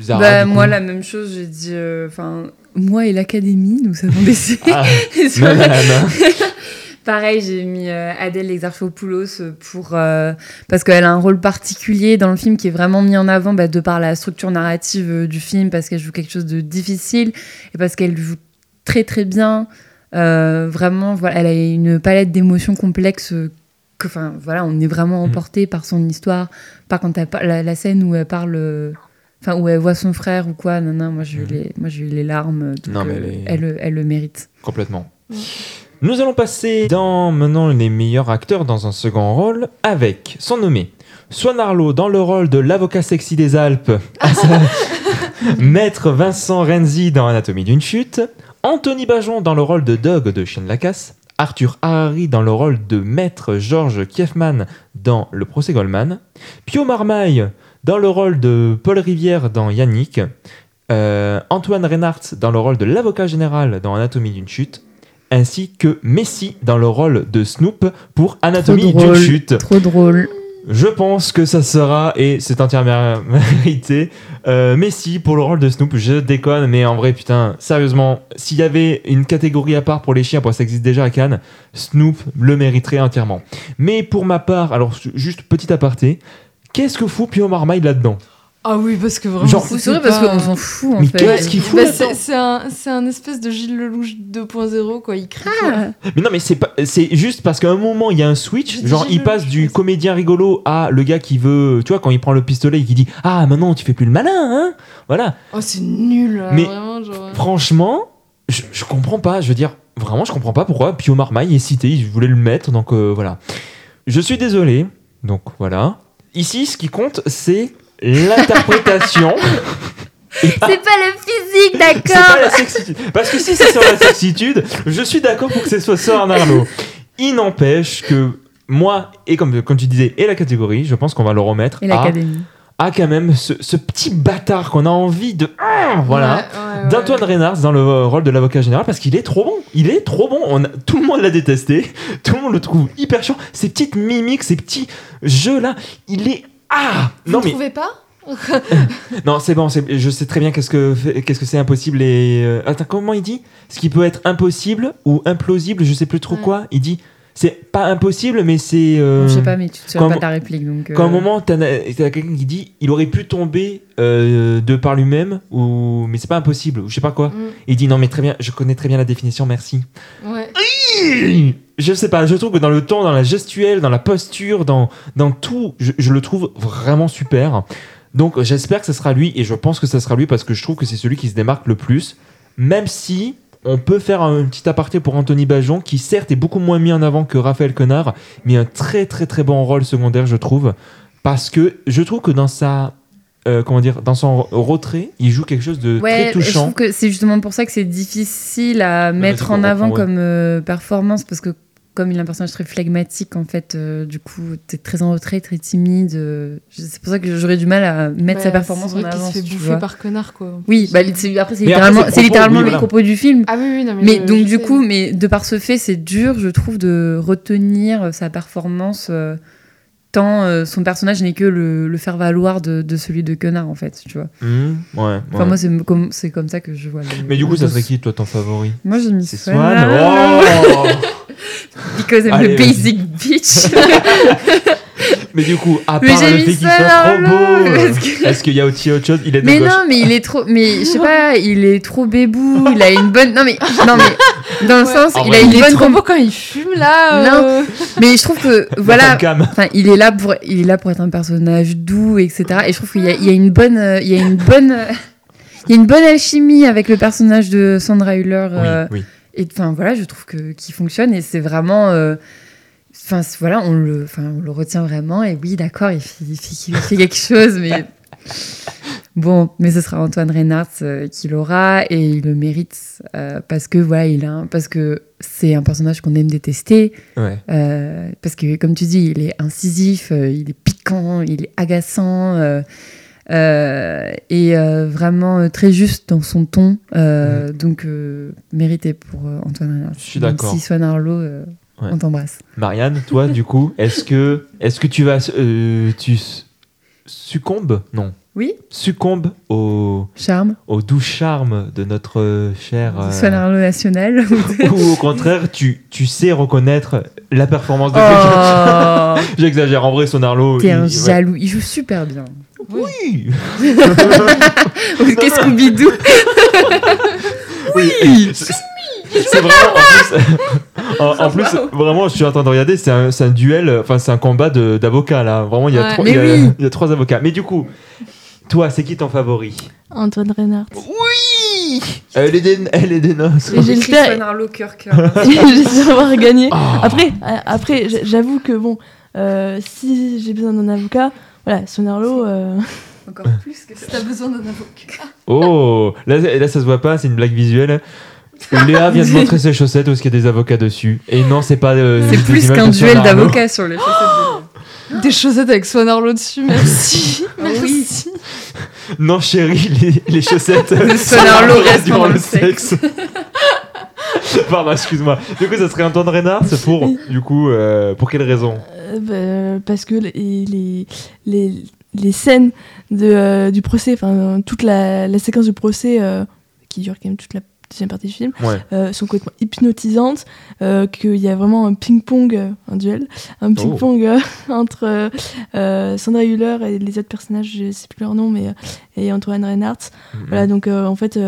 Bah, moi, la même chose, j'ai dit. euh, Enfin, moi et l'académie, nous avons décidé. <laughs> Ah. <laughs> <laughs> Pareil, j'ai mis euh, Adèle Exarchopoulos pour euh, parce qu'elle a un rôle particulier dans le film qui est vraiment mis en avant bah, de par la structure narrative du film, parce qu'elle joue quelque chose de difficile et parce qu'elle joue très très bien. Vraiment, voilà, elle a une palette d'émotions complexes. enfin, voilà, on est vraiment Mhm. emporté par son histoire, par quand elle par- la, la scène où elle parle. Euh, Enfin, où elle voit son frère ou quoi, non, non, moi j'ai eu, Mhm. les, moi, j'ai eu les larmes, donc, Non, mais euh, elle est- elle, elle le mérite. Complètement. Ouais. Nous allons passer dans maintenant les meilleurs acteurs dans un second rôle avec, sont nommés Swan Arlo dans le rôle de l'avocat sexy des Alpes, <laughs> <laughs> Maître Vincent Renzi dans Anatomie d'une chute, Anthony Bajon dans le rôle de Doug de Chien de la Casse, Arthur Harari dans le rôle de Maître Georges Kiefman dans Le procès Goldman, Pio Marmaille dans le rôle de Paul Rivière dans Yannick, euh, Antoine Reinhardt dans le rôle de l'avocat général dans Anatomie d'une chute, ainsi que Messi dans le rôle de Snoop pour Anatomie d'une chute. Trop drôle. Je pense que ça sera, et c'est entièrement <laughs> mérité, euh, Messi pour le rôle de Snoop. Je déconne, mais en vrai, putain, sérieusement, s'il y avait une catégorie à part pour les chiens, parce que ça existe déjà à Cannes, Snoop le mériterait entièrement. Mais pour ma part, alors juste petit aparté, qu'est-ce que fout Pio Marmaille là-dedans? Ah oui, parce que vraiment. Genre, C'est vrai parce pas- qu'on s'en fout en Mais fait. qu'est-ce qu'il fout Bah, là-dedans? c'est c'est un, c'est un espèce de Gilles Lelouch 2.0, quoi. Il crie. Ah, Mais non, mais c'est pas, c'est juste parce qu'à un moment il y a un switch, Je genre Gilles il passe Lelouch, du je comédien rigolo à le gars qui veut, tu vois, quand il prend le pistolet et qui dit ah maintenant tu fais plus le malin, hein, voilà. Oh, c'est nul, là, Mais- vraiment. Genre... Franchement, je, je comprends pas. Je veux dire, vraiment, je comprends pas pourquoi Pio Marmaille est cité. Il voulait le mettre, donc euh, voilà. Je suis désolé. Donc voilà. Ici, ce qui compte, c'est l'interprétation. Pas- <laughs> c'est pas le physique, c'est pas d'accord la sexitude. Parce que si c'est sur la sexitude, je suis d'accord pour que ce soit Soren Arnaud. Il n'empêche que moi, et comme, comme tu disais, et la catégorie, je pense qu'on va le remettre Et l'académie. à quand même ce, ce petit bâtard qu'on a envie de. Ah, voilà Ouais, ouais, ouais. d'Antoine Reynard dans le rôle de l'avocat général parce qu'il est trop bon. Il est trop bon. On a- tout le monde l'a détesté. <laughs> Tout le monde le trouve hyper chiant. Ces petites mimiques, ces petits jeux là, il est ah Vous non ne mais trouvez pas? <laughs> Non c'est bon. Je sais très bien qu'est-ce que fait- qu'est-ce que c'est impossible et euh, attends comment il dit? Ce qui peut être impossible ou implausible, je sais plus trop quoi. Il dit c'est pas impossible mais c'est euh, Je sais pas, mais tu te souviens quand- pas de la réplique donc. euh, Qu'à un moment, t'as t'as quelqu'un qui dit il aurait pu tomber euh, de par lui-même, ou mais c'est pas impossible, ou je sais pas quoi. Mm, Il dit non, mais très bien, je connais très bien la définition, merci. Ouais. Je sais pas, je trouve que dans le ton, dans la gestuelle, dans la posture, dans, dans tout, je, je le trouve vraiment super. Donc j'espère que ce sera lui, et je pense que ça sera lui parce que je trouve que c'est celui qui se démarque le plus, même si. On peut faire un petit aparté pour Anthony Bajon, qui certes est beaucoup moins mis en avant que Raphaël Quenard, mais un très très très bon rôle secondaire, je trouve. Parce que je trouve que dans sa. euh, comment dire Dans son retrait, il joue quelque chose de Ouais, très je touchant. trouve que c'est justement pour ça que c'est difficile à mettre en avant ouais. comme euh, performance parce que comme il a un personnage très flegmatique en fait, euh, du coup t'es très en retrait, très timide. euh, c'est pour ça que j'aurais du mal à mettre Bah, sa performance c'est en avant. se fait tu bouffer vois. par connard, quoi. Oui, bah, c'est- après c'est littéralement, c'est le c'est propos, littéralement oui, le propos du film. Ah oui, oui, non, mais. Mais je- donc je du sais. coup, mais de par ce fait, c'est dur, je trouve, de retenir sa performance euh, tant euh, son personnage n'est que le, le faire valoir de, de celui de Quenard en fait, tu vois. Mmh, ouais, Enfin moi c'est comme c'est comme ça que je vois. Mais du coup, ça serait qui, toi, ton favori Moi j'ai mis C'est Swan. Swan Oh <laughs> Because I'm Allez, vas-y. basic bitch. <laughs> Mais du coup, à part le fait qu'il soit trop beau, parce que- est-ce qu'il y a aussi autre chose? Il est de Mais gauche. non, mais il est trop. Mais je sais pas, il est trop bébou, il a une bonne. Non, mais, non, mais dans le Ouais. sens, En il a une Il est bonne. trop beau quand il fume là. euh. Mais je trouve que, <laughs> voilà. Enfin, il est là pour, il est là pour être un personnage doux, etc. Et je trouve qu'il y, a- il y a une bonne, euh, il y a une bonne, euh, <laughs> il y a une bonne alchimie avec le personnage de Sandra Hüller. euh, Oui, oui. Et enfin voilà, je trouve que qui fonctionne et c'est vraiment. euh, Enfin voilà, on le, enfin on le retient vraiment et oui d'accord, il fait, il fait- il fait quelque chose, mais <laughs> bon, mais ce sera Antoine Reinhardt euh, qui l'aura et il le mérite euh, parce que voilà, il a, un- parce que c'est un personnage qu'on aime détester, Ouais. euh, parce que comme tu dis, il est incisif, euh, il est piquant, il est agaçant. et vraiment très juste dans son ton. Donc, mérité pour Antoine Reinhardt. Je suis d'accord. Si Swan Arlo, Ouais. on t'embrasse. Marianne, toi, du coup, est-ce que, est-ce que tu vas, euh, tu succombes Non. Oui, Succombes au, charme. au doux charme de notre euh, cher. euh, Arlo national. <laughs> ou au contraire, tu, tu sais reconnaître la performance de quelqu'un. oh, <laughs> J'exagère, en vrai, son Arlo. t'es il- un ouais. jaloux. Il joue super bien. Oui Qu'est-ce <laughs> Scooby-Doo Oui C'est c'est <laughs> vraiment, en plus, <laughs> en, en plus, vraiment, je suis en train de regarder, c'est un, duel, enfin, c'est un combat d'avocats, là. Vraiment, il y, a Ouais. trois, Mais il, y a, oui. il y a trois avocats. Mais du coup, toi, c'est qui ton favori? Antoine Reinhardt. Oui Elle est des, elle est des noces. Et j'espère- <laughs> avoir gagné. Ah. Après, euh, après j'avoue que bon, euh, si j'ai besoin d'un avocat, voilà, Sonarlo, euh, Encore plus que ça. T'as besoin d'un avocat. Oh Là, là, ça se voit pas, c'est une blague visuelle. Léa vient de montrer ses chaussettes où il y a des avocats dessus. Et non, c'est pas. euh, C'est plus qu'un de duel d'avocats sur les chaussettes. <gasps> Des chaussettes avec Swan Arlo dessus, merci. <laughs> Oui. merci. <laughs> Non, chérie, les, les chaussettes. De Swan Arlo <laughs> restent durant le le sexe. Pardon, excuse-moi. Du coup, ça serait Antoine Reynard, c'est pour. Du coup, euh, pour quelle raison? Euh, bah, parce que les, les, les, les scènes de, euh, du procès, enfin toute la, la séquence du procès euh, qui dure quand même toute la deuxième partie du film, Ouais. euh, sont complètement hypnotisantes, euh, qu'il y a vraiment un ping-pong, euh, un duel, un ping-pong euh, entre Sandra Hüller et les autres personnages, je sais plus leur nom, mais et Antoine Reinhardt. Voilà, donc en fait,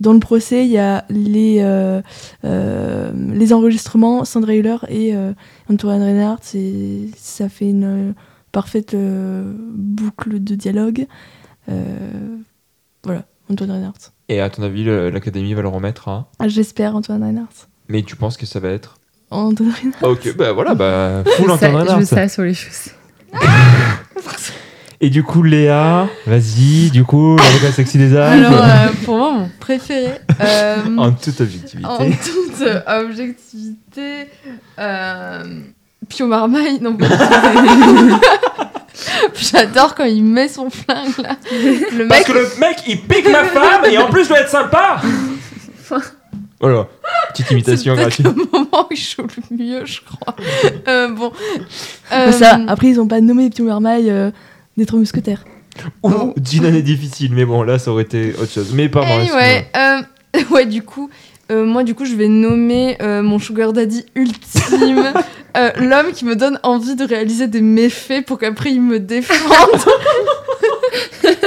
dans le procès, il y a les, euh, euh, les enregistrements, Sandra Hüller et euh, Antoine Reinhardt, et ça fait une parfaite boucle de dialogue. Voilà, Antoine Reinhardt. Et à ton avis, l'Académie va le remettre à. Ah, J'espère Antoine Reinhardt. Mais tu penses que ça va être? Antoine Reinhardt. Ok, bah voilà, bah. Full Je Antoine Reinhardt. ça sur les chaussettes. <laughs> Et du coup, Léa, vas-y, du coup, l'avocat sexy des Alpes. Alors, euh, pour moi, mon préféré. euh, En toute objectivité. en toute objectivité. Euh, Pio Marmaille, non pas. <laughs> <laughs> J'adore quand il met son flingue là. Le Parce mec, que le mec, il pique ma femme et en plus, je dois être sympa <laughs> Voilà, petite c'est imitation gratuite. le moment où il joue le mieux, je crois. <laughs> Euh, bon. Bah, ça, Euh, après, ils ont pas nommé Pio Marmaille euh, des trois mousquetaires. Ou d'une année difficile, mais bon, là, ça aurait été autre chose. Mais pardon, Anyway, euh, ouais, du coup, euh, moi, du coup, je vais nommer euh, mon sugar daddy ultime, euh, l'homme qui me donne envie de réaliser des méfaits pour qu'après il me défende. <laughs>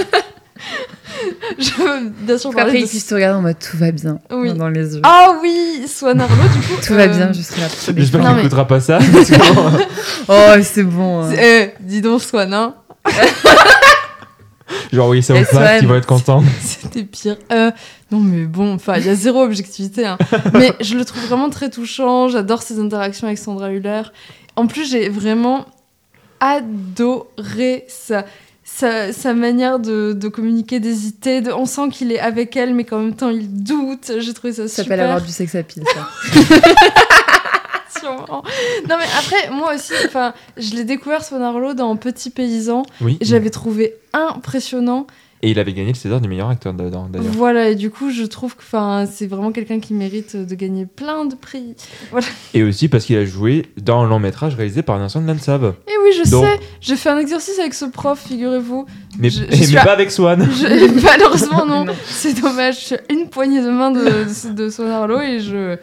je veux bien sûr Après, parler il de... puisse te regarder en mode tout va bien Oui. dans les yeux. Ah oui, Swan Arlo, du coup. tout va euh, bien, je serai là J'espère Non, qu'il mais- n'écoutera pas ça. parce que bon, Oh, c'est bon. hein. eh, dis donc, Swan, hein. <laughs> je vais envoyer ça au ils vont être contents. <laughs> C'était pire. Euh, non, mais bon, enfin, il y a zéro objectivité. hein. <laughs> Mais je le trouve vraiment très touchant. J'adore ses interactions avec Sandra Hüller. En plus, j'ai vraiment adoré sa, sa, sa manière de, de communiquer, d'hésiter. De, on sent qu'il est avec elle, mais qu'en même temps, il doute. J'ai trouvé ça, Ça super. s'appelle avoir du sex appeal, ça. <laughs> Non, mais après, moi aussi, enfin, je l'ai découvert, Swan Arlo, dans Petit Paysan. Oui. Et j'avais trouvé impressionnant. Et il avait gagné le César du meilleur acteur dedans, d'ailleurs. Voilà, et du coup, je trouve que c'est vraiment quelqu'un qui mérite de gagner plein de prix. Et aussi parce qu'il a joué dans un long métrage réalisé par Vincent de Lansave. Et oui, je Donc- sais, j'ai fait un exercice avec ce prof, figurez-vous. Mais, Je- je mais suis pas à- avec Swan. Je- Malheureusement, <laughs> non. Non. C'est dommage, je suis une poignée de main de, de, de Swan Arlo et je,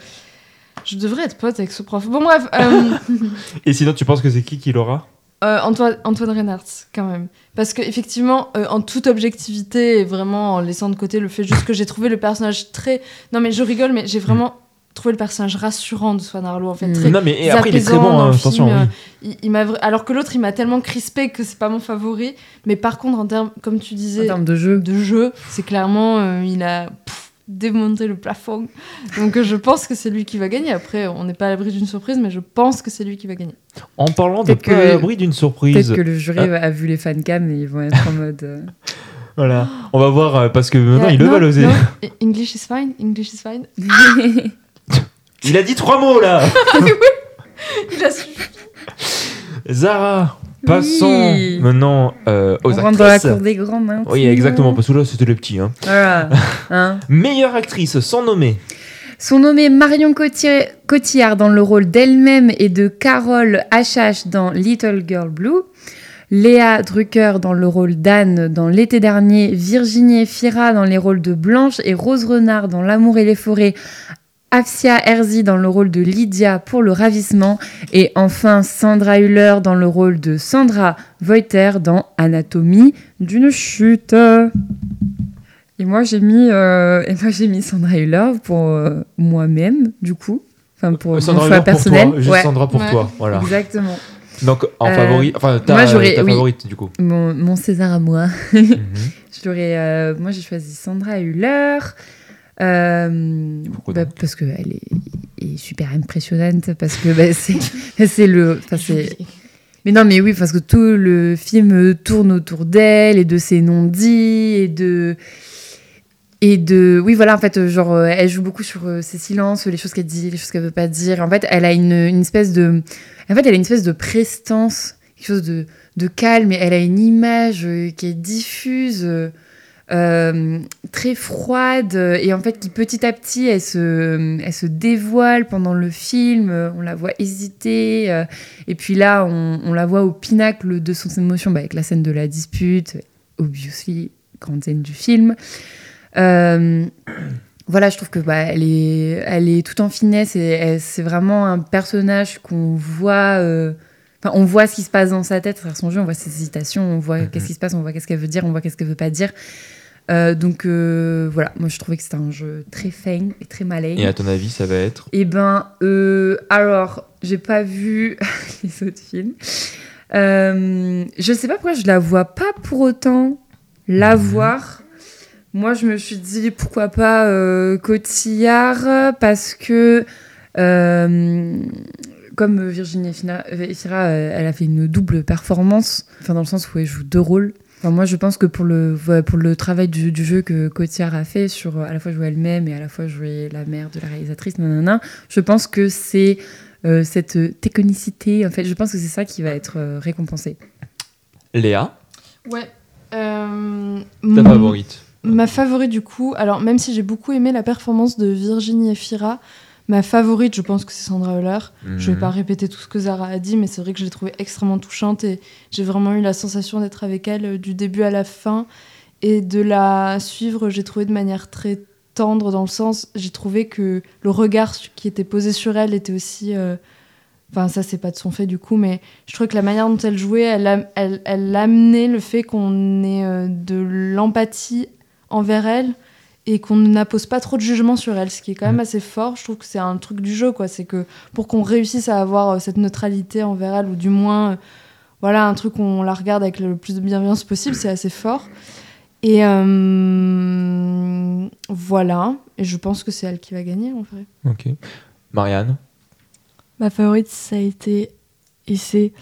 je devrais être pote avec ce prof. Bon, bref, euh, <laughs> Et sinon, tu penses que c'est qui qui l'aura? Euh, Antoine, Antoine Reinhardt, quand même. Parce que effectivement, euh, en toute objectivité et vraiment en laissant de côté le fait juste que j'ai trouvé le personnage très. Non mais je rigole, mais j'ai vraiment trouvé le personnage rassurant de Swan Arlo en fait. Très Non, mais et après, il est très bon, hein, attention. film, oui. euh, il, il m'a alors que l'autre, il m'a tellement crispé que c'est pas mon favori. Mais par contre, en termes, comme tu En disais, termes de jeu. de jeu, c'est clairement, euh, il a pff, démonté le plafond. Donc euh, je pense que c'est lui qui va gagner. Après, on n'est pas à l'abri d'une surprise, mais je pense que c'est lui qui va gagner. En parlant de pas à l'abri d'une surprise. Peut-être que le jury Ah. a vu les fancams et ils vont être en mode. euh, <laughs> Voilà. On va voir euh, parce que maintenant Euh, il le va l'oser. <laughs> English is fine, English is fine. Il a dit trois mots là. <laughs> Il a su. Zara. Passons Oui. maintenant euh, aux On rentre dans la actrices. cour des grands maintenant. Oui, exactement. Parce que là, c'était le petit. Hein. Voilà. <laughs> Hein. Meilleure actrice, sans nommer. Sont nommés Marion Cotillard, Cotillard dans le rôle d'elle-même et de Carole HH dans Little Girl Blue. Léa Drucker dans le rôle d'Anne dans L'été dernier. Virginie Fira dans les rôles de Blanche et Rose Renard dans L'amour et les forêts. Afsia Herzi dans le rôle de Lydia pour le ravissement. Et enfin Sandra Hüller dans le rôle de Sandra Voiter dans Anatomie d'une chute. Et moi j'ai mis euh, et moi j'ai mis Sandra Hüller pour euh, moi-même du coup, enfin pour mon Sandra choix Hüller pour personnel. toi. Juste Ouais, Sandra pour Ouais. toi. Voilà. exactement. Donc en Euh, favori, enfin ta, moi, ta oui. favorite du coup. Mon, mon César à moi. Mhm. <laughs> J'aurais, euh, moi j'ai choisi Sandra Hüller. Euh, Pourquoi bah, parce qu'elle est, est super impressionnante parce que bah, c'est <laughs> c'est le mais non mais oui parce que tout le film tourne autour d'elle et de ses non-dits et de et de oui voilà en fait genre elle joue beaucoup sur euh, ses silences les choses qu'elle dit les choses qu'elle veut pas dire. En fait elle a une, une espèce de en fait elle a une espèce de prestance quelque chose de, de calme et elle a une image euh, qui est diffuse euh, euh, très froide euh, et en fait qui petit à petit elle se, elle se dévoile pendant le film euh, on la voit hésiter euh, et puis là on, on la voit au pinacle de son émotion bah, avec la scène de la dispute obviously grande scène du film euh, voilà, je trouve que bah, elle est, elle est tout en finesse et c'est vraiment un personnage qu'on voit. euh, Enfin, on voit ce qui se passe dans sa tête, son jeu, on voit ses hésitations, on voit Mhm. qu'est-ce qui se passe, on voit qu'est-ce qu'elle veut dire, on voit qu'est-ce qu'elle veut pas dire. Euh, donc euh, voilà, moi je trouvais que c'était un jeu très fin et très malin. Et à ton avis, ça va être? Eh ben, euh, alors, j'ai pas vu <laughs> les autres films. Euh, je sais pas pourquoi je la vois pas pour autant la Mhm. voir. Moi, je me suis dit pourquoi pas Cotillard parce que comme Virginie Fina- Fira, euh, elle a fait une double performance, enfin dans le sens où elle joue deux rôles. Enfin, moi, je pense que pour le, pour le travail du, du jeu que Cotillard a fait sur euh, à la fois jouer elle-même et à la fois jouer la mère de la réalisatrice, nanana, je pense que c'est euh, cette technicité, en fait, je pense que c'est ça qui va être euh, récompensé. Léa, Ouais. Euh, ta mon- favorite. Ma favorite du coup, alors même si j'ai beaucoup aimé la performance de Virginie Efira, ma favorite je pense que c'est Sandra Euler. Je vais Mhm. pas répéter tout ce que Zara a dit, mais c'est vrai que je l'ai trouvée extrêmement touchante et j'ai vraiment eu la sensation d'être avec elle euh, du début à la fin et de la suivre, j'ai trouvé de manière très tendre dans le sens, j'ai trouvé que le regard qui était posé sur elle était aussi... euh, Enfin, ça, c'est pas de son fait du coup, mais je trouvais que la manière dont elle jouait, elle, a- elle, elle amenait le fait qu'on ait euh, de l'empathie envers elle et qu'on n'impose pas trop de jugement sur elle, ce qui est quand même Mm. assez fort. Je trouve que c'est un truc du jeu, quoi. C'est que pour qu'on réussisse à avoir euh, cette neutralité envers elle, ou du moins, euh, voilà, un truc où on la regarde avec le plus de bienveillance possible, c'est assez fort. Et euh, voilà, et je pense que c'est elle qui va gagner en vrai. Ok. Marianne, Ma favorite, ça a été et c'est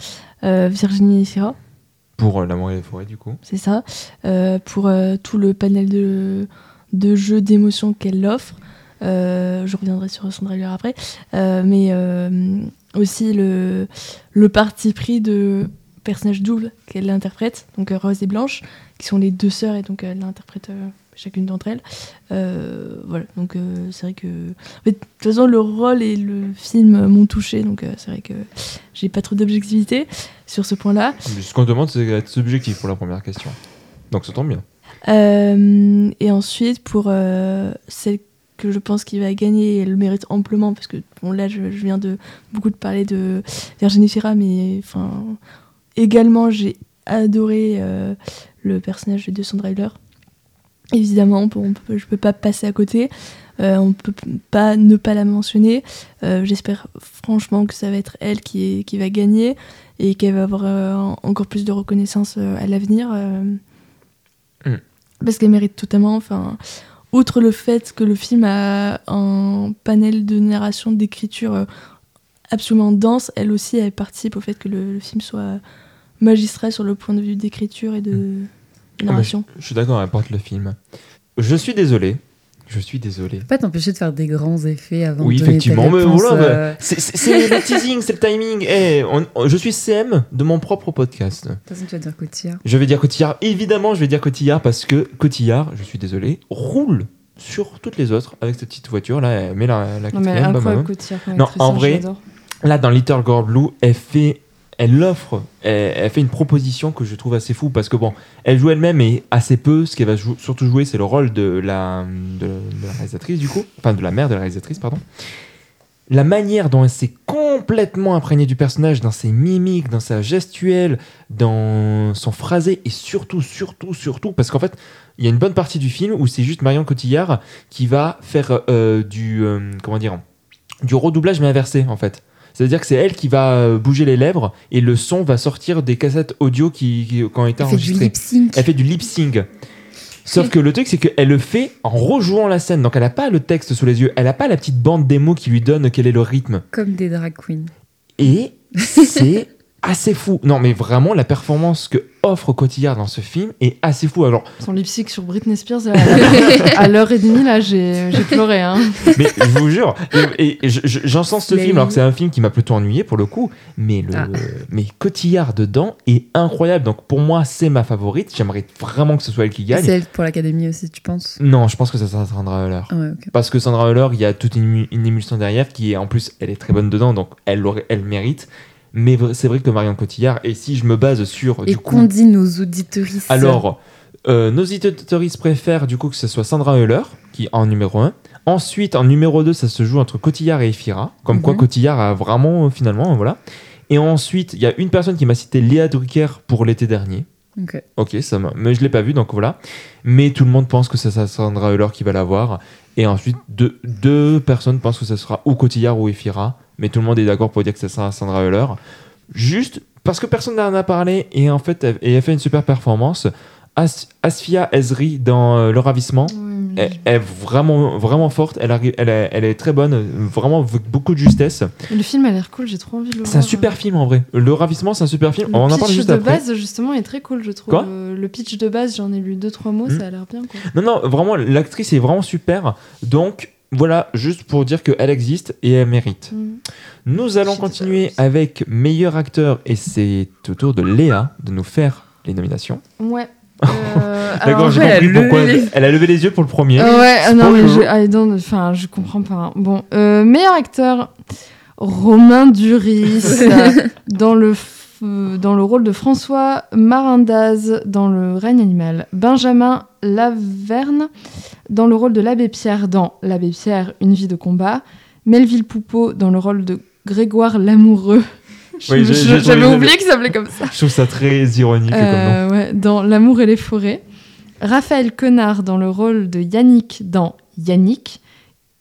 euh, Virginie Efira, pour euh, L'amour et les forêts, du coup. c'est ça, euh, pour euh, tout le panel de, de jeux d'émotions qu'elle offre. Euh, je reviendrai sur Sandra Hüller après, Euh, mais euh, aussi le, le parti pris de personnages doubles qu'elle interprète, donc Rose et Blanche, qui sont les deux sœurs et donc elle l'interprète euh, chacune d'entre elles. Voilà, donc c'est vrai que. de toute façon, le rôle et le film m'ont touché, donc c'est vrai que j'ai pas trop d'objectivité sur ce point-là. Ce qu'on demande, c'est d'être subjectif pour la première question. Donc ça tombe bien. Euh, et ensuite, pour euh, celle que je pense qu'il va gagner, elle le mérite amplement, parce que bon, là, je, viens de beaucoup de parler de Virginie Fira, mais enfin, également, j'ai adoré euh, le personnage de Sandra Hüller. Évidemment, on peut- je peux pas passer à côté. Euh, on peut pas ne pas la mentionner. J'espère franchement que ça va être elle qui, qui va gagner et qu'elle va avoir en- encore plus de reconnaissance à l'avenir. Parce qu'elle mérite totalement. Enfin, outre le fait que le film a un panel de narration, d'écriture euh, absolument dense, elle aussi, elle participe au fait que le, le film soit magistral sur le point de vue d'écriture et de, de Ah, narration. Je suis d'accord, elle porte le film. Je suis désolé. Je suis désolé. Pas t'empêcher de faire des grands effets avant Oui, de donner effectivement, mais voilà, euh, C'est le <laughs> teasing, c'est le timing. Eh, on- on- je suis CM de mon propre podcast. De toute façon, tu vas dire Cotillard. Je vais dire Cotillard. Évidemment, je vais dire Cotillard parce que Cotillard, je suis désolé, roule sur toutes les autres avec cette petite voiture là. Elle met la, la Non, mais bam, incroyable bam. Cotillard Non, en vrai. Là, dans Little Girl Blue, elle fait, elle offre, elle, elle fait une proposition que je trouve assez fou parce que bon, elle joue elle-même et assez peu. Ce qu'elle va surtout jouer, c'est le rôle de la, de la réalisatrice du coup, enfin de la mère de la réalisatrice, pardon. La manière dont elle s'est complètement imprégnée du personnage, dans ses mimiques, dans sa gestuelle, dans son phrasé et surtout, surtout, surtout, parce qu'en fait, il y a une bonne partie du film où c'est juste Marion Cotillard qui va faire euh, du, euh, comment dire, du redoublage mais inversé en fait. C'est-à-dire que c'est elle qui va euh, bouger les lèvres et le son va sortir des cassettes audio qui, qui, ont été enregistrées. Elle fait du lip sync. Sauf que le truc, c'est qu'elle le fait en rejouant la scène. Donc elle n'a pas le texte sous les yeux. Elle n'a pas la petite bande démo qui lui donne quel est le rythme. Comme des drag queens. Et <laughs> c'est assez fou. Non, mais vraiment, la performance que offre Cotillard dans ce film est assez fou. Alors, Son lip sync sur Britney Spears, là, à l'heure et demie, là, j'ai pleuré. Hein. <laughs> mais je vous jure, et, et je- je- j'en sens ce film, alors que c'est un film qui m'a plutôt ennuyé pour le coup, mais, le, Ah. mais Cotillard dedans est incroyable. Donc pour moi, c'est ma favorite. J'aimerais vraiment que ce soit elle qui gagne. C'est elle pour l'académie aussi, tu penses? Non, je pense que ça sera Sandra Hüller. Ah ouais. Parce que Sandra Hüller, il y a toute une, une émulsion derrière qui est en plus, elle est très bonne dedans, donc elle, elle mérite. Mais c'est vrai que Marion Cotillard, et si je me base sur Et qu'ont dit nos auditoristes alors, euh, nos auditoristes préfèrent du coup que ce soit Sandra Hüller, qui est en numéro 1. Ensuite, en numéro 2, ça se joue entre Cotillard et Efira. Comme quoi, Mhm. Cotillard a vraiment, euh, finalement, voilà. Et ensuite, il y a une personne qui m'a cité Léa Drucker pour l'été dernier. Ok. Ok, ça m'a- mais je l'ai pas vu, donc voilà. Mais tout le monde pense que c'est Sandra Hüller qui va l'avoir. Et ensuite, deux, deux personnes pensent que ce sera ou Cotillard ou Efira. Mais tout le monde est d'accord pour dire que ce sera Sandra Hüller. Juste parce que personne n'en a parlé et en fait, elle, et elle fait une super performance. As- Asfia Ezri dans euh, Le Ravissement. Elle, elle est vraiment, vraiment forte. Elle, arrive, elle, est, elle est très bonne, vraiment avec beaucoup de justesse. Le film a l'air cool, j'ai trop envie de le voir. C'est un super film en vrai. Le Ravissement, c'est un super film. Le On en pitch parle juste de après. base, justement, est très cool, je trouve. Quoi Euh, le pitch de base, j'en ai lu deux trois mots, Hmm. ça a l'air bien. Quoi. Non, non, vraiment, l'actrice est vraiment super. Donc, voilà, juste pour dire qu'elle existe et elle mérite. Hmm. Nous allons continuer avec meilleur acteur et c'est au tour de Léa de nous faire les nominations. Ouais. <laughs> Euh, D'accord, alors, j'ai compris elle pourquoi. les- Elle a levé les yeux pour le premier. Euh, ouais, ah non, mais je, I don't- enfin, je comprends pas. hein. Bon, euh, meilleur acteur, Romain Duris, euh, <laughs> dans, le euh, dans le rôle de François Marindaz dans Le règne animal. Benjamin Laverne dans le rôle de l'abbé Pierre dans L'abbé Pierre, une vie de combat. Melville Poupeau dans le rôle de Grégoire Lamoureux. Oui, J'avais oublié qu'il s'appelait comme ça. Je trouve ça très ironique comme nom. Euh, ouais, dans L'amour et les forêts. Raphaël Quenard dans le rôle de Yannick dans Yannick.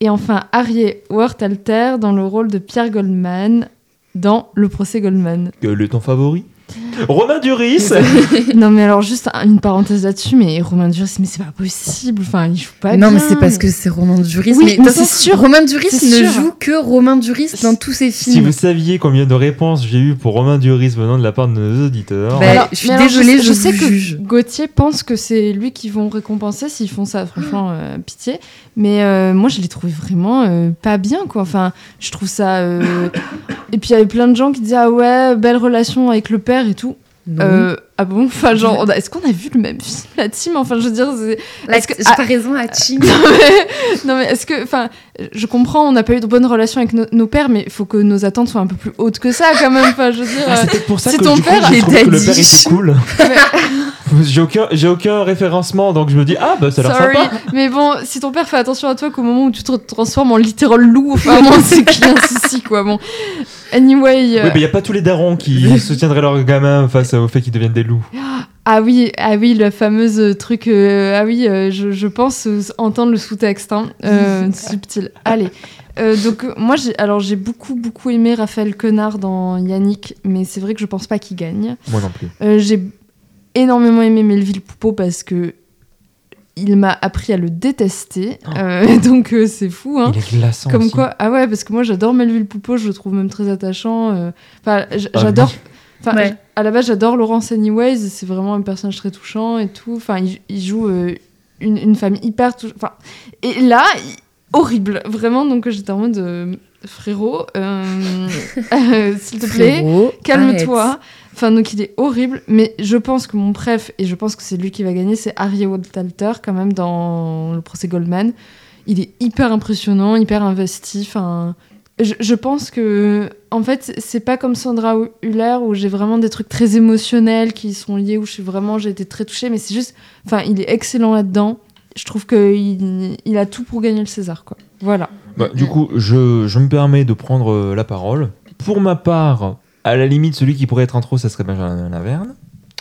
Et enfin Arié Wertalter dans le rôle de Pierre Goldman dans Le procès Goldman. Quel est ton favori <laughs> Romain Duris <laughs> non mais alors juste une parenthèse là-dessus, mais Romain Duris, mais c'est pas possible. Enfin, il joue pas non, mais c'est parce que c'est Romain Duris. Oui, mais mais c'est sûr. Romain Duris ne sûr. joue que Romain Duris dans tous ses Si films. vous saviez combien de réponses j'ai eu pour Romain Duris venant de la part de nos auditeurs. Bah, Alors, je suis désolée, je sais vous que juge. Gauthier pense que c'est lui qui vont récompenser s'ils font ça. Franchement, euh, pitié. Mais euh, moi, je l'ai trouvé vraiment euh, pas bien, quoi. Enfin, je trouve ça. euh, <coughs> Et puis il y avait plein de gens qui disaient ah ouais, belle relation avec le père et tout. Non. Euh, ah bon? Enfin, genre, a- est-ce qu'on a vu le même film, la team? Enfin, je veux dire, c'est- La- est-ce que- J'ai ah. pas raison à Ching. <laughs> non mais, non, mais est-ce que, enfin, je comprends, on n'a pas eu de bonne relation avec nos, nos pères, mais il faut que nos attentes soient un peu plus hautes que ça, quand même. Enfin, je veux dire. Ah, c'est pour ça que ton du coup, père je est que le père était cool. <laughs> <laughs> j'ai aucun, j'ai aucun référencement, donc je me dis ah bah ça a l'air Sorry, sympa. mais bon, si ton père fait attention à toi qu'au moment où tu te transformes en littéral loup, enfin, moi, c'est qu'il y a un souci, quoi. Bon. Anyway. Oui, euh, mais il n'y a pas tous les darons qui <laughs> soutiendraient leurs gamins face au fait qu'ils deviennent des loups. Ah oui, ah oui, le fameux truc. euh, ah oui, euh, je, je pense euh, entendre le sous-texte. Hein, euh, <laughs> subtil. Allez. Euh, donc euh, moi, j'ai alors j'ai beaucoup beaucoup aimé Raphaël Quenard dans Yannick, mais c'est vrai que je pense pas qu'il gagne. Moi non plus. Euh, j'ai énormément aimé Melville Poupeau parce que il m'a appris à le détester. Euh, <laughs> donc euh, c'est fou. Hein. Il est glaçant Comme aussi. quoi, ah ouais, parce que moi j'adore Melville Poupeau, je le trouve même très attachant. euh. Enfin, Ah, j'adore. Enfin, Ouais. à la base, j'adore Laurence Anyways, c'est vraiment un personnage très touchant et tout. Enfin, il, il joue euh, une, une femme hyper touchante. Enfin, et là, horrible, vraiment. Donc j'étais en mode euh, frérot, euh, <laughs> euh, s'il te plaît, calme-toi. Enfin, donc il est horrible, mais je pense que mon préf, et je pense que c'est lui qui va gagner, c'est Harry Walter quand même dans le procès Goldman. Il est hyper impressionnant, hyper investi. Enfin, je, je pense que, en fait, c'est pas comme Sandra Huller où j'ai vraiment des trucs très émotionnels qui sont liés, où je suis vraiment, j'ai été très touchée, mais c'est juste, enfin, il est excellent là-dedans. Je trouve qu'il il a tout pour gagner le César, quoi. Voilà. Bah, du coup, je, je me permets de prendre euh, la parole. Pour ma part, à la limite, celui qui pourrait être intro, ça serait Benjamin Laverne.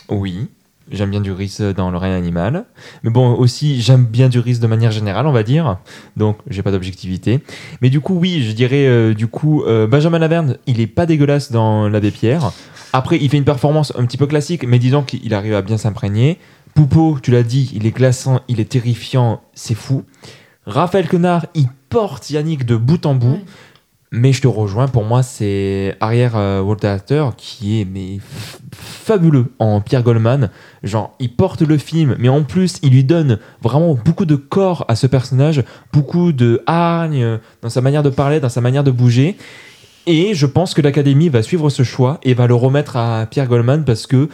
Oui, j'aime bien Duris dans Le règne animal. Mais bon, aussi, j'aime bien Duris de manière générale, on va dire. Donc, j'ai pas d'objectivité. Mais du coup, oui, je dirais, euh, du coup, euh, Benjamin Laverne, il est pas dégueulasse dans L'Abbé Pierre. Après, il fait une performance un petit peu classique, mais disons qu'il arrive à bien s'imprégner. Poupeau, tu l'as dit, il est glaçant, il est terrifiant, c'est fou. Raphaël Quenard, il porte Yannick de bout en bout. Mais je te rejoins, pour moi, c'est arrière euh, Walter qui est mais fabuleux en Pierre Goldman. Genre, il porte le film, mais en plus, il lui donne vraiment beaucoup de corps à ce personnage, beaucoup de hargne dans sa manière de parler, dans sa manière de bouger. Et je pense que l'Académie va suivre ce choix et va le remettre à Pierre Goldman parce que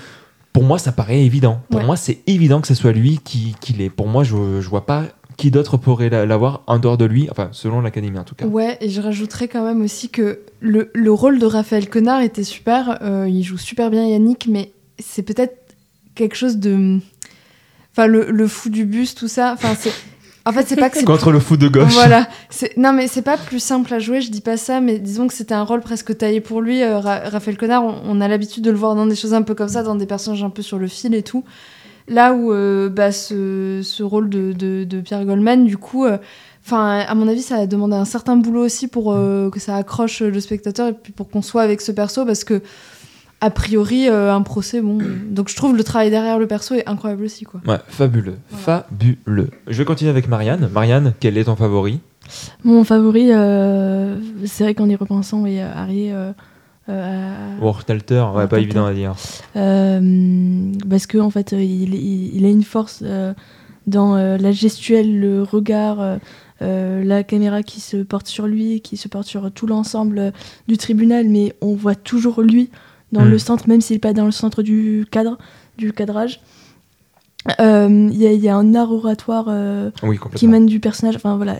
pour moi, ça paraît évident. Pour Ouais. moi, c'est évident que ce soit lui qui, qui l'est. Pour moi, je, je vois pas qui d'autre pourrait la- l'avoir en dehors de lui, enfin, selon l'Académie en tout cas. Ouais, et je rajouterais quand même aussi que le, le rôle de Raphaël Quenard était super. euh, il joue super bien Yannick, mais c'est peut-être quelque chose de. Enfin, le, le fou du bus, tout ça. Enfin, c'est. En fait, c'est pas que c'est. Contre le fou de gauche. Voilà. C'est- Non, mais c'est pas plus simple à jouer, je dis pas ça, mais disons que c'était un rôle presque taillé pour lui. Euh, Ra- Raphaël Quenard, on, on a l'habitude de le voir dans des choses un peu comme ça, dans des personnages un peu sur le fil et tout. Là où euh, bah, ce, ce rôle de, de- de Pierre Goldman, du coup, euh, enfin, à mon avis, ça a demandé un certain boulot aussi pour euh, que ça accroche le spectateur et puis pour qu'on soit avec ce perso, parce que a priori, euh, un procès, bon. <clears throat> Donc je trouve le travail derrière le perso est incroyable aussi, quoi. Ouais, fabuleux. Fabuleux. Je vais continuer avec Marianne. Marianne, quel est ton favori? Mon favori, euh, c'est vrai qu'en y repensant, oui, Harry. euh, euh, Wartalter, ouais, pas évident à dire. Euh, parce que en fait, euh, il, il- il a une force euh, dans la gestuelle, le regard, la caméra qui se porte sur lui, qui se porte sur tout l'ensemble du tribunal, mais on voit toujours lui dans le centre, même s'il n'est pas dans le centre du cadre, du cadrage. Il y, a- il y a un art oratoire Oui, qui émane du personnage. Enfin voilà.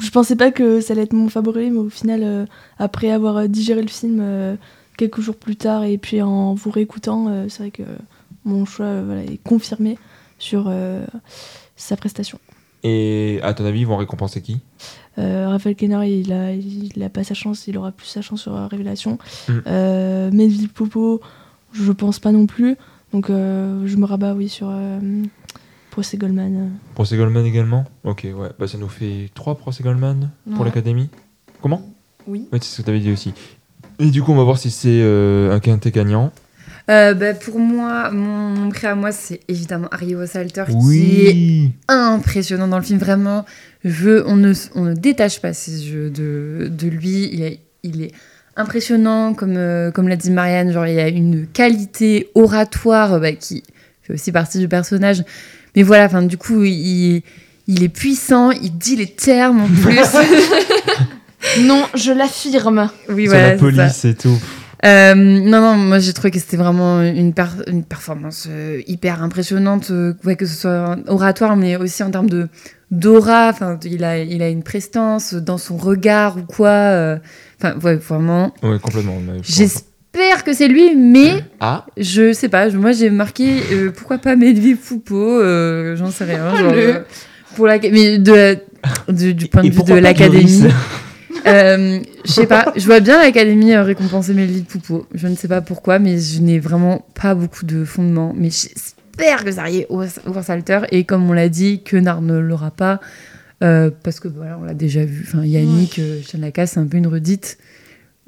Je pensais pas que ça allait être mon favori, mais au final, euh, après avoir euh, digéré le film euh, quelques jours plus tard et puis en vous réécoutant, euh, c'est vrai que mon choix voilà, est confirmé sur sa prestation. Et à ton avis, ils vont récompenser qui? Raphaël Kenner, il a, il a pas sa chance, il aura plus sa chance sur Révélation. Mm. Euh, Melville Popo, je pense pas non plus. Donc je me rabats, oui, sur Procès Goldman. Procès Goldman également Ok, ouais. Bah, ça nous fait trois procès Goldman pour Ouais. l'Académie. Comment? Oui. Oui, c'est ce que tu avais dit aussi. Et du coup, on va voir si c'est euh, un quintet gagnant. Euh, bah, pour moi, mon, mon prix à moi, c'est évidemment Harry Salter qui est Oui impressionnant dans le film. Vraiment, je, on, ne, on ne détache pas ses yeux de, de lui. Il est, il est impressionnant, comme, euh, comme l'a dit Marianne. Genre, il a une qualité oratoire bah, qui fait aussi partie du personnage. Mais voilà, enfin, du coup, il, il est puissant, il dit les termes en <laughs> plus. <laughs> Non, je l'affirme. oui, Sur voilà. la police et tout. Euh, non, non, moi j'ai trouvé que c'était vraiment une, per- une performance euh, hyper impressionnante, euh, ouais, que ce soit oratoire, mais aussi en termes de d'aura. Enfin, il a, il a une prestance dans son regard ou quoi. euh, Enfin, ouais, vraiment. Ouais, complètement. pense- J'espère que c'est lui, mais Ah, je sais pas. Moi j'ai marqué euh, pourquoi pas Medvi Poupeau, euh, j'en sais rien. genre, Le- euh, pour la, mais de, la- du, du point de et vue de l'académie. <laughs> <laughs> Euh, je sais pas, je vois bien l'Académie récompenser Melville Poupeau. Je ne sais pas pourquoi, mais je n'ai vraiment pas beaucoup de fondements. Mais j'espère que ça arrive au Salter. Et comme on l'a dit, que Nard ne l'aura pas. euh, parce que voilà, on l'a déjà vu. Enfin, Yannick, euh, c'est un peu une redite.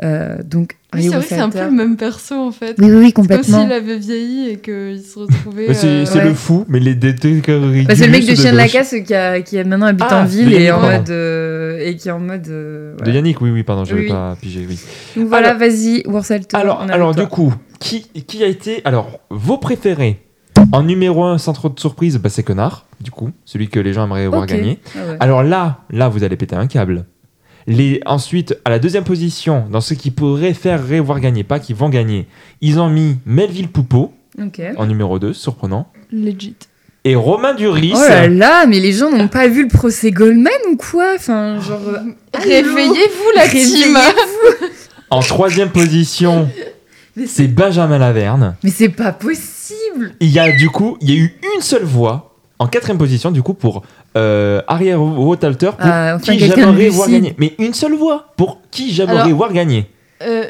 Euh, donc, Oui, c'est vrai que c'est un peu le même perso en fait. Oui, oui, oui, C'est comme complètement. s'il avait vieilli et qu'il se retrouvait. C'est euh, c'est ouais. le fou, mais les détecteurs Bah, c'est le mec de Chien de la Casse qui, a, qui a maintenant habite Ah, en ville et Yannick, en mode euh, et qui est en mode euh, De. Yannick, oui, oui, pardon, j'avais Oui, oui. pas pigé, oui. Donc voilà, vas-y, Warsalter. Alors, alors du coup, qui, qui a été. Alors, vos préférés En numéro 1, sans trop de surprise, bah, c'est Connard, du coup, celui que les gens aimeraient voir Ok. gagner. Ah ouais. Alors là, là, vous allez péter un câble. Les, ensuite, à la deuxième position, dans ceux qui pourraient faire voir gagner, pas qui vont gagner, ils ont mis Melville Poupeau en numéro 2, surprenant, Legit. et Romain Duris. Oh là là, mais les gens n'ont pas vu le procès Goldman ou quoi? Enfin, genre. euh, allô Réveillez-vous la team Réveillez-vous. En troisième position, <laughs> c'est Benjamin Laverne. Mais c'est pas possible Il y a du coup, il y a eu une seule voix en quatrième position du coup pour euh, Ariel Rotalter pour Ah, enfin, qui j'aimerais voir gagner. Mais une seule voix pour qui j'aimerais voir gagner. Euh,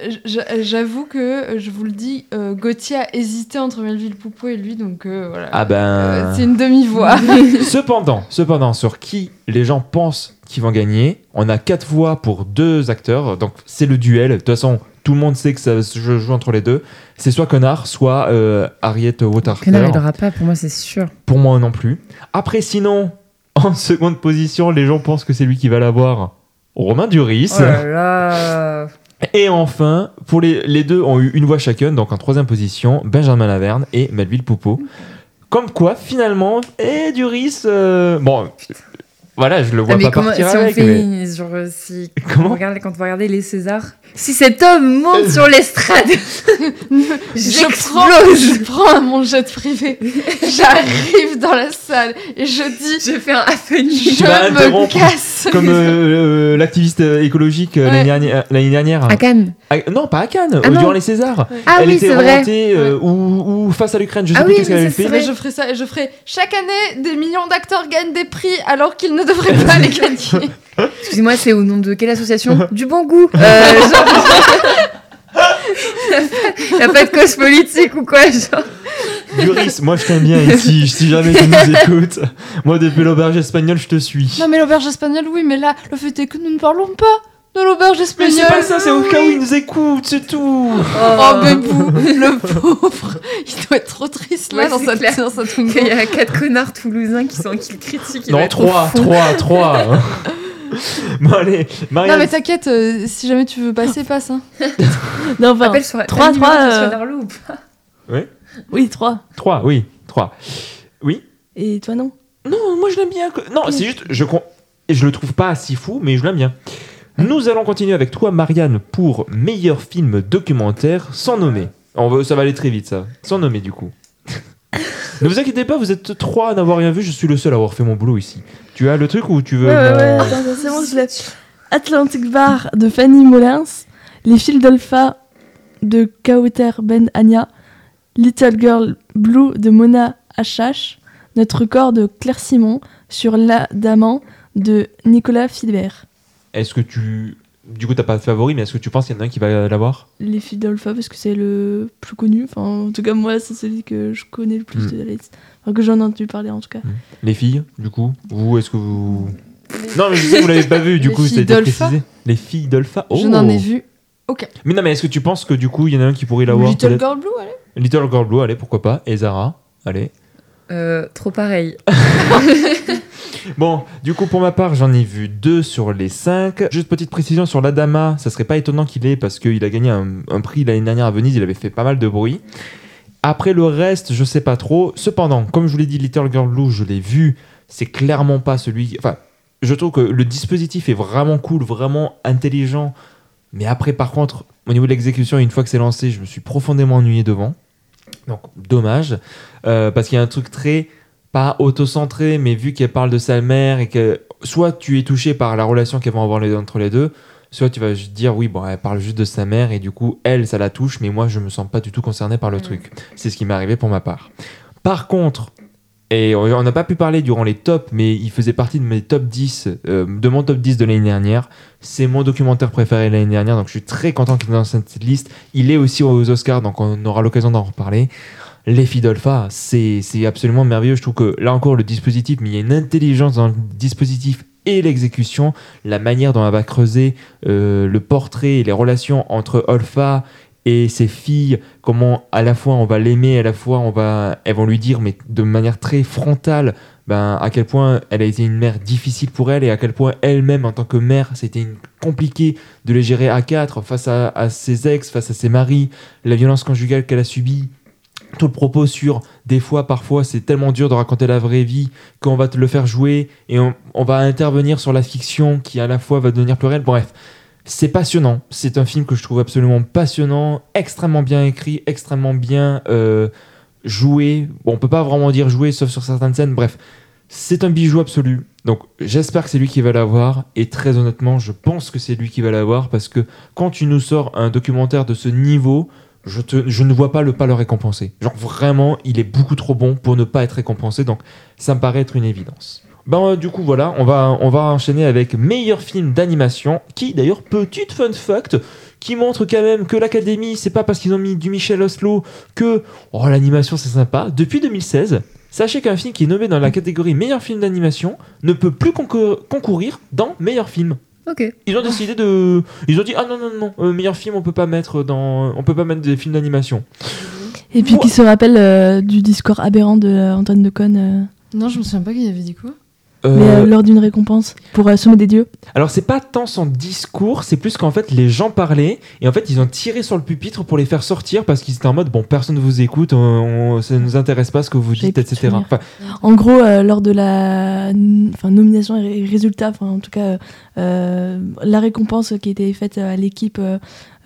J'avoue que, euh, je vous le dis, euh, Gauthier a hésité entre Melville Poupeau et lui, donc euh, voilà. Ah ben. Euh, c'est une demi-voix. <laughs> cependant, cependant, sur qui les gens pensent qu'ils vont gagner, on a quatre voix pour deux acteurs, donc c'est le duel. De toute façon, tout le monde sait que ça se joue entre les deux. C'est soit Connard, soit euh, Harriet Waterter. Connard, il aura pas, pour moi, c'est sûr. Pour moi non plus. Après, sinon, en seconde position, les gens pensent que c'est lui qui va l'avoir. Romain Duris. Oh là là Et enfin, pour les, les deux ont eu une voix chacun, donc en troisième position, Benjamin Laverne et Melville Poupeau. Comme quoi, finalement, et Duris, euh, bon, voilà, je le vois Ah, mais pas comment, partir si on avec. fait, mais- une- genre, si, <laughs> Comment on regarde, quand on va regarder les Césars, si cet homme monte sur l'estrade, <laughs> je, j'explose je prends mon jet privé, j'arrive dans la salle et je dis Je fais un happening. je me casse. Comme euh, euh, l'activiste écologique euh, Ouais. l'année dernière. À Cannes. Ah, non, pas à Cannes, Ah euh, durant les Césars. Ah Elle oui, était c'est vrai. remontée euh, ou, ou face à l'Ukraine, je sais Ah plus oui, qu'est-ce qu'elle avait fait. Mais je ferai ça et je ferai chaque année des millions d'acteurs gagnent des prix alors qu'ils ne devraient pas <laughs> les gagner. Excusez-moi, c'est au nom de quelle association <laughs> Du bon goût. Euh, genre... <laughs> y a pas de cause politique ou quoi genre. Duris, moi je t'aime bien ici, si jamais tu nous écoutes. Moi, depuis l'auberge espagnole, je te suis. Non mais l'auberge espagnole oui mais là le fait est que nous ne parlons pas de l'auberge Mais espagnole. c'est pas ça, c'est au cas où ils nous écoutent, c'est tout. Oh bébou, le pauvre, il doit être trop triste là Ouais, dans sa dans sa Il y a quatre connards toulousains qui sont qui le critiquent. il Non, être au 3, fond. 3, 3. <laughs> <laughs> bon, allez, Non Marianne. mais t'inquiète, euh, si jamais tu veux passer, passe. Hein. <laughs> Non, enfin, Appelle sur trois, le numéro trois, de euh, François Darlot ou pas oui, 3. 3, oui, 3. Oui Et toi, non? Non, moi je l'aime bien. Non, c'est juste, je, con- je le trouve pas si fou, mais je l'aime bien. Nous allons continuer avec toi, Marianne, pour meilleur film documentaire sans nommer. On va, ça va aller très vite, ça. Sans nommer, du coup. Ne vous inquiétez pas, vous êtes trois à n'avoir rien vu, je suis le seul à avoir fait mon boulot ici. Tu as le truc ou tu veux. Ouais, ouais, mon- ouais, attends, attends, c'est bon, je l'ai. Atlantic Bar de Fanny Molins, Les fils d'Alpha de Kauter Ben Anya, Little Girl Blue de Mona Achache, Notre corps de Claire Simon sur l'Adamant de Nicolas Philibert. Est-ce que tu. Du coup, t'as pas de favori, mais est-ce que tu penses qu'il y en a un qui va l'avoir? Les fils d'Alpha parce que c'est le plus connu. Enfin, en tout cas, moi, c'est celui que je connais le plus Mm. de la liste. Enfin, que j'en ai entendu parler en tout cas. Les filles, du coup? Vous, est-ce que vous. Non, mais je sais que vous l'avez pas vu, du Les coup, filles d'Alpha précisé. Les filles d'Alpha Je Oh. n'en ai vu. Mais non, mais est-ce que tu penses que du coup, il y en a un qui pourrait l'avoir Little Girl Blue, allez. Little Girl Blue, allez, pourquoi pas. Et Zara, allez. Euh, Trop pareil. <laughs> Bon, du coup, pour ma part, j'en ai vu deux sur les cinq. Juste petite précision sur l'Adama, ça serait pas étonnant qu'il ait parce qu'il a gagné un, un prix l'année dernière à Venise, il avait fait pas mal de bruit. Après le reste, je sais pas trop. Cependant, comme je vous l'ai dit, Little Girl Blue, je l'ai vu, c'est clairement pas celui. Enfin, je trouve que le dispositif est vraiment cool, vraiment intelligent. Mais après, par contre, au niveau de l'exécution, une fois que c'est lancé, je me suis profondément ennuyé devant. Donc, dommage. Euh, parce qu'il y a un truc très pas auto-centré, mais vu qu'elle parle de sa mère et que soit tu es touché par la relation qu'elles vont avoir les, entre les deux, soit tu vas dire oui, bon, elle parle juste de sa mère et du coup, elle, ça la touche, mais moi, je me sens pas du tout concerné par le truc. C'est ce qui m'est arrivé pour ma part. Par contre, et on n'a pas pu parler durant les tops, mais il faisait partie de mes top 10, euh, de mon top 10 de l'année dernière. C'est mon documentaire préféré de l'année dernière, donc je suis très content qu'il est dans cette liste. Il est aussi aux Oscars, donc on aura l'occasion d'en reparler. Les Fidolfa, c'est c'est absolument merveilleux. Je trouve que là encore, le dispositif, mais il y a une intelligence dans le dispositif et l'exécution, la manière dont elle va creuser euh, le portrait et les relations entre Olfa et ses filles, comment à la fois on va l'aimer, à la fois on va, elles vont lui dire, mais de manière très frontale, ben, à quel point elle a été une mère difficile pour elle et à quel point elle-même, en tant que mère, c'était compliqué de les gérer à quatre face à ses ex, face à ses maris, la violence conjugale qu'elle a subie. Tout le propos sur des fois, parfois, c'est tellement dur de raconter la vraie vie qu'on va te le faire jouer et on, va intervenir sur la fiction qui à la fois va devenir plurielle. Bref, c'est passionnant. C'est un film que je trouve absolument passionnant, extrêmement bien écrit, extrêmement bien euh, joué. Bon, on peut pas vraiment dire joué, sauf sur certaines scènes. Bref, c'est un bijou absolu. Donc, j'espère que c'est lui qui va l'avoir. Et très honnêtement, je pense que c'est lui qui va l'avoir parce que quand tu nous sors un documentaire de ce niveau, je, ne vois pas le pas le récompenser. Genre vraiment, il est beaucoup trop bon pour ne pas être récompensé. Donc, ça me paraît être une évidence. Ben, euh, du coup, voilà, on va, on va enchaîner avec meilleur film d'animation, qui d'ailleurs, petite fun fact, qui montre quand même que l'Académie, c'est pas parce qu'ils ont mis du Michel Oslo que oh, l'animation c'est sympa. Depuis 2016, sachez qu'un film qui est nommé dans la catégorie meilleur film d'animation ne peut plus concou- concourir dans meilleur film. Ok. Ils ont décidé de, ils ont dit ah non non non, euh, meilleur film on peut pas mettre dans, on peut pas mettre des films d'animation. Et puis qui se rappelle euh, du discours aberrant de euh, Antoine Decaune euh, Non, je me souviens pas qu'il avait dit quoi. Euh, mais, euh, lors d'une récompense pour euh, Sommet des Dieux. Alors c'est pas tant son discours, c'est plus qu'en fait les gens parlaient et en fait ils ont tiré sur le pupitre pour les faire sortir parce qu'ils étaient en mode bon personne ne vous écoute, on, ça nous intéresse pas ce que vous dites, etc. Enfin, En gros, euh, lors de la enfin, nomination et résultat, enfin en tout cas euh, la récompense qui était faite à l'équipe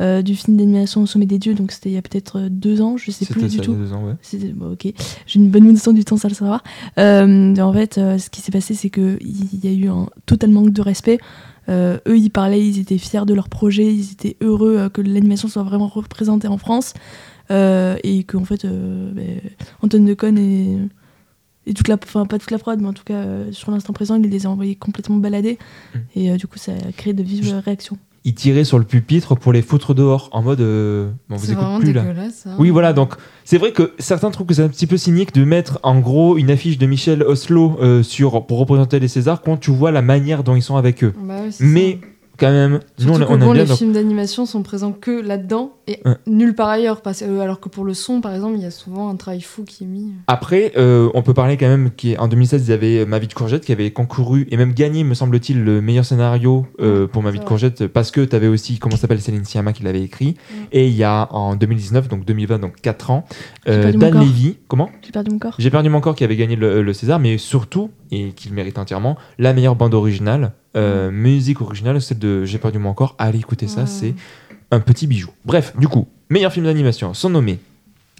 euh, du film d'animation au Sommet des Dieux, donc c'était il y a peut-être euh, deux ans, je sais plus du tout. deux ans, ouais. Bon, ok, j'ai une bonne notion du temps, ça le savoir. Euh, en fait, ce qui s'est passé, c'est qu'il y a eu un total manque de respect. Eux, ils parlaient, ils étaient fiers de leur projet, ils étaient heureux que l'animation soit vraiment représentée en France. Et qu'en fait, euh, ben, Antoine Decaune et, et toute la, enfin pas toute la prod, mais en tout cas euh, sur l'instant présent, il les a envoyés complètement balader. Mm. Et euh, du coup, ça a créé de vives Je- réactions. Ils tiraient sur le pupitre pour les foutre dehors en mode euh, bon, vous écoute plus là. hein. Oui, voilà, donc c'est vrai que certains trouvent que c'est un petit peu cynique de mettre en gros une affiche de Michel Oslo euh, sur, pour représenter les Césars quand tu vois la manière dont ils sont avec eux. Bah Mais ça. Quand même, nous on, Surtout que on bon, aime bien. les donc- films d'animation sont présents que là-dedans et Ouais. nulle part ailleurs. Parce, euh, alors que pour le son, par exemple, il y a souvent un travail fou qui est mis. Après, euh, on peut parler quand même qu'en 2016, il y avait euh, Ma vie de courgette qui avait concouru et même gagné, me semble-t-il, le meilleur scénario euh, pour Ma vie de courgette parce que tu avais aussi, comment s'appelle, Céline Sciamma qui l'avait écrit. Et il y a en 2019, donc 2020, donc 4 ans, euh, Dan. Levy, comment? J'ai perdu mon corps. J'ai perdu mon corps qui avait gagné le, le César, mais surtout, et qu'il mérite entièrement, la meilleure bande originale, euh, musique originale, celle de J'ai perdu mon corps. Allez écouter ça, Ouais. c'est un petit bijou. Bref, du coup, meilleur film d'animation sont nommés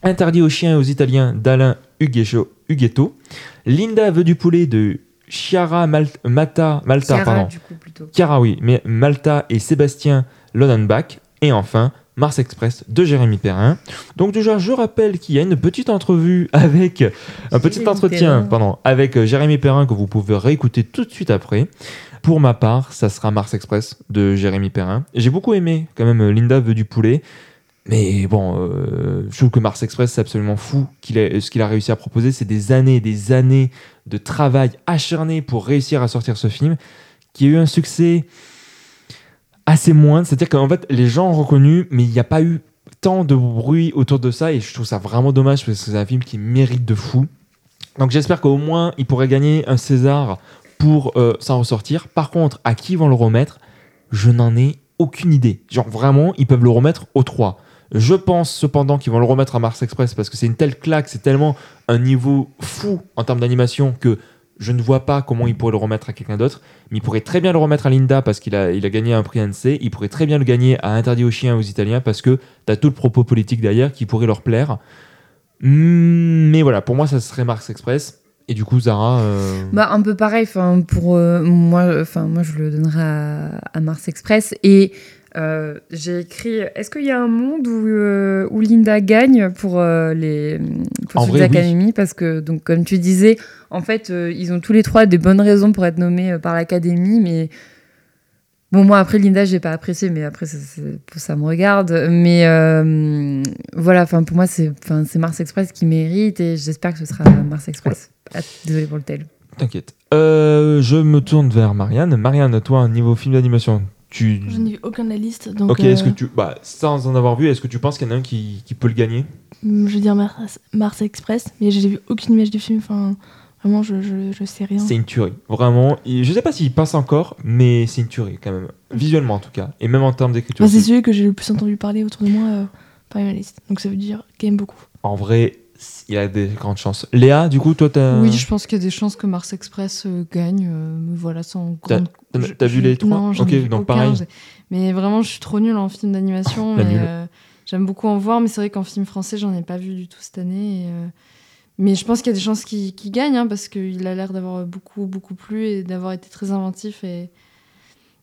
Interdit aux chiens et aux Italiens d'Alain Huguetto, Linda veut du poulet de Chiara Mal- Mata, Malta, Chiara, pardon. du coup, plutôt. Chiara, oui, mais Malta et Sébastien Lonenbach. Et enfin, Mars Express de Jérémy Perrin. Donc déjà, je rappelle qu'il y a une petite entrevue avec un petit Jérémy entretien, Perrin. pardon, avec euh, Jérémy Perrin que vous pouvez réécouter tout de suite après. Pour ma part, ça sera Mars Express de Jérémy Perrin. J'ai beaucoup aimé quand même euh, Linda veut du poulet. Mais bon, euh, je trouve que Mars Express, c'est absolument fou qu'il ce qu'il a réussi à proposer. C'est des années et des années de travail acharné pour réussir à sortir ce film, qui a eu un succès assez moindre. C'est-à-dire qu'en fait, les gens ont reconnu, mais il n'y a pas eu tant de bruit autour de ça. Et je trouve ça vraiment dommage parce que c'est un film qui mérite de fou. Donc j'espère qu'au moins, il pourrait gagner un César pour euh, s'en ressortir. Par contre, à qui vont le remettre? Je n'en ai aucune idée. Genre vraiment, ils peuvent le remettre aux trois. Je pense cependant qu'ils vont le remettre à Mars Express parce que c'est une telle claque, c'est tellement un niveau fou en termes d'animation que je ne vois pas comment ils pourraient le remettre à quelqu'un d'autre. Mais ils pourraient très bien le remettre à Linda parce qu'il a, il a gagné un prix NC. Ils pourraient très bien le gagner à Interdit aux chiens aux Italiens parce que tu as tout le propos politique derrière qui pourrait leur plaire. Mm, Mais voilà, pour moi, ça serait Mars Express. Et du coup, Zara. euh, Bah, un peu pareil. Pour euh, moi, moi, je le donnerais à, à Mars Express. Et Euh, j'ai écrit est-ce qu'il y a un monde où, euh, où Linda gagne pour euh, les pour vrai, oui. Parce que donc comme tu disais en fait ils ont tous les trois des bonnes raisons pour être nommés par l'académie mais bon moi après Linda j'ai pas apprécié mais après ça, me regarde mais voilà enfin pour moi c'est Mars Express qui mérite et j'espère que ce sera Mars Express Ah, désolé pour le tel T'inquiète. Je me tourne vers Marianne. Marianne, toi, niveau film d'animation, tu. Je n'ai vu aucun de la liste, donc Ok, euh, est-ce que tu. Bah, sans en avoir vu, est-ce que tu penses qu'il y en a un qui, qui peut le gagner? Je vais dire Mars, Mars Express, mais j'ai vu aucune image du film. Enfin, vraiment, je, je, je sais rien. C'est une tuerie. Vraiment. Et je sais pas s'il passe encore, mais c'est une tuerie quand même. Visuellement en tout cas. Et même en termes d'écriture. Enfin, c'est celui que j'ai le plus entendu parler autour de moi euh, parmi ma liste. Donc ça veut dire quand même beaucoup. En vrai, il a des grandes chances. Léa, du coup, toi, t'as. Oui, je pense qu'il y a des chances que Mars Express euh, gagne. euh, mais voilà, sans grande. t'as- vu les trois Non, Ok, vu donc aucun, pareil. Mais vraiment, je suis trop nulle en film d'animation. <laughs> Euh, J'aime beaucoup en voir, mais c'est vrai qu'en film français, j'en ai pas vu du tout cette année. et, euh, Mais je pense qu'il y a des chances qu'il gagne, hein, parce qu'il a l'air d'avoir beaucoup, beaucoup plu et d'avoir été très inventif. Et...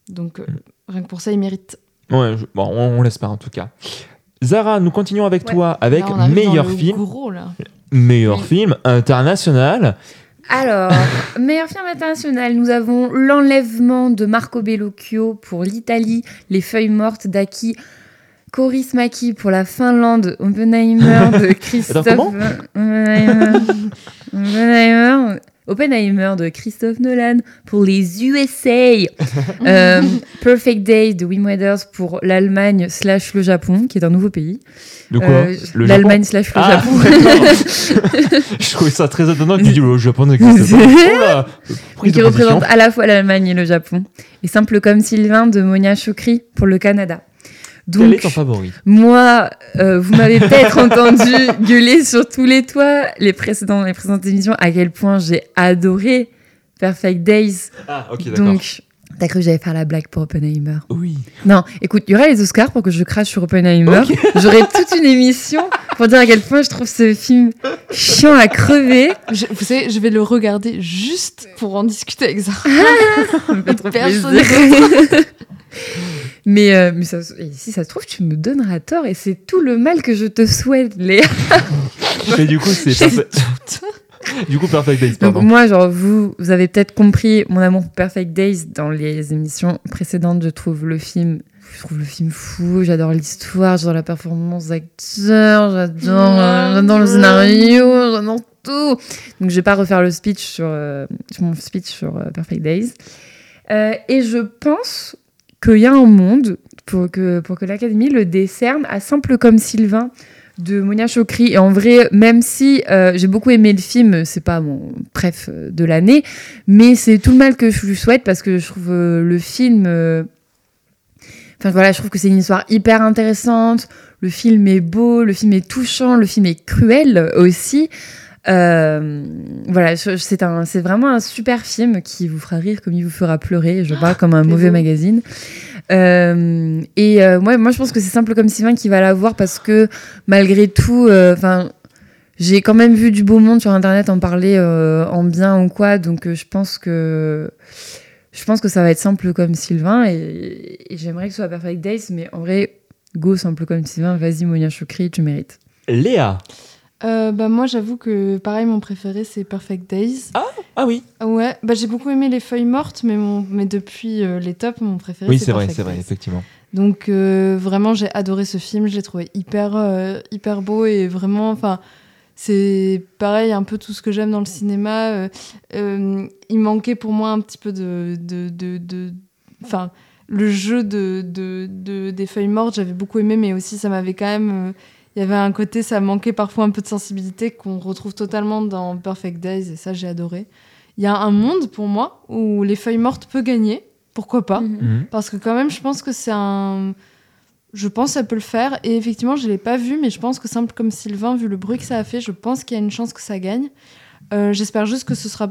Donc, euh, rien que pour ça, il mérite. Ouais, je- bon, on, on l'espère en tout cas. Zara, nous continuons avec Ouais. toi avec Là, on arrive meilleur dans le film. Gros, là. Meilleur Oui. film international. Alors, <laughs> meilleur film international, nous avons L'enlèvement de Marco Bellocchio pour l'Italie, Les feuilles mortes d'Aki Kaurismäki pour la Finlande, Oppenheimer de <laughs> Christophe. comment? Oppenheimer, Oppenheimer, de Christophe Nolan pour les USA. <laughs> Euh, Perfect Day de Wim Wenders pour l'Allemagne slash le Japon, qui est un nouveau pays. De quoi Euh, Le L'Allemagne slash le Ah, Japon. <laughs> Je trouvais ça très étonnant que tu dis le Japon n'existe pas. <laughs> Oh qui représente à la fois l'Allemagne et le Japon. Et Simple comme Sylvain de Monia Chokri pour le Canada. Quel Donc, est ton favori moi, euh, vous m'avez peut-être entendu <laughs> gueuler sur tous les toits les, précédents, les précédentes émissions à quel point j'ai adoré Perfect Days. Ah, ok, d'accord. Donc, t'as cru que j'allais faire la blague pour Oppenheimer Oui. Non, écoute, il y aura les Oscars pour que je crache sur Oppenheimer. <laughs> J'aurai toute une émission pour dire à quel point je trouve ce film chiant à crever. Je- vous savez, je vais le regarder juste pour en discuter avec Zara. Ça trop Personne. <laughs> mais, euh, mais ça, et si ça se trouve, tu me donneras tort et c'est tout le mal que je te souhaite, Léa. <laughs> Mais du coup, c'est perfect. <laughs> du coup, Perfect Days, Donc pardon. moi, genre, vous, vous avez peut-être compris mon amour pour Perfect Days dans les émissions précédentes. Je trouve le film, je trouve le film fou. J'adore l'histoire, j'adore la performance d'acteurs, j'adore, euh, j'adore le scénario, j'adore tout. Donc je vais pas refaire le speech sur, euh, sur mon speech sur euh, Perfect Days. Euh, et je pense qu'il y a un monde pour que, pour que l'Académie le décerne à Simple comme Sylvain de Monia Chokri. Et en vrai, même si euh, j'ai beaucoup aimé le film, c'est pas mon préf de l'année, mais c'est tout le mal que je lui souhaite parce que je trouve euh, le film. euh, Enfin voilà, je trouve que c'est une histoire hyper intéressante. Le film est beau, le film est touchant, le film est cruel aussi. Euh, voilà, c'est un, c'est vraiment un super film qui vous fera rire comme il vous fera pleurer, je pas comme un c'est mauvais beau. magazine. Euh, et euh, moi, moi, je pense que c'est simple comme Sylvain qui va la voir parce que malgré tout, euh, enfin, j'ai quand même vu du beau monde sur internet en parler euh, en bien ou quoi, donc euh, je pense que je pense que ça va être simple comme Sylvain et, et j'aimerais que ce soit Perfect Days, mais en vrai, go simple comme Sylvain, vas-y Monia Choukri, tu mérites. Léa. Euh, bah, moi, j'avoue que pareil, mon préféré, c'est Perfect Days. Ah oui. Ouais, bah, j'ai beaucoup aimé les feuilles mortes, mais, mon... mais depuis euh, les tops, mon préféré, Oui, c'est c'est vrai, c'est vrai, effectivement. Donc euh, vraiment, j'ai adoré ce film. Je l'ai trouvé hyper, euh, hyper beau et vraiment, enfin, c'est pareil, un peu tout ce que j'aime dans le cinéma. Euh, euh, il manquait pour moi un petit peu de, de, de, de- enfin, le jeu de, de, de- des feuilles mortes, j'avais beaucoup aimé, mais aussi ça m'avait quand même. Il y avait un côté, ça manquait parfois un peu de sensibilité qu'on retrouve totalement dans Perfect Days, et ça j'ai adoré. Il y a un monde pour moi où les feuilles mortes peuvent gagner, pourquoi pas? Mhm. parce que quand même, je pense que c'est un... Je pense que ça peut le faire. Et effectivement, je ne l'ai pas vu, mais je pense que simple comme Sylvain, vu le bruit que ça a fait, je pense qu'il y a une chance que ça gagne. Euh, j'espère juste que ce sera...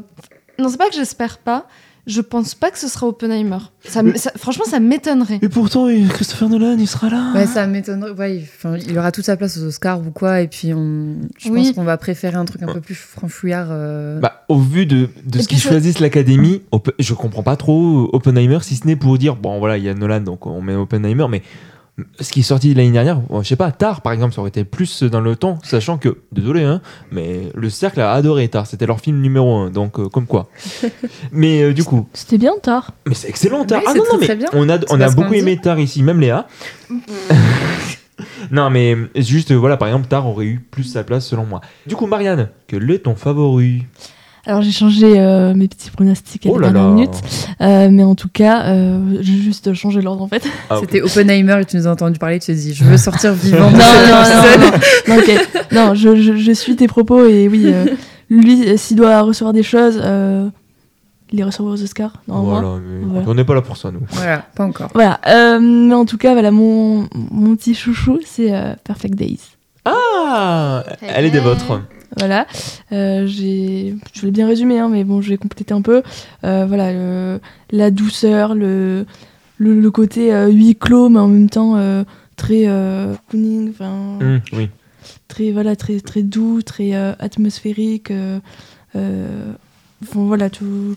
Non, c'est pas que j'espère pas, je pense pas que ce sera Oppenheimer. Ça, m- ça- franchement, ça m'étonnerait. Et pourtant, Christopher Nolan, il sera là. Ouais, ça m'étonnerait. Ouais, il, enfin, il aura toute sa place aux Oscars ou quoi. Et puis, on, je Oui. pense qu'on va préférer un truc un peu plus franchouillard. euh, Bah, au vu de, ce qu'ils choisissent l'Académie, je comprends pas trop Oppenheimer, si ce n'est pour dire, bon voilà, il y a Nolan, donc on met Oppenheimer, mais ce qui est sorti l'année dernière, je sais pas, Tar par exemple, ça aurait été plus dans le temps, sachant que, désolé, hein, mais le Cercle a adoré Tar, c'était leur film numéro un, donc euh, comme quoi. <laughs> mais euh, du coup, C'était bien tard. mais c'est excellent Tar. Oui, ah non, non, mais très bien. on a, on a beaucoup aimé Tar ici, même Léa. <laughs> non, mais juste, voilà, par exemple, Tar aurait eu plus sa place selon moi. Du coup, Marianne, quel est ton favori? Alors j'ai changé euh, mes petits pronostics à Oh la dernière minute, Euh, mais en tout cas, euh, j'ai juste changé l'ordre en fait. Ah. C'était Oppenheimer et tu nous as entendu parler. Tu t'es dit, je veux sortir vivant. <laughs> non, non, non, non, non, ok. Non, je, je- je suis tes propos et oui, euh, lui, s'il doit recevoir des choses, euh, il les recevra aux Oscars. Voilà, mais Voilà. on n'est pas là pour ça, nous. Voilà, pas encore. Voilà, euh, mais en tout cas, voilà, mon, mon petit chouchou, c'est euh, Perfect Days. Ah Elle est des vôtres. Voilà, euh, j'ai, je l'ai bien résumé, hein, mais bon, je vais compléter un peu. Euh, voilà, le- la douceur, le, le, le côté euh, huis clos, mais en même temps euh, très cocooning, enfin, Hum, oui. très voilà, très très doux, très atmosphérique. enfin, voilà, tout,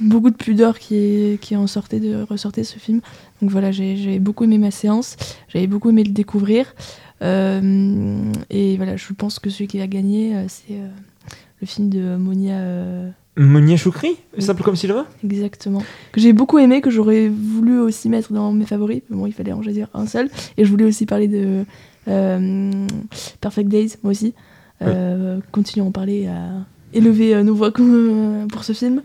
beaucoup de pudeur qui est, qui en sortait de ressortait de ce film. Donc voilà, j'ai, j'ai beaucoup aimé ma séance, j'avais beaucoup aimé le découvrir. Euh, et voilà, je pense que celui qui a gagné, euh, c'est euh, le film de Monia. Monia Choukri Oui. Simple comme Sylvain Exactement. Que j'ai beaucoup aimé, que j'aurais voulu aussi mettre dans mes favoris. Mais bon, il fallait en choisir un seul. Et je voulais aussi parler de euh, Perfect Days, moi aussi. Euh, Continuons à en parler, à élever nos voix <laughs> pour ce film.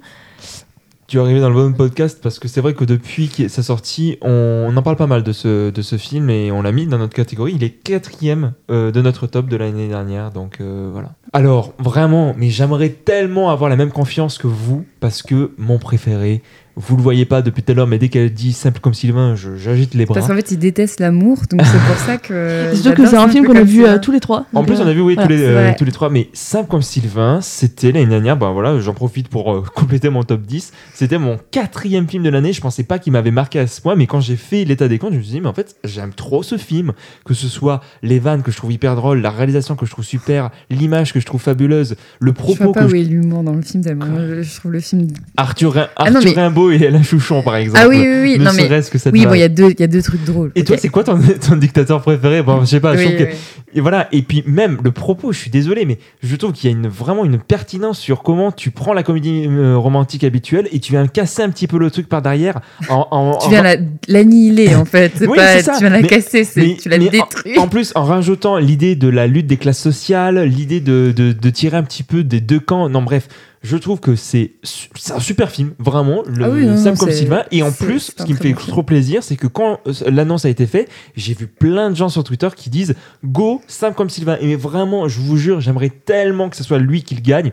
Tu arrivé dans le bon podcast parce que c'est vrai que depuis sa sortie, on, en parle pas mal de ce, de ce film et on l'a mis dans notre catégorie. Il est quatrième euh, de notre top de l'année dernière, donc euh, voilà. Alors, vraiment, mais j'aimerais tellement avoir la même confiance que vous parce que mon préféré, vous le voyez pas depuis tout à l'heure, mais dès qu'elle dit simple comme Sylvain, j'agite les bras. Parce qu'en fait, il déteste l'amour, donc c'est pour ça que. <laughs> Surtout que j'adore c'est un film qu'on a vu euh, tous les trois. En plus, on a vu oui, voilà. tous, les, c'est euh, tous les trois, mais simple comme Sylvain, c'était l'année dernière. Ben voilà, j'en profite pour euh, <laughs> compléter mon top 10. C'était mon quatrième film de l'année. Je pensais pas qu'il m'avait marqué à ce point, mais quand j'ai fait l'état des comptes, je me suis dit, mais en fait, j'aime trop ce film. Que ce soit les vannes que je trouve hyper drôles, la réalisation que je trouve super, l'image que je trouve fabuleuse, le Je propos vois pas que où je- est l'humour dans le film, tellement je, je trouve le film. Arthur, Ah non, Arthur mais- Rimbaud et Alain Chouchon, par exemple. Ah oui, oui, oui. Ne Non, mais. serait-ce que cette Oui, bon, il y, a deux- il y a deux trucs drôles. Et toi, c'est quoi ton, <laughs> ton dictateur préféré? Bon, je sais pas, je Oui, trouve que oui. Et voilà, et puis même le propos, je suis désolé, mais je trouve qu'il y a une, vraiment une pertinence sur comment tu prends la comédie euh, romantique habituelle et tu viens casser un petit peu le truc par derrière. En, en- Tu en- viens la- l'annihiler, en fait. <laughs> Pas, ça. tu viens la Mais- casser, mais- tu la mais en- détruis. En, plus, en rajoutant l'idée de la lutte des classes sociales, l'idée de, de, de tirer un petit peu des deux camps. Non, bref, je trouve que c'est un super film, vraiment. Le Ah oui, non, Simple non, comme Sylvain. Et en plus, ce qui me fait trop plaisir, c'est que quand euh, l'annonce a été faite, j'ai vu plein de gens sur Twitter qui disent Go, Simple comme Sylvain. Et mais vraiment, je vous jure, j'aimerais tellement que ce soit lui qui le gagne.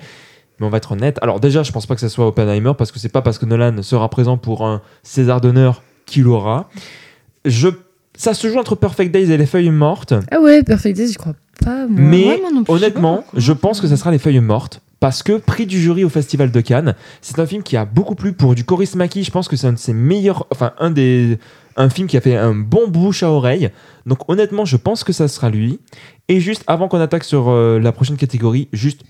Mais on va être honnête. Alors déjà, je pense pas que ce soit Oppenheimer parce que c'est pas parce que Nolan sera présent pour un César d'honneur qu'il aura. Je, ça se joue entre Perfect Days et Les Feuilles Mortes. Ah ouais, Perfect Days, je crois pas. Moi. Mais Ouais, moi non plus, je sais honnêtement, je pense que ça sera Les Feuilles Mortes. Parce que prix du jury au Festival de Cannes, c'est un film qui a beaucoup plu pour du Coris Maki. Je pense que c'est un de ses meilleurs, enfin un des, un film qui a fait un bon bouche à oreille. Donc honnêtement, je pense que ça sera lui. Et juste avant qu'on attaque sur euh, la prochaine catégorie, juste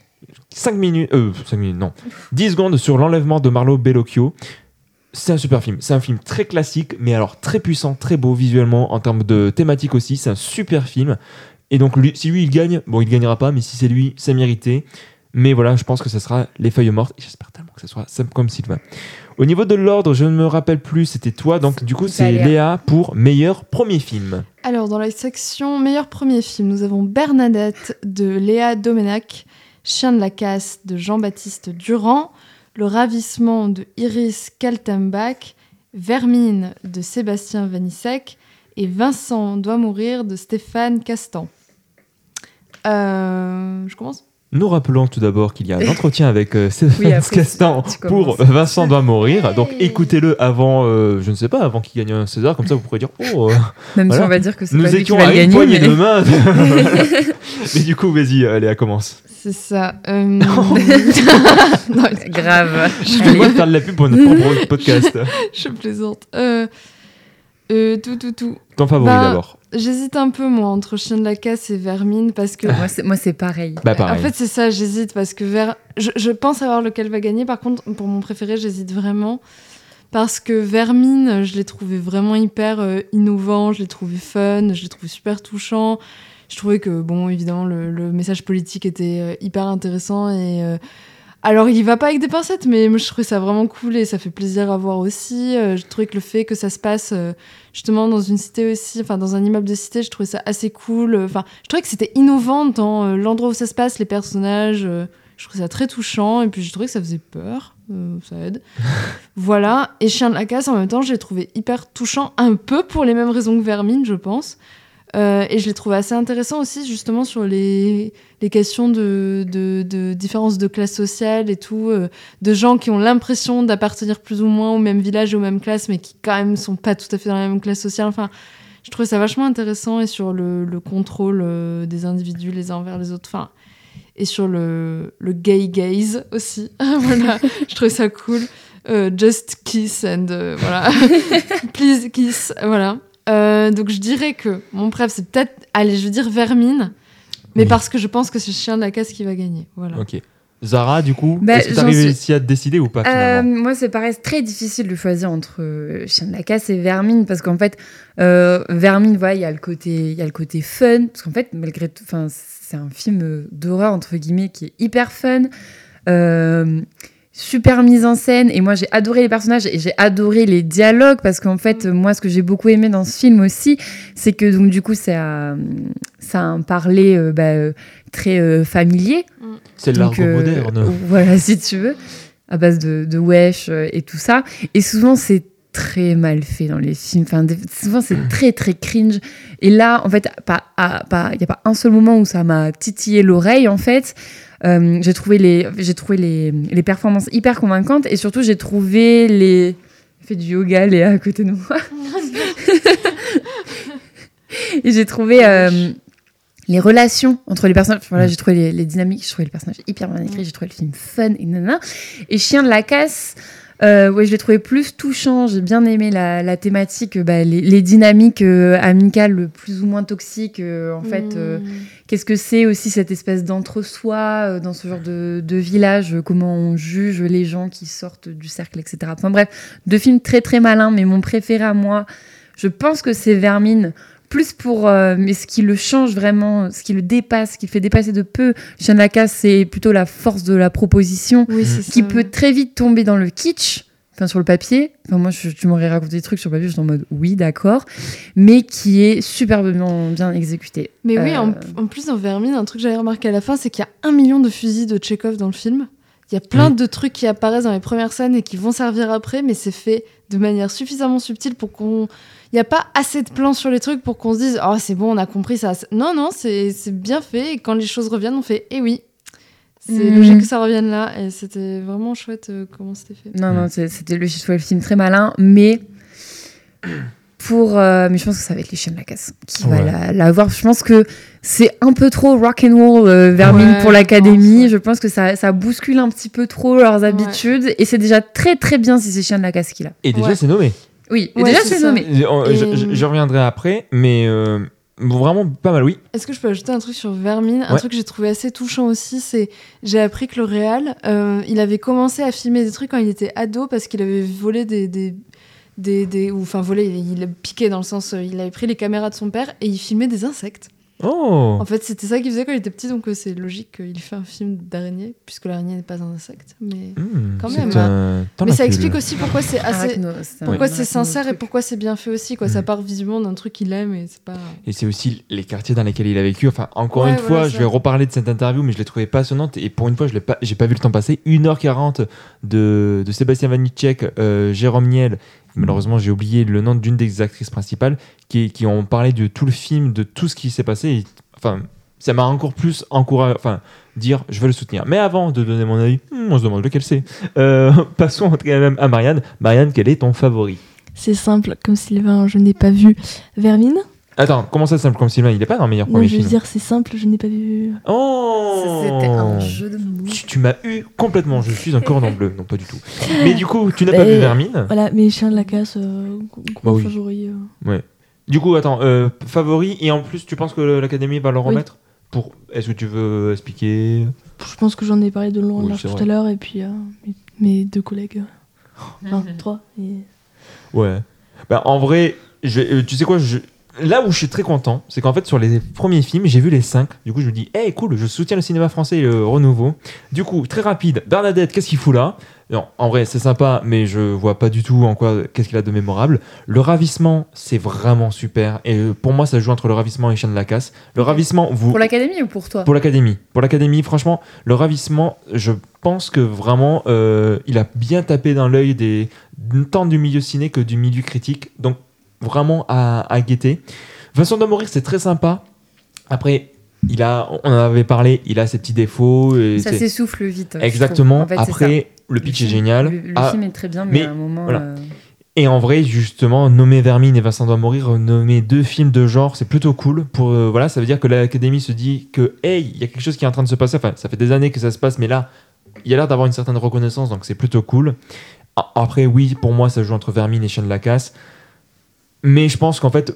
5 minutes, euh, 5 minutes, non, 10 secondes sur l'enlèvement de Marlo Bellocchio. C'est un super film. C'est un film très classique, mais alors très puissant, très beau visuellement, en termes de thématique aussi. C'est un super film. Et donc, lui, si lui, il gagne, bon, il gagnera pas, mais si c'est lui, c'est mérité. Mais voilà, je pense que ce sera Les Feuilles Mortes. Et j'espère tellement que ce soit simple comme Sylvain. Au niveau de l'ordre, je ne me rappelle plus, c'était toi. Donc, du coup, c'est Léa. Léa pour meilleur premier film. Alors, dans la section meilleur premier film, nous avons Bernadette de Léa Domenac, Chien de la casse de Jean-Baptiste Durand, Le ravissement de Iris Kaltenbach, Vermine de Sébastien Vanissek et Vincent doit mourir de Stéphane Castan. Euh, je commence Nous rappelons tout d'abord qu'il y a un entretien avec euh, Stéphane <laughs> Oui, après, Castan pour commences. Vincent doit mourir. Donc écoutez-le avant, euh, je ne sais pas, avant qu'il gagne un César. Comme ça, vous pourrez dire Oh, euh, <laughs> Même Voilà. si on va dire que c'est nous pas lui qui étions va à une gagner. poignée Mais... de main. <laughs> mais du coup, vas-y, Léa, commence. C'est ça. euh, non, Grave. Je vais moi faire de la pub pour notre propre podcast. je plaisante. Euh, euh, tout, tout, tout. Ton favori Bah, d'abord. J'hésite un peu, moi, entre Chien de la Casse et Vermine, parce que... Moi, c'est- Moi, c'est pareil. Bah, pareil. En fait, c'est ça, j'hésite, parce que Ver... je, je pense savoir lequel va gagner. Par contre, pour mon préféré, j'hésite vraiment. Parce que Vermine, je l'ai trouvé vraiment hyper euh, innovant, je l'ai trouvé fun, je l'ai trouvé super touchant. Je trouvais que, bon, évidemment, le, le message politique était euh, hyper intéressant. Et, euh, alors, il y va pas avec des pincettes, mais moi, je trouvais ça vraiment cool et ça fait plaisir à voir aussi. Euh, je trouvais que le fait que ça se passe euh, justement dans une cité aussi, enfin, dans un immeuble de cité, je trouvais ça assez cool. Enfin, je trouvais que c'était innovant dans euh, l'endroit où ça se passe, les personnages. euh, je trouvais ça très touchant et puis je trouvais que ça faisait peur. euh, ça aide. <laughs> voilà. Et Chien de la casse, en même temps, je l'ai trouvé hyper touchant, un peu pour les mêmes raisons que Vermine, je pense. Euh, et je l'ai trouvé assez intéressant aussi, justement, sur les, les questions de, de, de différence de classe sociale et tout, euh, de gens qui ont l'impression d'appartenir plus ou moins au même village et aux mêmes classes, mais qui quand même sont pas tout à fait dans la même classe sociale. Enfin, je trouvais ça vachement intéressant et sur le, le contrôle euh, des individus les uns envers les autres. Enfin, et sur le, le gay gaze aussi. <laughs> voilà, je trouvais ça cool. Just kiss and voilà. <laughs> Please kiss, voilà. Euh, donc je dirais que mon préf c'est peut-être, allez, je veux dire Vermine, mais Oui. parce que je pense que c'est Chien de la casse qui va gagner. Voilà. Ok. Zara, du coup, Bah, est-ce que j'en t'arrives suis- ici à te décider ou pas Euh, finalement moi, c'est pareil, c'est très difficile de choisir entre euh, Chien de la casse et Vermine parce qu'en fait, euh, Vermine, voilà, il y a le côté, il y a le côté fun parce qu'en fait, malgré tout, enfin, c'est un film euh, d'horreur entre guillemets qui est hyper fun, euh, super mise en scène et moi j'ai adoré les personnages et j'ai adoré les dialogues parce qu'en fait, moi, ce que j'ai beaucoup aimé dans ce film aussi, c'est que donc du coup, ça, a- ça a un parler euh, bah, euh, très euh, familier. C'est Donc, l'argot euh, moderne. <laughs> Voilà, si tu veux, à base de, de wesh et tout ça. Et souvent, c'est très mal fait dans les films. Enfin, souvent, c'est très, très cringe. Et là, en fait, il pas, ah, pas, y a pas un seul moment où ça m'a titillé l'oreille, en fait. Euh, j'ai trouvé, les, j'ai trouvé les, les performances hyper convaincantes et surtout, j'ai trouvé les. Fait du yoga, Léa, à côté de moi. <laughs> et j'ai trouvé euh, les relations entre les personnages. Voilà, j'ai trouvé les, les dynamiques, j'ai trouvé les personnages hyper bien écrits, j'ai trouvé le film fun et nanana. Et Chien de la casse, euh, ouais, je l'ai trouvé plus touchant. J'ai bien aimé la, la thématique, bah, les, les dynamiques euh, amicales plus ou moins toxiques. euh, en fait, euh, Mmh. qu'est-ce que c'est aussi cette espèce d'entre-soi euh, dans ce genre de, de village euh, Comment on juge les gens qui sortent du cercle, etc. Enfin bref, deux films très très malins, mais mon préféré à moi, je pense que c'est Vermine. Plus pour, euh, mais ce qui le change vraiment, ce qui le dépasse, ce qui le fait dépasser de peu, casse, c'est plutôt la force de la proposition Oui, qui ça. peut très vite tomber dans le kitsch, enfin sur le papier. Enfin, moi, je- tu m'aurais raconté des trucs sur le papier, je suis en mode oui, d'accord, mais qui est superbement bien exécuté. Mais oui, Euh, en, en plus dans Vermine, un truc que j'avais remarqué à la fin, c'est qu'il y a un million de fusils de Tchekhov dans le film. Il y a plein Mm. de trucs qui apparaissent dans les premières scènes et qui vont servir après, mais c'est fait de manière suffisamment subtile pour qu'on. Il n'y a pas assez de plans sur les trucs pour qu'on se dise Oh, c'est bon, on a compris ça. Non, non, c'est c'est bien fait. Et quand les choses reviennent, on fait Eh oui, c'est Mm. logique que ça revienne là. Et c'était vraiment chouette euh, comment c'était fait. Non, non, c'était le, le film très malin, mais pour, euh, mais je pense que ça va être les chiens de la casse qui va Ouais. la, la voir. Je pense que c'est un peu trop rock and roll euh, Vermine Ouais, pour l'académie. Je pense que ça, ça bouscule un petit peu trop leurs habitudes, et c'est déjà très très bien si c'est chiens de la casse qu'il a. Et déjà, Ouais. c'est nommé. Oui, Ouais, déjà c'est nommé. Je, oh, je- Et- je- reviendrai après, mais euh, vraiment pas mal, oui. Est-ce que je peux ajouter un truc sur Vermine? Un Ouais. truc que j'ai trouvé assez touchant aussi, c'est j'ai appris que le réal, euh, il avait commencé à filmer des trucs quand il était ado parce qu'il avait volé des, des, des, des- ou enfin volé, il, il a piqué dans le sens, euh, il avait pris les caméras de son père et il filmait des insectes. Oh En fait, c'était ça qu'il faisait quand il était petit, donc euh, c'est logique qu'il fait un film d'araignée puisque l'araignée n'est pas un insecte. Mais Hmm, Quand même, un mais ça explique aussi pourquoi c'est assez. Arachno, Pourquoi c'est sincère et pourquoi c'est bien fait aussi, quoi. Ça Mhm. part visiblement d'un truc qu'il aime et c'est pas. Et c'est aussi les quartiers dans lesquels il a vécu. Enfin, encore Ouais, une voilà, fois, je vais reparler de cette interview, mais je l'ai trouvée passionnante. Et pour une fois, je l'ai pas, j'ai pas vu le temps passer. 1h40 de, de Sébastien Vanitschek, euh, Jérôme Niel. Malheureusement, j'ai oublié le nom d'une des actrices principales qui, ont parlé de tout le film, de tout ce qui s'est passé. Enfin, ça m'a encore plus encouragé, enfin, dire je veux le soutenir. Mais avant de donner mon avis, hmm, on se demande lequel c'est. Euh, <laughs> passons quand même à Marianne. Marianne, quel est ton favori? C'est simple, comme Sylvain, je n'ai pas vu Vermine? Attends, comment ça simple comme Sylvain Il est pas dans le meilleur Non, premier je veux film. dire, c'est simple, je n'ai pas vu. Oh C'était un jeu de mots. Tu, tu m'as eu complètement, je suis un cordon bleu. Non, pas du tout. <laughs> Mais du coup, tu n'as pas Mais- vu Vermine? Voilà, mes chiens de la casse, euh, gros Bah oui. favori. euh. Du coup, attends, euh, favori, et en plus, tu penses que l'Académie va le Oui. remettre? Pour... Est-ce que tu veux expliquer? Je pense que j'en ai parlé de long Oui, large tout vrai. à l'heure, et puis euh, mes, mes deux collègues. euh, <laughs> Enfin, trois. Et... Ouais. Bah, en vrai, je, euh, tu sais quoi, je- là où je suis très content, c'est qu'en fait, sur les premiers films, j'ai vu les cinq. Du coup, je me dis, hey, cool, je soutiens le cinéma français et le renouveau. Du coup, très rapide, Bernadette, qu'est-ce qu'il fout là? Non, en vrai, c'est sympa, mais je vois pas du tout en quoi, qu'est-ce qu'il a de mémorable. Le ravissement, c'est vraiment super. Et euh, pour moi, ça joue entre le ravissement et Chien de la Casse. Le ravissement, vous. Pour l'académie ou pour toi? Pour l'académie. Pour l'académie, franchement, le ravissement, je pense que vraiment, euh, il a bien tapé dans l'œil des tant du milieu ciné que du milieu critique. Donc, vraiment à, à guetter. Vincent de mourir, c'est très sympa. Après, il a, on en avait parlé, il a ses petits défauts. Et Ça s'essouffle vite. Exactement. En fait. Après, le pitch est film- génial. Le, le Ah, film est très bien, mais, mais à un moment. voilà. euh, Et en vrai, justement, nommer Vermine et Vincent doit mourir, nommer deux films de genre, c'est plutôt cool. Pour euh, voilà, ça veut dire que l'Académie se dit que hey, il y a quelque chose qui est en train de se passer. Enfin, ça fait des années que ça se passe, mais là, il y a l'air d'avoir une certaine reconnaissance, donc c'est plutôt cool. Après, oui, pour moi, ça joue entre Vermine et Chien de la Casse. Mais je pense qu'en fait,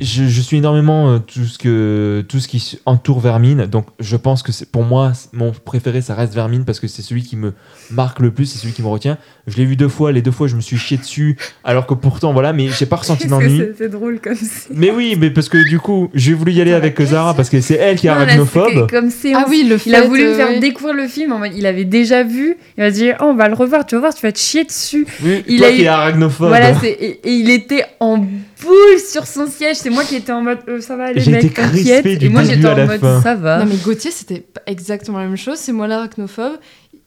je, je suis énormément euh, tout ce que tout ce qui entoure Vermine, donc je pense que c'est pour moi mon préféré, ça reste Vermine parce que c'est celui qui me marque le plus, c'est celui qui me retient. Je l'ai vu deux fois, les deux fois je me suis chié dessus, alors que pourtant voilà, mais j'ai pas ressenti <laughs> d'ennui. c'est- drôle comme c'est. Mais oui, mais parce que du coup, j'ai voulu y aller avec Zara parce que c'est elle qui est Non, là, arachnophobe. Comme c'est. Ah oui, le fait. Il a voulu me euh, faire oui. découvrir le film. en mode, il avait déjà vu. Il m'a dit, oh, on va le revoir. Tu vas voir, tu vas te chier dessus. Oui, il toi a qui eu- es arachnophobe. Voilà, c'est et, et il était en boule sur son siège. C'est moi qui étais en mode, euh, ça va, les J'ai mecs, été crispé t'inquiète. du Et moi, début j'étais à en la mode, fin. ça va. Non mais Gauthier c'était pas exactement la même chose, c'est moi l'arachnophobe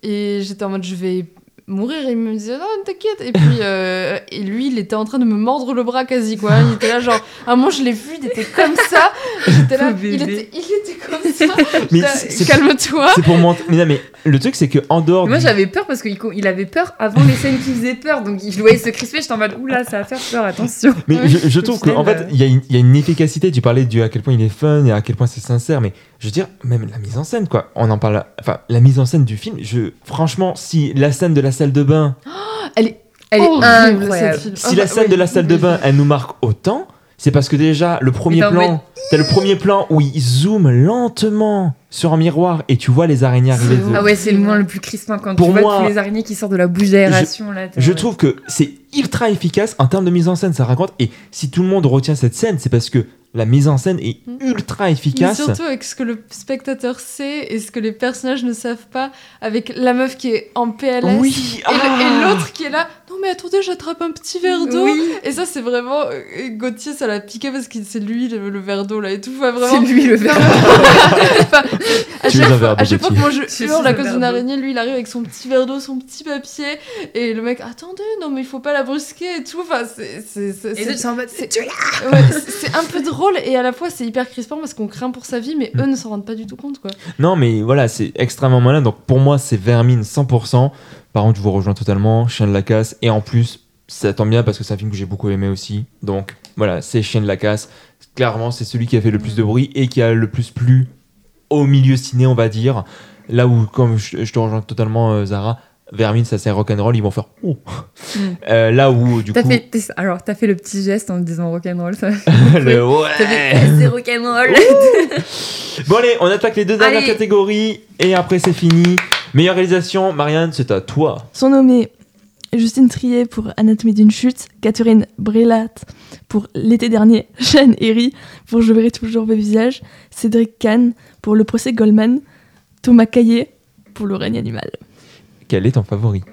et j'étais en mode je vais mourir et il me disait non t'inquiète et puis euh, et lui il était en train de me mordre le bras quasi quoi, il était là genre à un moment je l'ai vu il était comme ça, j'étais là il était, il était comme ça, <laughs> Mais calme-toi. C'est pour monter. Mais non, mais le truc c'est que en dehors. Moi du- j'avais peur parce qu'il il avait peur avant les scènes qui faisaient peur donc il voyait se crisper j'étais en mode oula ça va faire peur attention Mais Ouais. je, je trouve qu'en fait, y, il y a une efficacité. Tu parlais du à quel point il est fun et à quel point c'est sincère, mais je veux dire, même la mise en scène, quoi. On en parle. Enfin, la mise en scène du film, je, franchement, si la scène de la salle de bain, <gasps> Elle est elle est horrible, incroyable cette film. si la Ah, scène oui, de la salle de bain, elle nous marque autant, c'est parce que déjà, le premier Mais t'en plan, t'as le premier plan où il zoome lentement sur un miroir et tu vois les araignées arriver. De- ah ouais c'est le moment le plus crispant quand Pour tu vois moi- tous les araignées qui sortent de la bouche d'aération là Je trouve que c'est ultra efficace en termes de mise en scène, ça raconte. Et si tout le monde retient cette scène, c'est parce que la mise en scène est Mm. ultra Mais efficace. surtout avec ce que le spectateur sait et ce que les personnages ne savent pas, avec la meuf qui est en PLS Oui, ah. et l'autre qui est là. Non mais attendez, j'attrape un petit verre d'eau. oui Et ça, c'est vraiment. euh, Gauthier, ça l'a piqué parce que c'est lui le, le verre d'eau là et tout. Enfin, c'est lui le verre Enfin, <laughs> à, Tu es chaque un fois, verre d'eau, à chaque fois que moi je hurle à cause d'une araignée, lui il arrive avec son petit verre d'eau, son petit papier. Et le mec, attendez, non mais il faut pas la brusquer et tout. Enfin, c'est. c'est- en mode <laughs> ouais, un peu drôle et à la fois c'est hyper crispant parce qu'on craint pour sa vie, mais Mm. eux ne s'en rendent pas du tout compte quoi. Non, mais voilà, c'est extrêmement malin. Donc pour moi, c'est Vermine 100%. Par contre, je vous rejoins totalement. Chien de la casse. Et en plus, ça tombe bien parce que c'est un film que j'ai beaucoup aimé aussi. Donc voilà, c'est Chien de la casse. Clairement, c'est celui qui a fait le plus de bruit et qui a le plus plu au milieu ciné, on va dire. Là où, comme je, je te rejoins totalement, euh, Zara, Vermine, ça c'est rock'n'roll, ils vont faire oh. Mm. <laughs> Euh, là où, du T'as coup, fait, alors, t'as fait le petit geste en disant rock'n'roll. Ça... <laughs> le T'as fait, ouais. c'est rock'n'roll. <laughs> Bon, allez, on attaque les deux dernières Allez. catégories et après c'est fini. Meilleure réalisation, Marianne, c'est à toi. Sont nommés Justine Triet pour Anatomie d'une chute, Catherine Brillat pour L'été dernier, Jeanne Herry pour Je verrai toujours vos visages, Cédric Kahn pour Le procès Goldman, Thomas Caillé pour Le règne animal. Quel est ton favori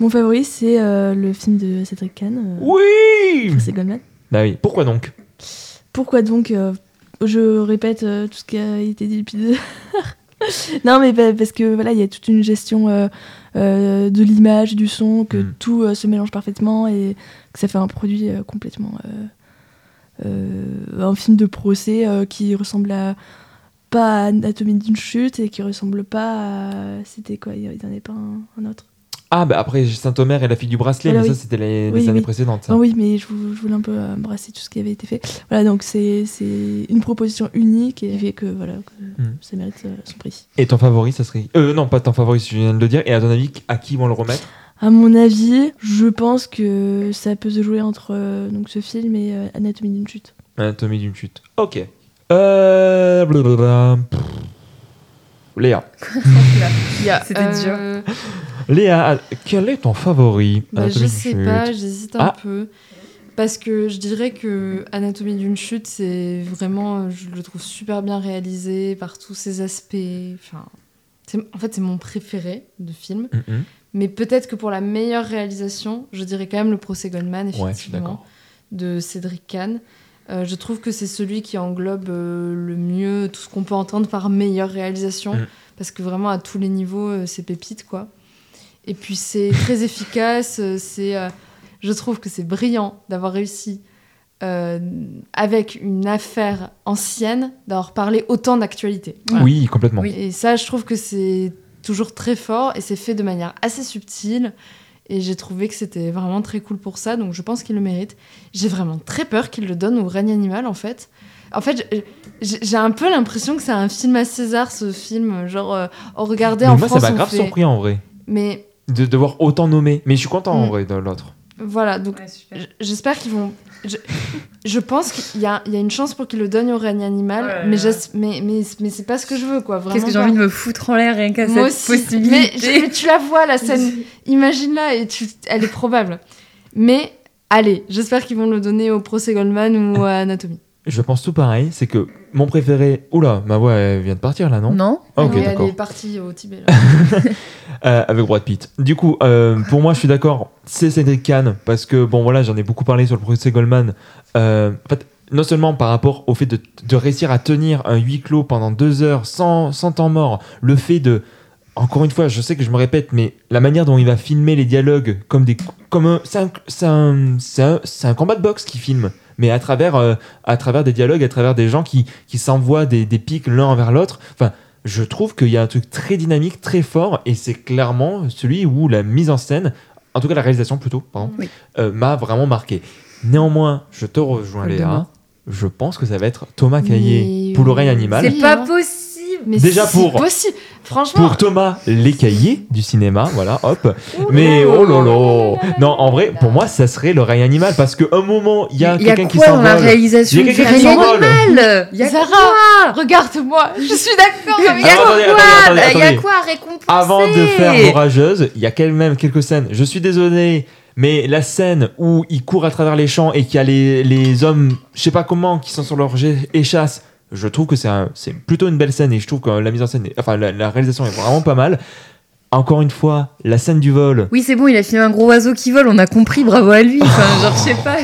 Mon favori, c'est euh, le film de Cédric Kahn, euh, Oui procès Goldman. Bah oui, pourquoi donc? Pourquoi donc euh, Je répète tout ce qui a été dit depuis deux heures. <laughs> Non, mais pa- parce que voilà, il y a toute une gestion euh, euh, de l'image, du son, que Mm. tout euh, se mélange parfaitement et que ça fait un produit complètement. un film de procès qui ressemble à, pas à Anatomie d'une chute et qui ressemble pas à. C'était quoi Il n'y en avait pas un, un autre Ah, bah après, Saint-Omer et la fille du bracelet, Voilà, mais oui. ça, c'était les, années oui. précédentes. Non, oui, mais je, vou- je voulais un peu euh, embrasser tout ce qui avait été fait. Voilà, donc c'est une proposition unique et fait que voilà, que Mm. ça mérite euh, son prix. Et ton favori, ça serait. Euh, non, pas ton favori, je viens de le dire. Et à ton avis, à qui vont le remettre? À mon avis, je pense que ça peut se jouer entre euh, donc ce film et euh, Anatomie d'une chute. Anatomie d'une chute. Ok. Euh. blablabla. Pff. Léa. <laughs> C'était dur. euh, Léa, quel est ton favori bah, Anatomie je d'une sais chute? pas, j'hésite un Ah. peu. Parce que je dirais que Anatomie d'une chute, c'est vraiment, euh, je le trouve super bien réalisé par tous ses aspects. Enfin, c'est- en fait, c'est mon préféré de film. Mhm. Mais peut-être que pour la meilleure réalisation, je dirais quand même le procès Goldman, Ouais, je suis effectivement, d'accord. de Cédric Kahn. Euh, je trouve que c'est celui qui englobe euh, le mieux tout ce qu'on peut entendre par meilleure réalisation. Mm. Parce que vraiment, à tous les niveaux, euh, c'est pépite, quoi. Et puis, c'est très <laughs> efficace. euh, c'est, je trouve que c'est brillant d'avoir réussi, euh, avec une affaire ancienne, d'avoir parlé autant d'actualité. Voilà. Oui, complètement. Oui. Et ça, je trouve que c'est toujours très fort et c'est fait de manière assez subtile. Et j'ai trouvé que c'était vraiment très cool pour ça, donc je pense qu'il le mérite. J'ai vraiment très peur qu'il le donne au règne animal, en fait. En fait, j'ai- un peu l'impression que c'est un film à César, ce film. Genre, euh, oh, regardez, Mais en moi, France, ça m'a grave fait- surpris en vrai. Mais De devoir autant nommer. Mais je suis content en Mm. vrai de l'autre. voilà, donc j'espère qu'ils vont... Je, je pense qu'il y a, il y a une chance pour qu'ils le donnent au règne animal, mais, mais, mais, mais c'est pas ce que je veux, quoi. Vraiment Qu'est-ce que j'ai envie de me foutre en l'air rien qu'à Moi cette aussi. Mais, possibilité je- mais tu la vois, la scène. Imagine-la, et tu, elle est probable. Mais allez, j'espère qu'ils vont le donner au procès Goldman ou à Anatomie. Je pense tout pareil. C'est que mon préféré. Oula, ma voix elle vient de partir là, non Non Ah, Ok, Oui, elle est partie au Tibet. là. <laughs> Euh, avec Brad Pitt. Du coup, euh, pour moi, je suis d'accord, c'est Cédric Kahn, parce que, bon, voilà, j'en ai beaucoup parlé sur le procès Goldman. Euh, en fait, non seulement par rapport au fait de, de réussir à tenir un huis clos pendant deux heures sans, sans temps mort, le fait de. Encore une fois, je sais que je me répète, mais la manière dont il va filmer les dialogues comme des. Comme un, c'est, un, un, un combat de boxe qu'il filme, mais à travers, euh, à travers des dialogues, à travers des gens qui, qui s'envoient des, des pics l'un envers l'autre. Enfin, je trouve qu'il y a un truc très dynamique, très fort, et c'est clairement celui où la mise en scène, en tout cas la réalisation plutôt, pardon, Oui. euh, m'a vraiment marqué. Néanmoins, je te rejoins Léa, je pense que ça va être Thomas Caillé Mais pour l'oreille animale. C'est pas hein. possible Mais Déjà c'est pour- possible. Franchement. Pour Thomas Lécaillé du cinéma, voilà, hop. Ouh Mais là oh là là Non, en vrai, pour moi, ça serait l'oreille animale parce qu'à un moment, il y a Il y a quelqu'un qui quoi dans la s'envole. réalisation Il y a quelqu'un qui s'envole. animal Il y a regarde-moi. Je suis d'accord Il y a quoi attendez, attendez, Il y a attendez. quoi à récompenser Avant de faire Orageuse, il y a quand même quelques scènes. Je suis désolé, mais la scène où il court à travers les champs et qu'il y a les, les hommes, je sais pas comment, qui sont sur leur échasse, je trouve que c'est un- plutôt une belle scène et je trouve que la mise en scène, est- enfin la, la réalisation est vraiment pas mal. Encore une fois, la scène du vol. Oui, c'est bon, il a filmé un gros oiseau qui vole, on a compris, bravo à lui. Enfin, <laughs> genre, je sais pas.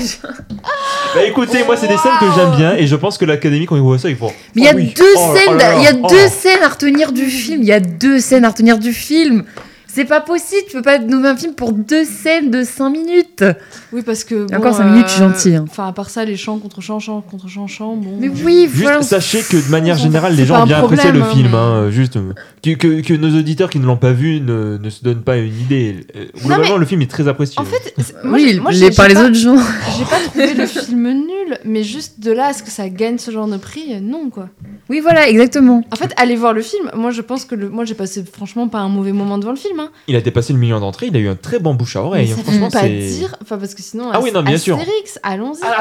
Bah écoutez, moi c'est des scènes que j'aime bien et je pense que l'académie quand ils voient ça ils font. Mais il y a Oh oui. deux Oh, oh scènes, il y a oh. deux scènes à retenir du film. Il y a deux scènes à retenir du film. C'est pas possible, tu peux pas nommer un film pour deux scènes de 5 minutes. Oui, parce que. Encore cinq minutes, je suis gentil, hein. Enfin, à part ça, les chants contre chants, chants contre chants, chants. Bon. Mais oui, Juste voilà. sachez que de manière générale, les gens ont bien apprécié le hein, film. mais- hein, juste euh, que, que, que nos auditeurs qui ne l'ont pas vu ne, ne se donnent pas une idée. Euh, Globalement, le film est très apprécié. En fait, <laughs> moi, oui, moi, les, par les pas- autres gens. <laughs> J'ai pas trouvé le <laughs> film nul, mais juste de là à ce que ça gagne ce genre de prix, euh, non quoi. Oui, voilà, exactement. En fait, allez voir le film. Moi, je pense que le... moi, j'ai passé franchement pas un mauvais moment devant le film. Hein. il a dépassé le million d'entrées, il a eu un très bon bouche à Mais oreille. ça Franchement, veut pas c'est. dire, enfin parce que sinon. Ah oui, non, bien sûr. Astérix, allons-y. Ah,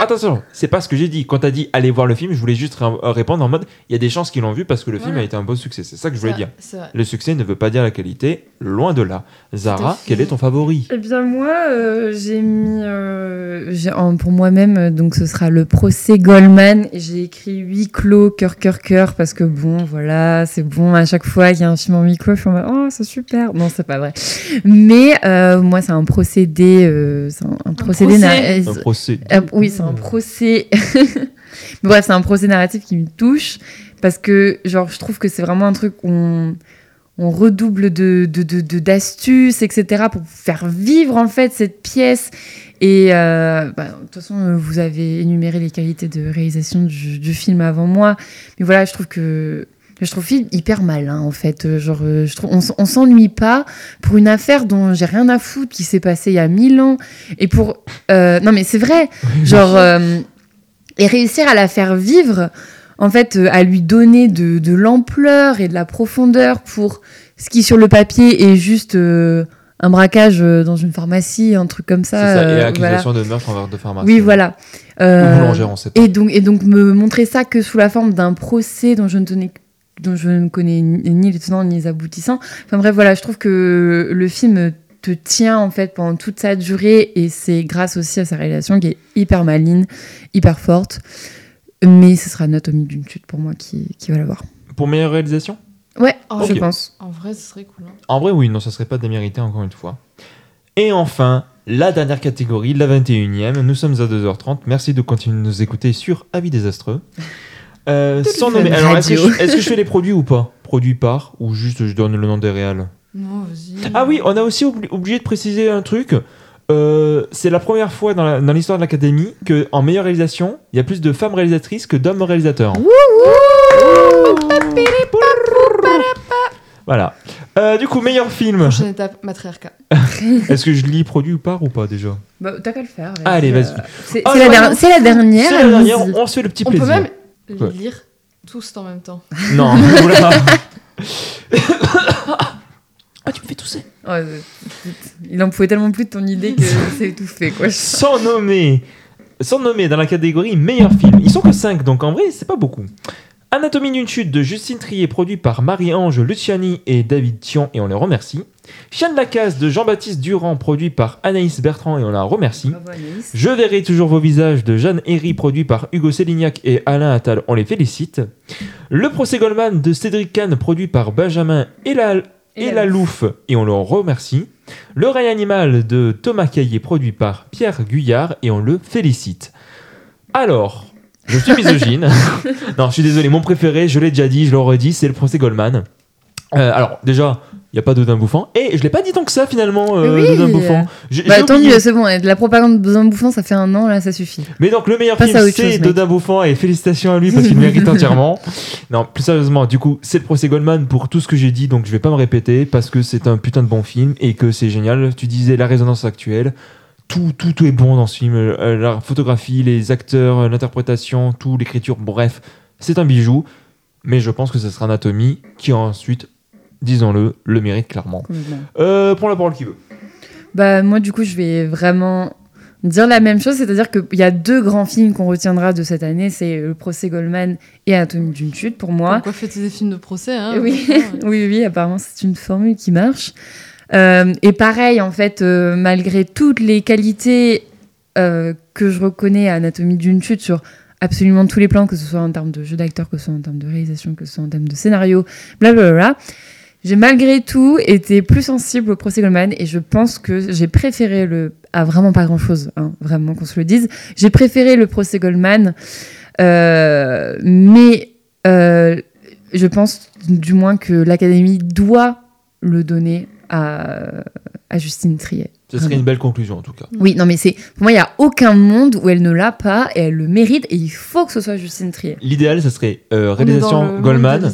attention, c'est pas ce que j'ai dit. Quand t'as dit allez voir le film, je voulais juste ré- répondre en mode il y a des chances qu'ils l'ont vu parce que le film a été un beau succès. C'est ça que je voulais dire. Le succès ne veut pas dire la qualité, loin de là. Zara, quel est ton favori? Eh bien, moi, euh, j'ai mis. euh, en- pour moi-même, euh, donc ce sera le procès Goldman. J'ai écrit huis clos, cœur, cœur, cœur, parce que bon, voilà, c'est bon. À chaque fois qu'il y a un film en huis clos, je suis en mode, oh, c'est super. Non, c'est pas vrai. Mais euh, moi, c'est un procédé. euh, c'est un, un procédé. procès. na- Un procès. euh, oui, c'est un procès. Mais <laughs> bref, c'est un procès narratif qui me touche parce que, genre, je trouve que c'est vraiment un truc où on, on redouble de, de, de- de- d'astuces, etc., pour faire vivre en fait cette pièce. Et euh, bah, de toute façon, vous avez énuméré les qualités de réalisation du, du film avant moi. Mais voilà, je trouve que je trouve hyper malin en fait. Euh, Genre, euh, je trouve, on, on s'ennuie pas pour une affaire dont j'ai rien à foutre qui s'est passée il y a mille ans. Et pour euh, non mais c'est vrai, genre euh, et réussir à la faire vivre, en fait, euh, à lui donner de, de l'ampleur et de la profondeur pour ce qui sur le papier est juste un braquage dans une pharmacie, un truc comme C'est ça. ça, et voilà. accusation de meurtre envers de pharmacien. Oui, voilà. Ou Euh, boulangère, on sait pas. et donc, et donc me montrer ça que sous la forme d'un procès dont je ne tenais dont je ne connais ni les tenants ni les aboutissants. Enfin bref, voilà, je trouve que le film te tient en fait pendant toute sa durée et c'est grâce aussi à sa réalisation qui est hyper maligne, hyper forte. Mais ce sera Anatomie d'une chute pour moi qui, qui va l'avoir. Pour meilleure réalisation? Ouais, Oh, je pense. En vrai, ce serait cool. hein. En vrai, oui, non, ça serait pas démérité encore une fois. Et enfin, la dernière catégorie, la 21e. Nous sommes à 2h30. Merci de continuer de nous écouter sur Avis désastreux. Euh, sans nommer. Alors, est-ce que, je, est-ce que je fais les produits ou pas? Produits par Ou juste je donne le nom des réals Non, vas-y. Ah oui, on a aussi oubli- oublié de préciser un truc. Euh, c'est la première fois dans la- dans l'histoire de l'Académie que en meilleure réalisation, il y a plus de femmes réalisatrices que d'hommes réalisateurs. Voilà. Euh, du coup, meilleur film. Prochaine étape, matriarcat. <laughs> Est-ce que je lis produit ou par ou pas déjà? Bah, t'as qu'à le faire. Allez, vas-y. euh, C'est Oh, c'est la, non, der- non. c'est la dernière. C'est la dernière, on se fait le petit On plaisir. peut même les Ouais. lire tous en même temps. <laughs> Non. <coughs> Ah, tu me fais tousser. Oh, il en pouvait tellement plus de ton idée que <laughs> c'est étouffé, quoi. Sans nommer, sans nommer dans la catégorie meilleur film. Ils sont que 5, donc en vrai, c'est pas beaucoup. Anatomie d'une chute de Justine Trier, produit par Marie-Ange Luciani et David Thion, et on les remercie. Chien de la case de Jean-Baptiste Durand, produit par Anaïs Bertrand, et on la remercie. Bravo. Je verrai toujours vos visages de Jeanne Herry, produit par Hugo Sélignac et Alain Attal, on les félicite. Le procès Goldman de Cédric Kahn, produit par Benjamin et la, et Et la Louffe, et on le remercie. Le Règne animal de Thomas Caillé, produit par Pierre Guyard, et on le félicite. Alors, je suis misogyne. <laughs> non, je suis désolé, mon préféré, je l'ai déjà dit, je le redis, c'est le procès Goldman. Euh, alors, déjà, il n'y a pas d'Odin Bouffant, et je l'ai pas dit tant que ça finalement, euh, Oui. d'Odin Bouffant. Bah, tant mieux, c'est bon. De la propagande de bouffant, ça fait un an, là, ça suffit. Mais donc le meilleur Passe film c'est. Dodin Bouffant et félicitations à lui parce qu'il le mérite <laughs> entièrement. Non, plus sérieusement, du coup, c'est le procès Goldman pour tout ce que j'ai dit, donc je vais pas me répéter parce que c'est un putain de bon film et que c'est génial. Tu disais la résonance actuelle. Tout, tout, tout est bon dans ce film. Euh, la photographie, les acteurs, euh, l'interprétation, tout, l'écriture, bref, c'est un bijou. Mais je pense que ce sera Anatomie qui ensuite, disons-le, le mérite clairement. Euh, prends la parole qui veut. Bah, moi, du coup, je vais vraiment dire la même chose, c'est-à-dire qu'il y a deux grands films qu'on retiendra de cette année, c'est Le procès Goldman et Anatomie d'une chute pour moi. Pourquoi fêter des films de procès hein, oui, <laughs> oui, oui, apparemment c'est une formule qui marche. Euh, et pareil, en fait, euh, malgré toutes les qualités euh, que je reconnais à Anatomie d'une chute sur absolument tous les plans, que ce soit en termes de jeu d'acteur, que ce soit en termes de réalisation, que ce soit en termes de scénario, blablabla, j'ai malgré tout été plus sensible au procès Goldman et je pense que j'ai préféré le. à vraiment pas grand chose, vraiment qu'on se le dise. J'ai préféré le procès Goldman, euh, mais euh, je pense du moins que l'Académie doit le donner à, à Justine Triet. Ce serait une belle conclusion en tout cas. Oui, non, mais c'est pour moi, il n'y a aucun monde où elle ne l'a pas et elle le mérite et il faut que ce soit Justine Triet. L'idéal, ça serait euh, réalisation Goldman.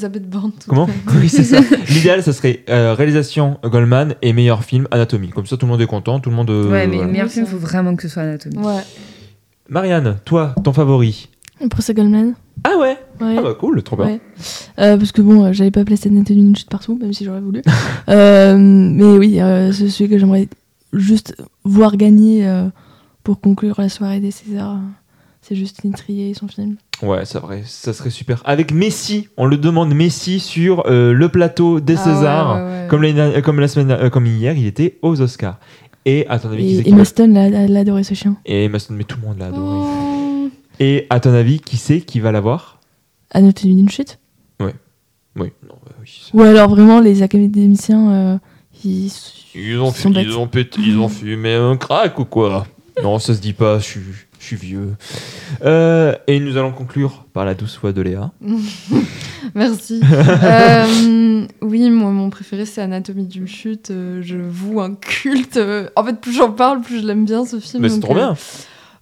Comment. Oui, c'est ça. <laughs> L'idéal, ça serait euh, réalisation Goldman et meilleur film Anatomie. Comme ça, tout le monde est content, tout le monde. euh, ouais, mais voilà. le meilleur film, il faut vraiment que ce soit Anatomie. Ouais. Marianne, toi, ton favori Le procès Goldman. Ah ouais Ouais. Ah bah cool, trop bien. Ouais. Euh, parce que bon, j'avais pas placé Nathalie une chute partout, même si j'aurais voulu. <laughs> Euh, mais oui, euh, c'est celui que j'aimerais juste voir gagner euh, pour conclure la soirée des Césars. C'est Justine Trier et son film. Ouais, c'est vrai, ça serait super. Avec Messi, on le demande Messi sur euh, le plateau des Ah Césars. ouais, ouais, ouais. Comme, la semaine, euh, comme hier, il était aux Oscars. Et à ton avis, Et qui Emma va- Stone l'a- adoré ce chien. Et Emma Stone, mais tout le monde l'a adoré. Oh. Et à ton avis, qui c'est qui va l'avoir Anatomie d'une chute? Oui, non, bah oui. Ou alors vraiment les académiciens, ils, Ils ont, fu- ils ont pété, ils ont fumé un crack ou quoi Non, ça se dit pas, je suis, je suis vieux. Euh, et nous allons conclure par la douce voix de Léa. <laughs> Merci. <laughs> Euh, oui, moi, mon préféré, c'est Anatomie d'une chute. Euh, je voue un culte. En fait, plus j'en parle, plus je l'aime bien, ce film. Mais c'est donc, trop bien.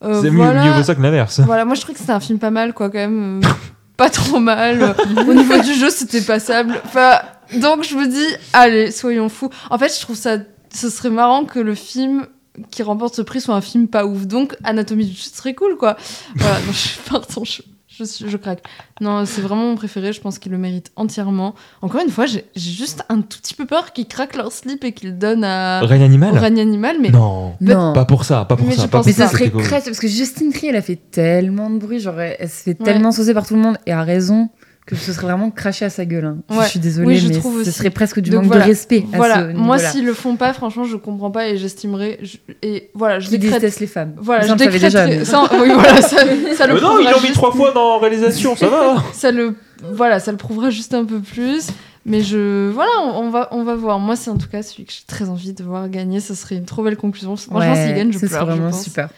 c'est mieux, voilà. mieux vaut ça que l'inverse. Voilà, moi je trouve que c'était un film pas mal, quoi, quand même. <laughs> pas trop mal. Au niveau du jeu, c'était passable. Enfin, donc je me dis, allez, soyons fous. En fait, je trouve ça. Ce serait marrant que le film qui remporte ce prix soit un film pas ouf. Donc, Anatomie du chute serait cool, quoi. Voilà, <laughs> non, je, pardon, je, je, je craque. Non, c'est vraiment mon préféré. Je pense qu'il le mérite entièrement. Encore une fois, j'ai juste un tout petit peu peur qu'ils craquent leur slip et qu'ils le donnent à, Règne au animal règne animal. Mais Non. Non. Pas pour ça, pas pour Mais ça. je pas Mais ça serait crèche parce que Justine Trier, elle a fait tellement de bruit, genre elle se fait Ouais. tellement saucer par tout le monde et a raison que ce serait vraiment craché à sa gueule. hein. Ouais. Je suis désolée, Oui, je mais ce aussi. serait presque du Donc manque voilà. de respect. à Voilà, ce moi s'ils le font pas, franchement, je comprends pas et j'estimerais. je- Et voilà, je décrète. déteste les femmes. Voilà, Ça, je décrèterai- déjà. mais- <laughs> ça, oui, voilà, ça, ça le Mais non, ils l'ont mis juste- trois fois dans réalisation, ça va. <laughs> Ça le, voilà, ça le prouvera juste un peu plus. Mais je, voilà, on, on va, on va voir. Moi, c'est en tout cas celui que j'ai très envie de voir gagner. Ce serait une trop belle conclusion. Franchement, Ouais, s'il gagne, je pleure. je vraiment pense. super.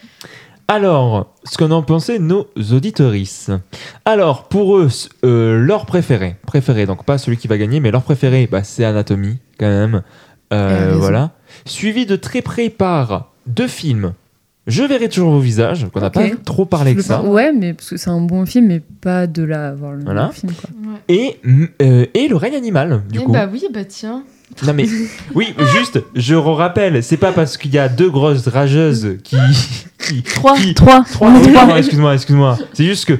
Alors, ce qu'en ont pensé nos auditorices. Alors, pour eux, euh, leur préféré, préféré, donc pas celui qui va gagner, mais leur préféré, bah, c'est Anatomie, quand même. Euh, raison. voilà. Suivi de très près par deux films. Je verrai toujours vos visages, qu'on n'a pas trop parlé que ça. Ouais, mais parce que c'est un bon film, mais pas de là à voir le Voilà. film. Quoi. Ouais. Et, euh, et le règne animal, du Eh coup. bah oui, bah tiens. Non mais oui, juste, je rappelle, c'est pas parce qu'il y a deux grosses rageuses qui, qui 3, qui- 3. Trois, oui, pardon, excuse-moi, excuse-moi. C'est juste que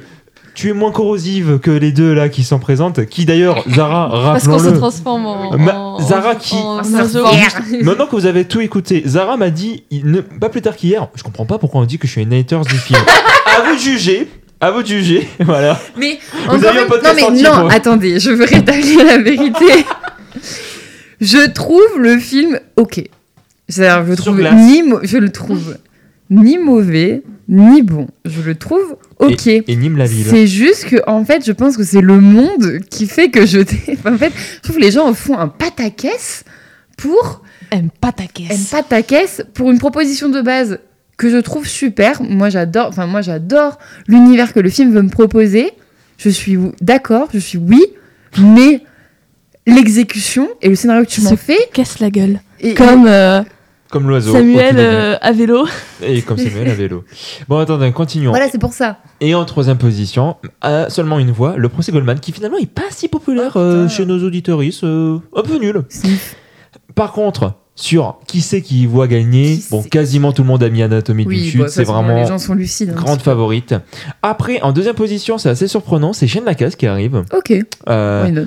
tu es moins corrosive que les deux là qui sont présentes. Qui d'ailleurs, Zara, Parce qu'on se rappelons-le. transforme en. Ma- en- Zara qui- en- sorcière. <laughs> Maintenant que vous avez tout écouté, Zara m'a dit, il ne, pas plus tard qu'hier, je comprends pas pourquoi on dit que je suis une haters du film. à vous de juger, à vous de juger, <laughs> voilà. Mais Vous avez un une- podcast non, mais non, attendez, je veux rétablir la vérité. <laughs> je trouve le film ok. C'est-à-dire, je trouve glace. ni mo- je le trouve ni mauvais ni bon. Je le trouve ok. Et, et Nîmes la ville. C'est juste que, en fait, je pense que c'est le monde qui fait que je. <laughs> en fait, je trouve que les gens font un pataquès pour pas ta un caisse. pataquès pour une proposition de base que je trouve super. Moi, j'adore. Enfin, moi, j'adore l'univers que le film veut me proposer. Je suis d'accord. Je suis oui, mais l'exécution et le scénario que tu m'en fais. Casse la gueule. Et, Comme euh, Comme l'oiseau. au Samuel euh, à vélo. Et comme Samuel à vélo. Bon, attendez, continuons. voilà, c'est pour ça. Et en troisième position, à seulement une voix, le procès Goldman, qui finalement est pas si populaire Oh, euh, chez nos auditeuristes, euh, un peu nul. Par contre, sur qui c'est qui voit gagner, Qui bon, quasiment tout le monde a mis Anatomie d'une Oui, chute, bah, c'est vraiment Les gens sont lucides. hein. grande favorite. Après, en deuxième position, c'est assez surprenant, c'est Shane Lacasse qui arrive. Ok, Euh, why not?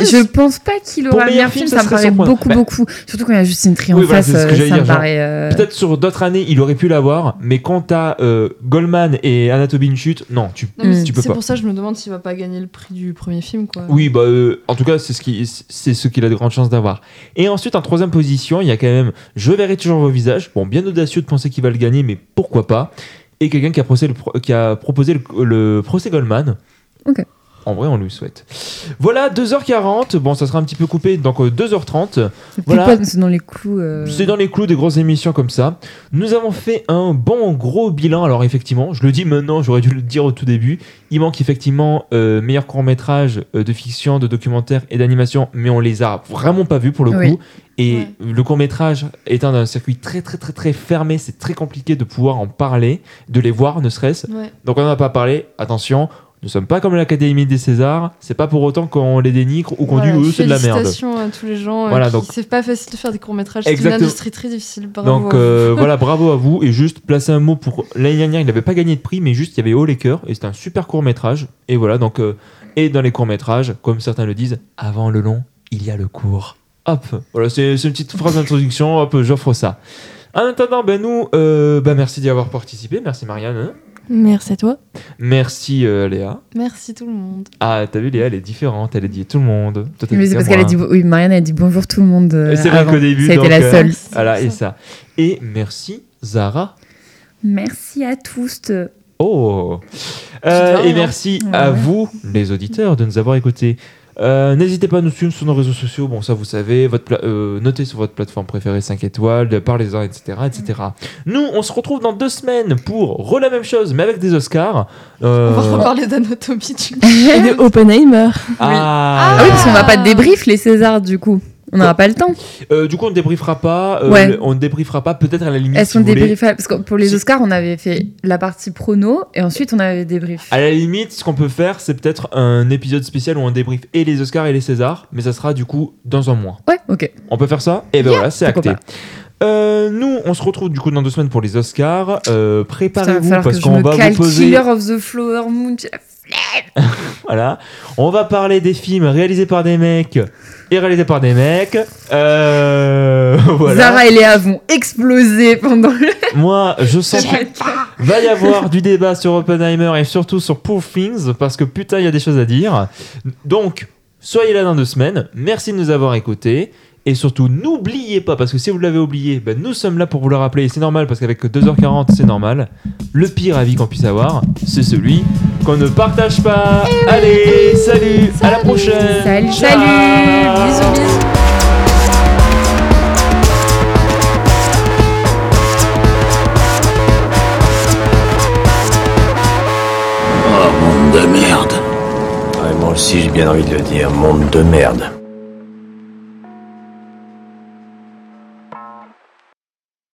Je pense pas qu'il aura le meilleur film, film, ça ça me serait paraît beaucoup, Bah, beaucoup. Surtout quand il y a Justine Trier en Oui, voilà, face, c'est ce que j'allais ça me dire, genre, paraît. euh, Peut-être sur d'autres années, il aurait pu l'avoir, mais quand t'as euh, Goldman et Anatomie d'une chute, non, tu, Non, Mm. tu peux c'est pas. pour ça que je me demande s'il va pas gagner le prix du premier film, quoi. Oui, bah, euh, en tout cas, c'est ce qui, c'est ce qu'il a de grandes chances d'avoir. Et ensuite, en troisième position, il y a quand même Je verrai toujours vos visages. Bon, bien audacieux de penser qu'il va le gagner, mais pourquoi pas Et quelqu'un qui a, procé le pro- qui a proposé le, le procès Goldman. Ok. En vrai, on lui souhaite. Voilà, 2h40. Bon, ça sera un petit peu coupé, donc euh, 2h30. C'est Voilà. c'est dans les clous. euh, C'est dans les clous des grosses émissions comme ça. Nous avons fait un bon gros bilan. Alors effectivement, je le dis maintenant, j'aurais dû le dire au tout début. Il manque effectivement euh, meilleur court métrage de fiction, de documentaire et d'animation, mais on les a vraiment pas vus pour le Oui. coup. Et Ouais. le court métrage étant dans un circuit très très très très fermé, c'est très compliqué de pouvoir en parler, de les voir ne serait-ce. Ouais. Donc on n'en a pas parlé. Attention. Nous sommes pas comme l'Académie des Césars, c'est pas pour autant qu'on les dénigre ou qu'on Voilà, dit eux c'est de la merde. Félicitations à tous les gens. euh, Voilà, C'est pas facile de faire des courts-métrages. C'est une industrie très difficile. Bravo Donc euh, voilà, <laughs> bravo à vous. Et juste placer un mot pour l'année dernière, il n'avait pas gagné de prix, mais juste il y avait Haut les cœurs et c'était un super court métrage. Et voilà, donc euh, et dans les courts métrages, comme certains le disent, avant le long, il y a le court. Hop, voilà, c'est une petite phrase d'introduction. Hop, j'offre ça. En attendant, ben nous, ben merci d'y avoir participé. Merci Marianne. Hein. Merci à toi. Merci euh, Léa. Merci tout le monde. Ah, t'as vu Léa, elle est différente. Elle a dit tout le monde. Toi, Mais c'est parce qu'elle a dit oui, Marianne a dit bonjour tout le monde. euh, c'est vrai qu'au début, ça a été donc, la euh, seule. Voilà, et ça. Et merci Zara. Merci à tous. Oh Euh. Et merci à vous, les auditeurs, de nous avoir écoutés. Euh, N'hésitez pas à nous suivre sur nos réseaux sociaux. Bon, ça vous savez. Votre euh, notez sur votre plateforme préférée 5 étoiles, de- parlez-en, etc., etc. Nous, on se retrouve dans deux semaines pour re la même chose, mais avec des Oscars. Euh, On va reparler d'anatomie du coup. Et de Oppenheimer. ah, Ah oui, parce qu'on va pas débrief les Césars du coup. On n'aura pas le temps. Euh, du coup, on ne débriefera pas. euh, Ouais. On ne débriefera pas. Peut-être à la limite. Est-ce si qu'on débriefait Parce que pour les Oscars, on avait fait la partie prono et ensuite on avait débrief. À la limite, ce qu'on peut faire, c'est peut-être un épisode spécial où on débriefe et les Oscars et les Césars, mais ça sera du coup dans un mois. Ouais, ok. On peut faire ça? Et ben voilà, c'est acté. Euh, nous, on se retrouve du coup dans deux semaines pour les Oscars. Préparez-vous parce qu'on va vous poser. Killer of the Flower Moon. Voilà, on va parler des films réalisés par des mecs et réalisés par des mecs. Euh, <laughs> voilà. Zara et Léa vont exploser pendant le. Moi, je <laughs> sens qu'il va y avoir du débat sur Oppenheimer et surtout sur Poor Things parce que putain, il y a des choses à dire. Donc, soyez là dans deux semaines. Merci de nous avoir écoutés. Et surtout, n'oubliez pas, parce que si vous l'avez oublié, ben, nous sommes là pour vous le rappeler. Et c'est normal, parce qu'avec 2h40, c'est normal. Le pire avis qu'on puisse avoir, c'est celui qu'on ne partage pas. Allez, salut, à la prochaine. Salut, Ciao. salut. Bisous, bisous. Oh, monde de merde. Ouais, moi aussi j'ai bien envie de le dire, monde de merde.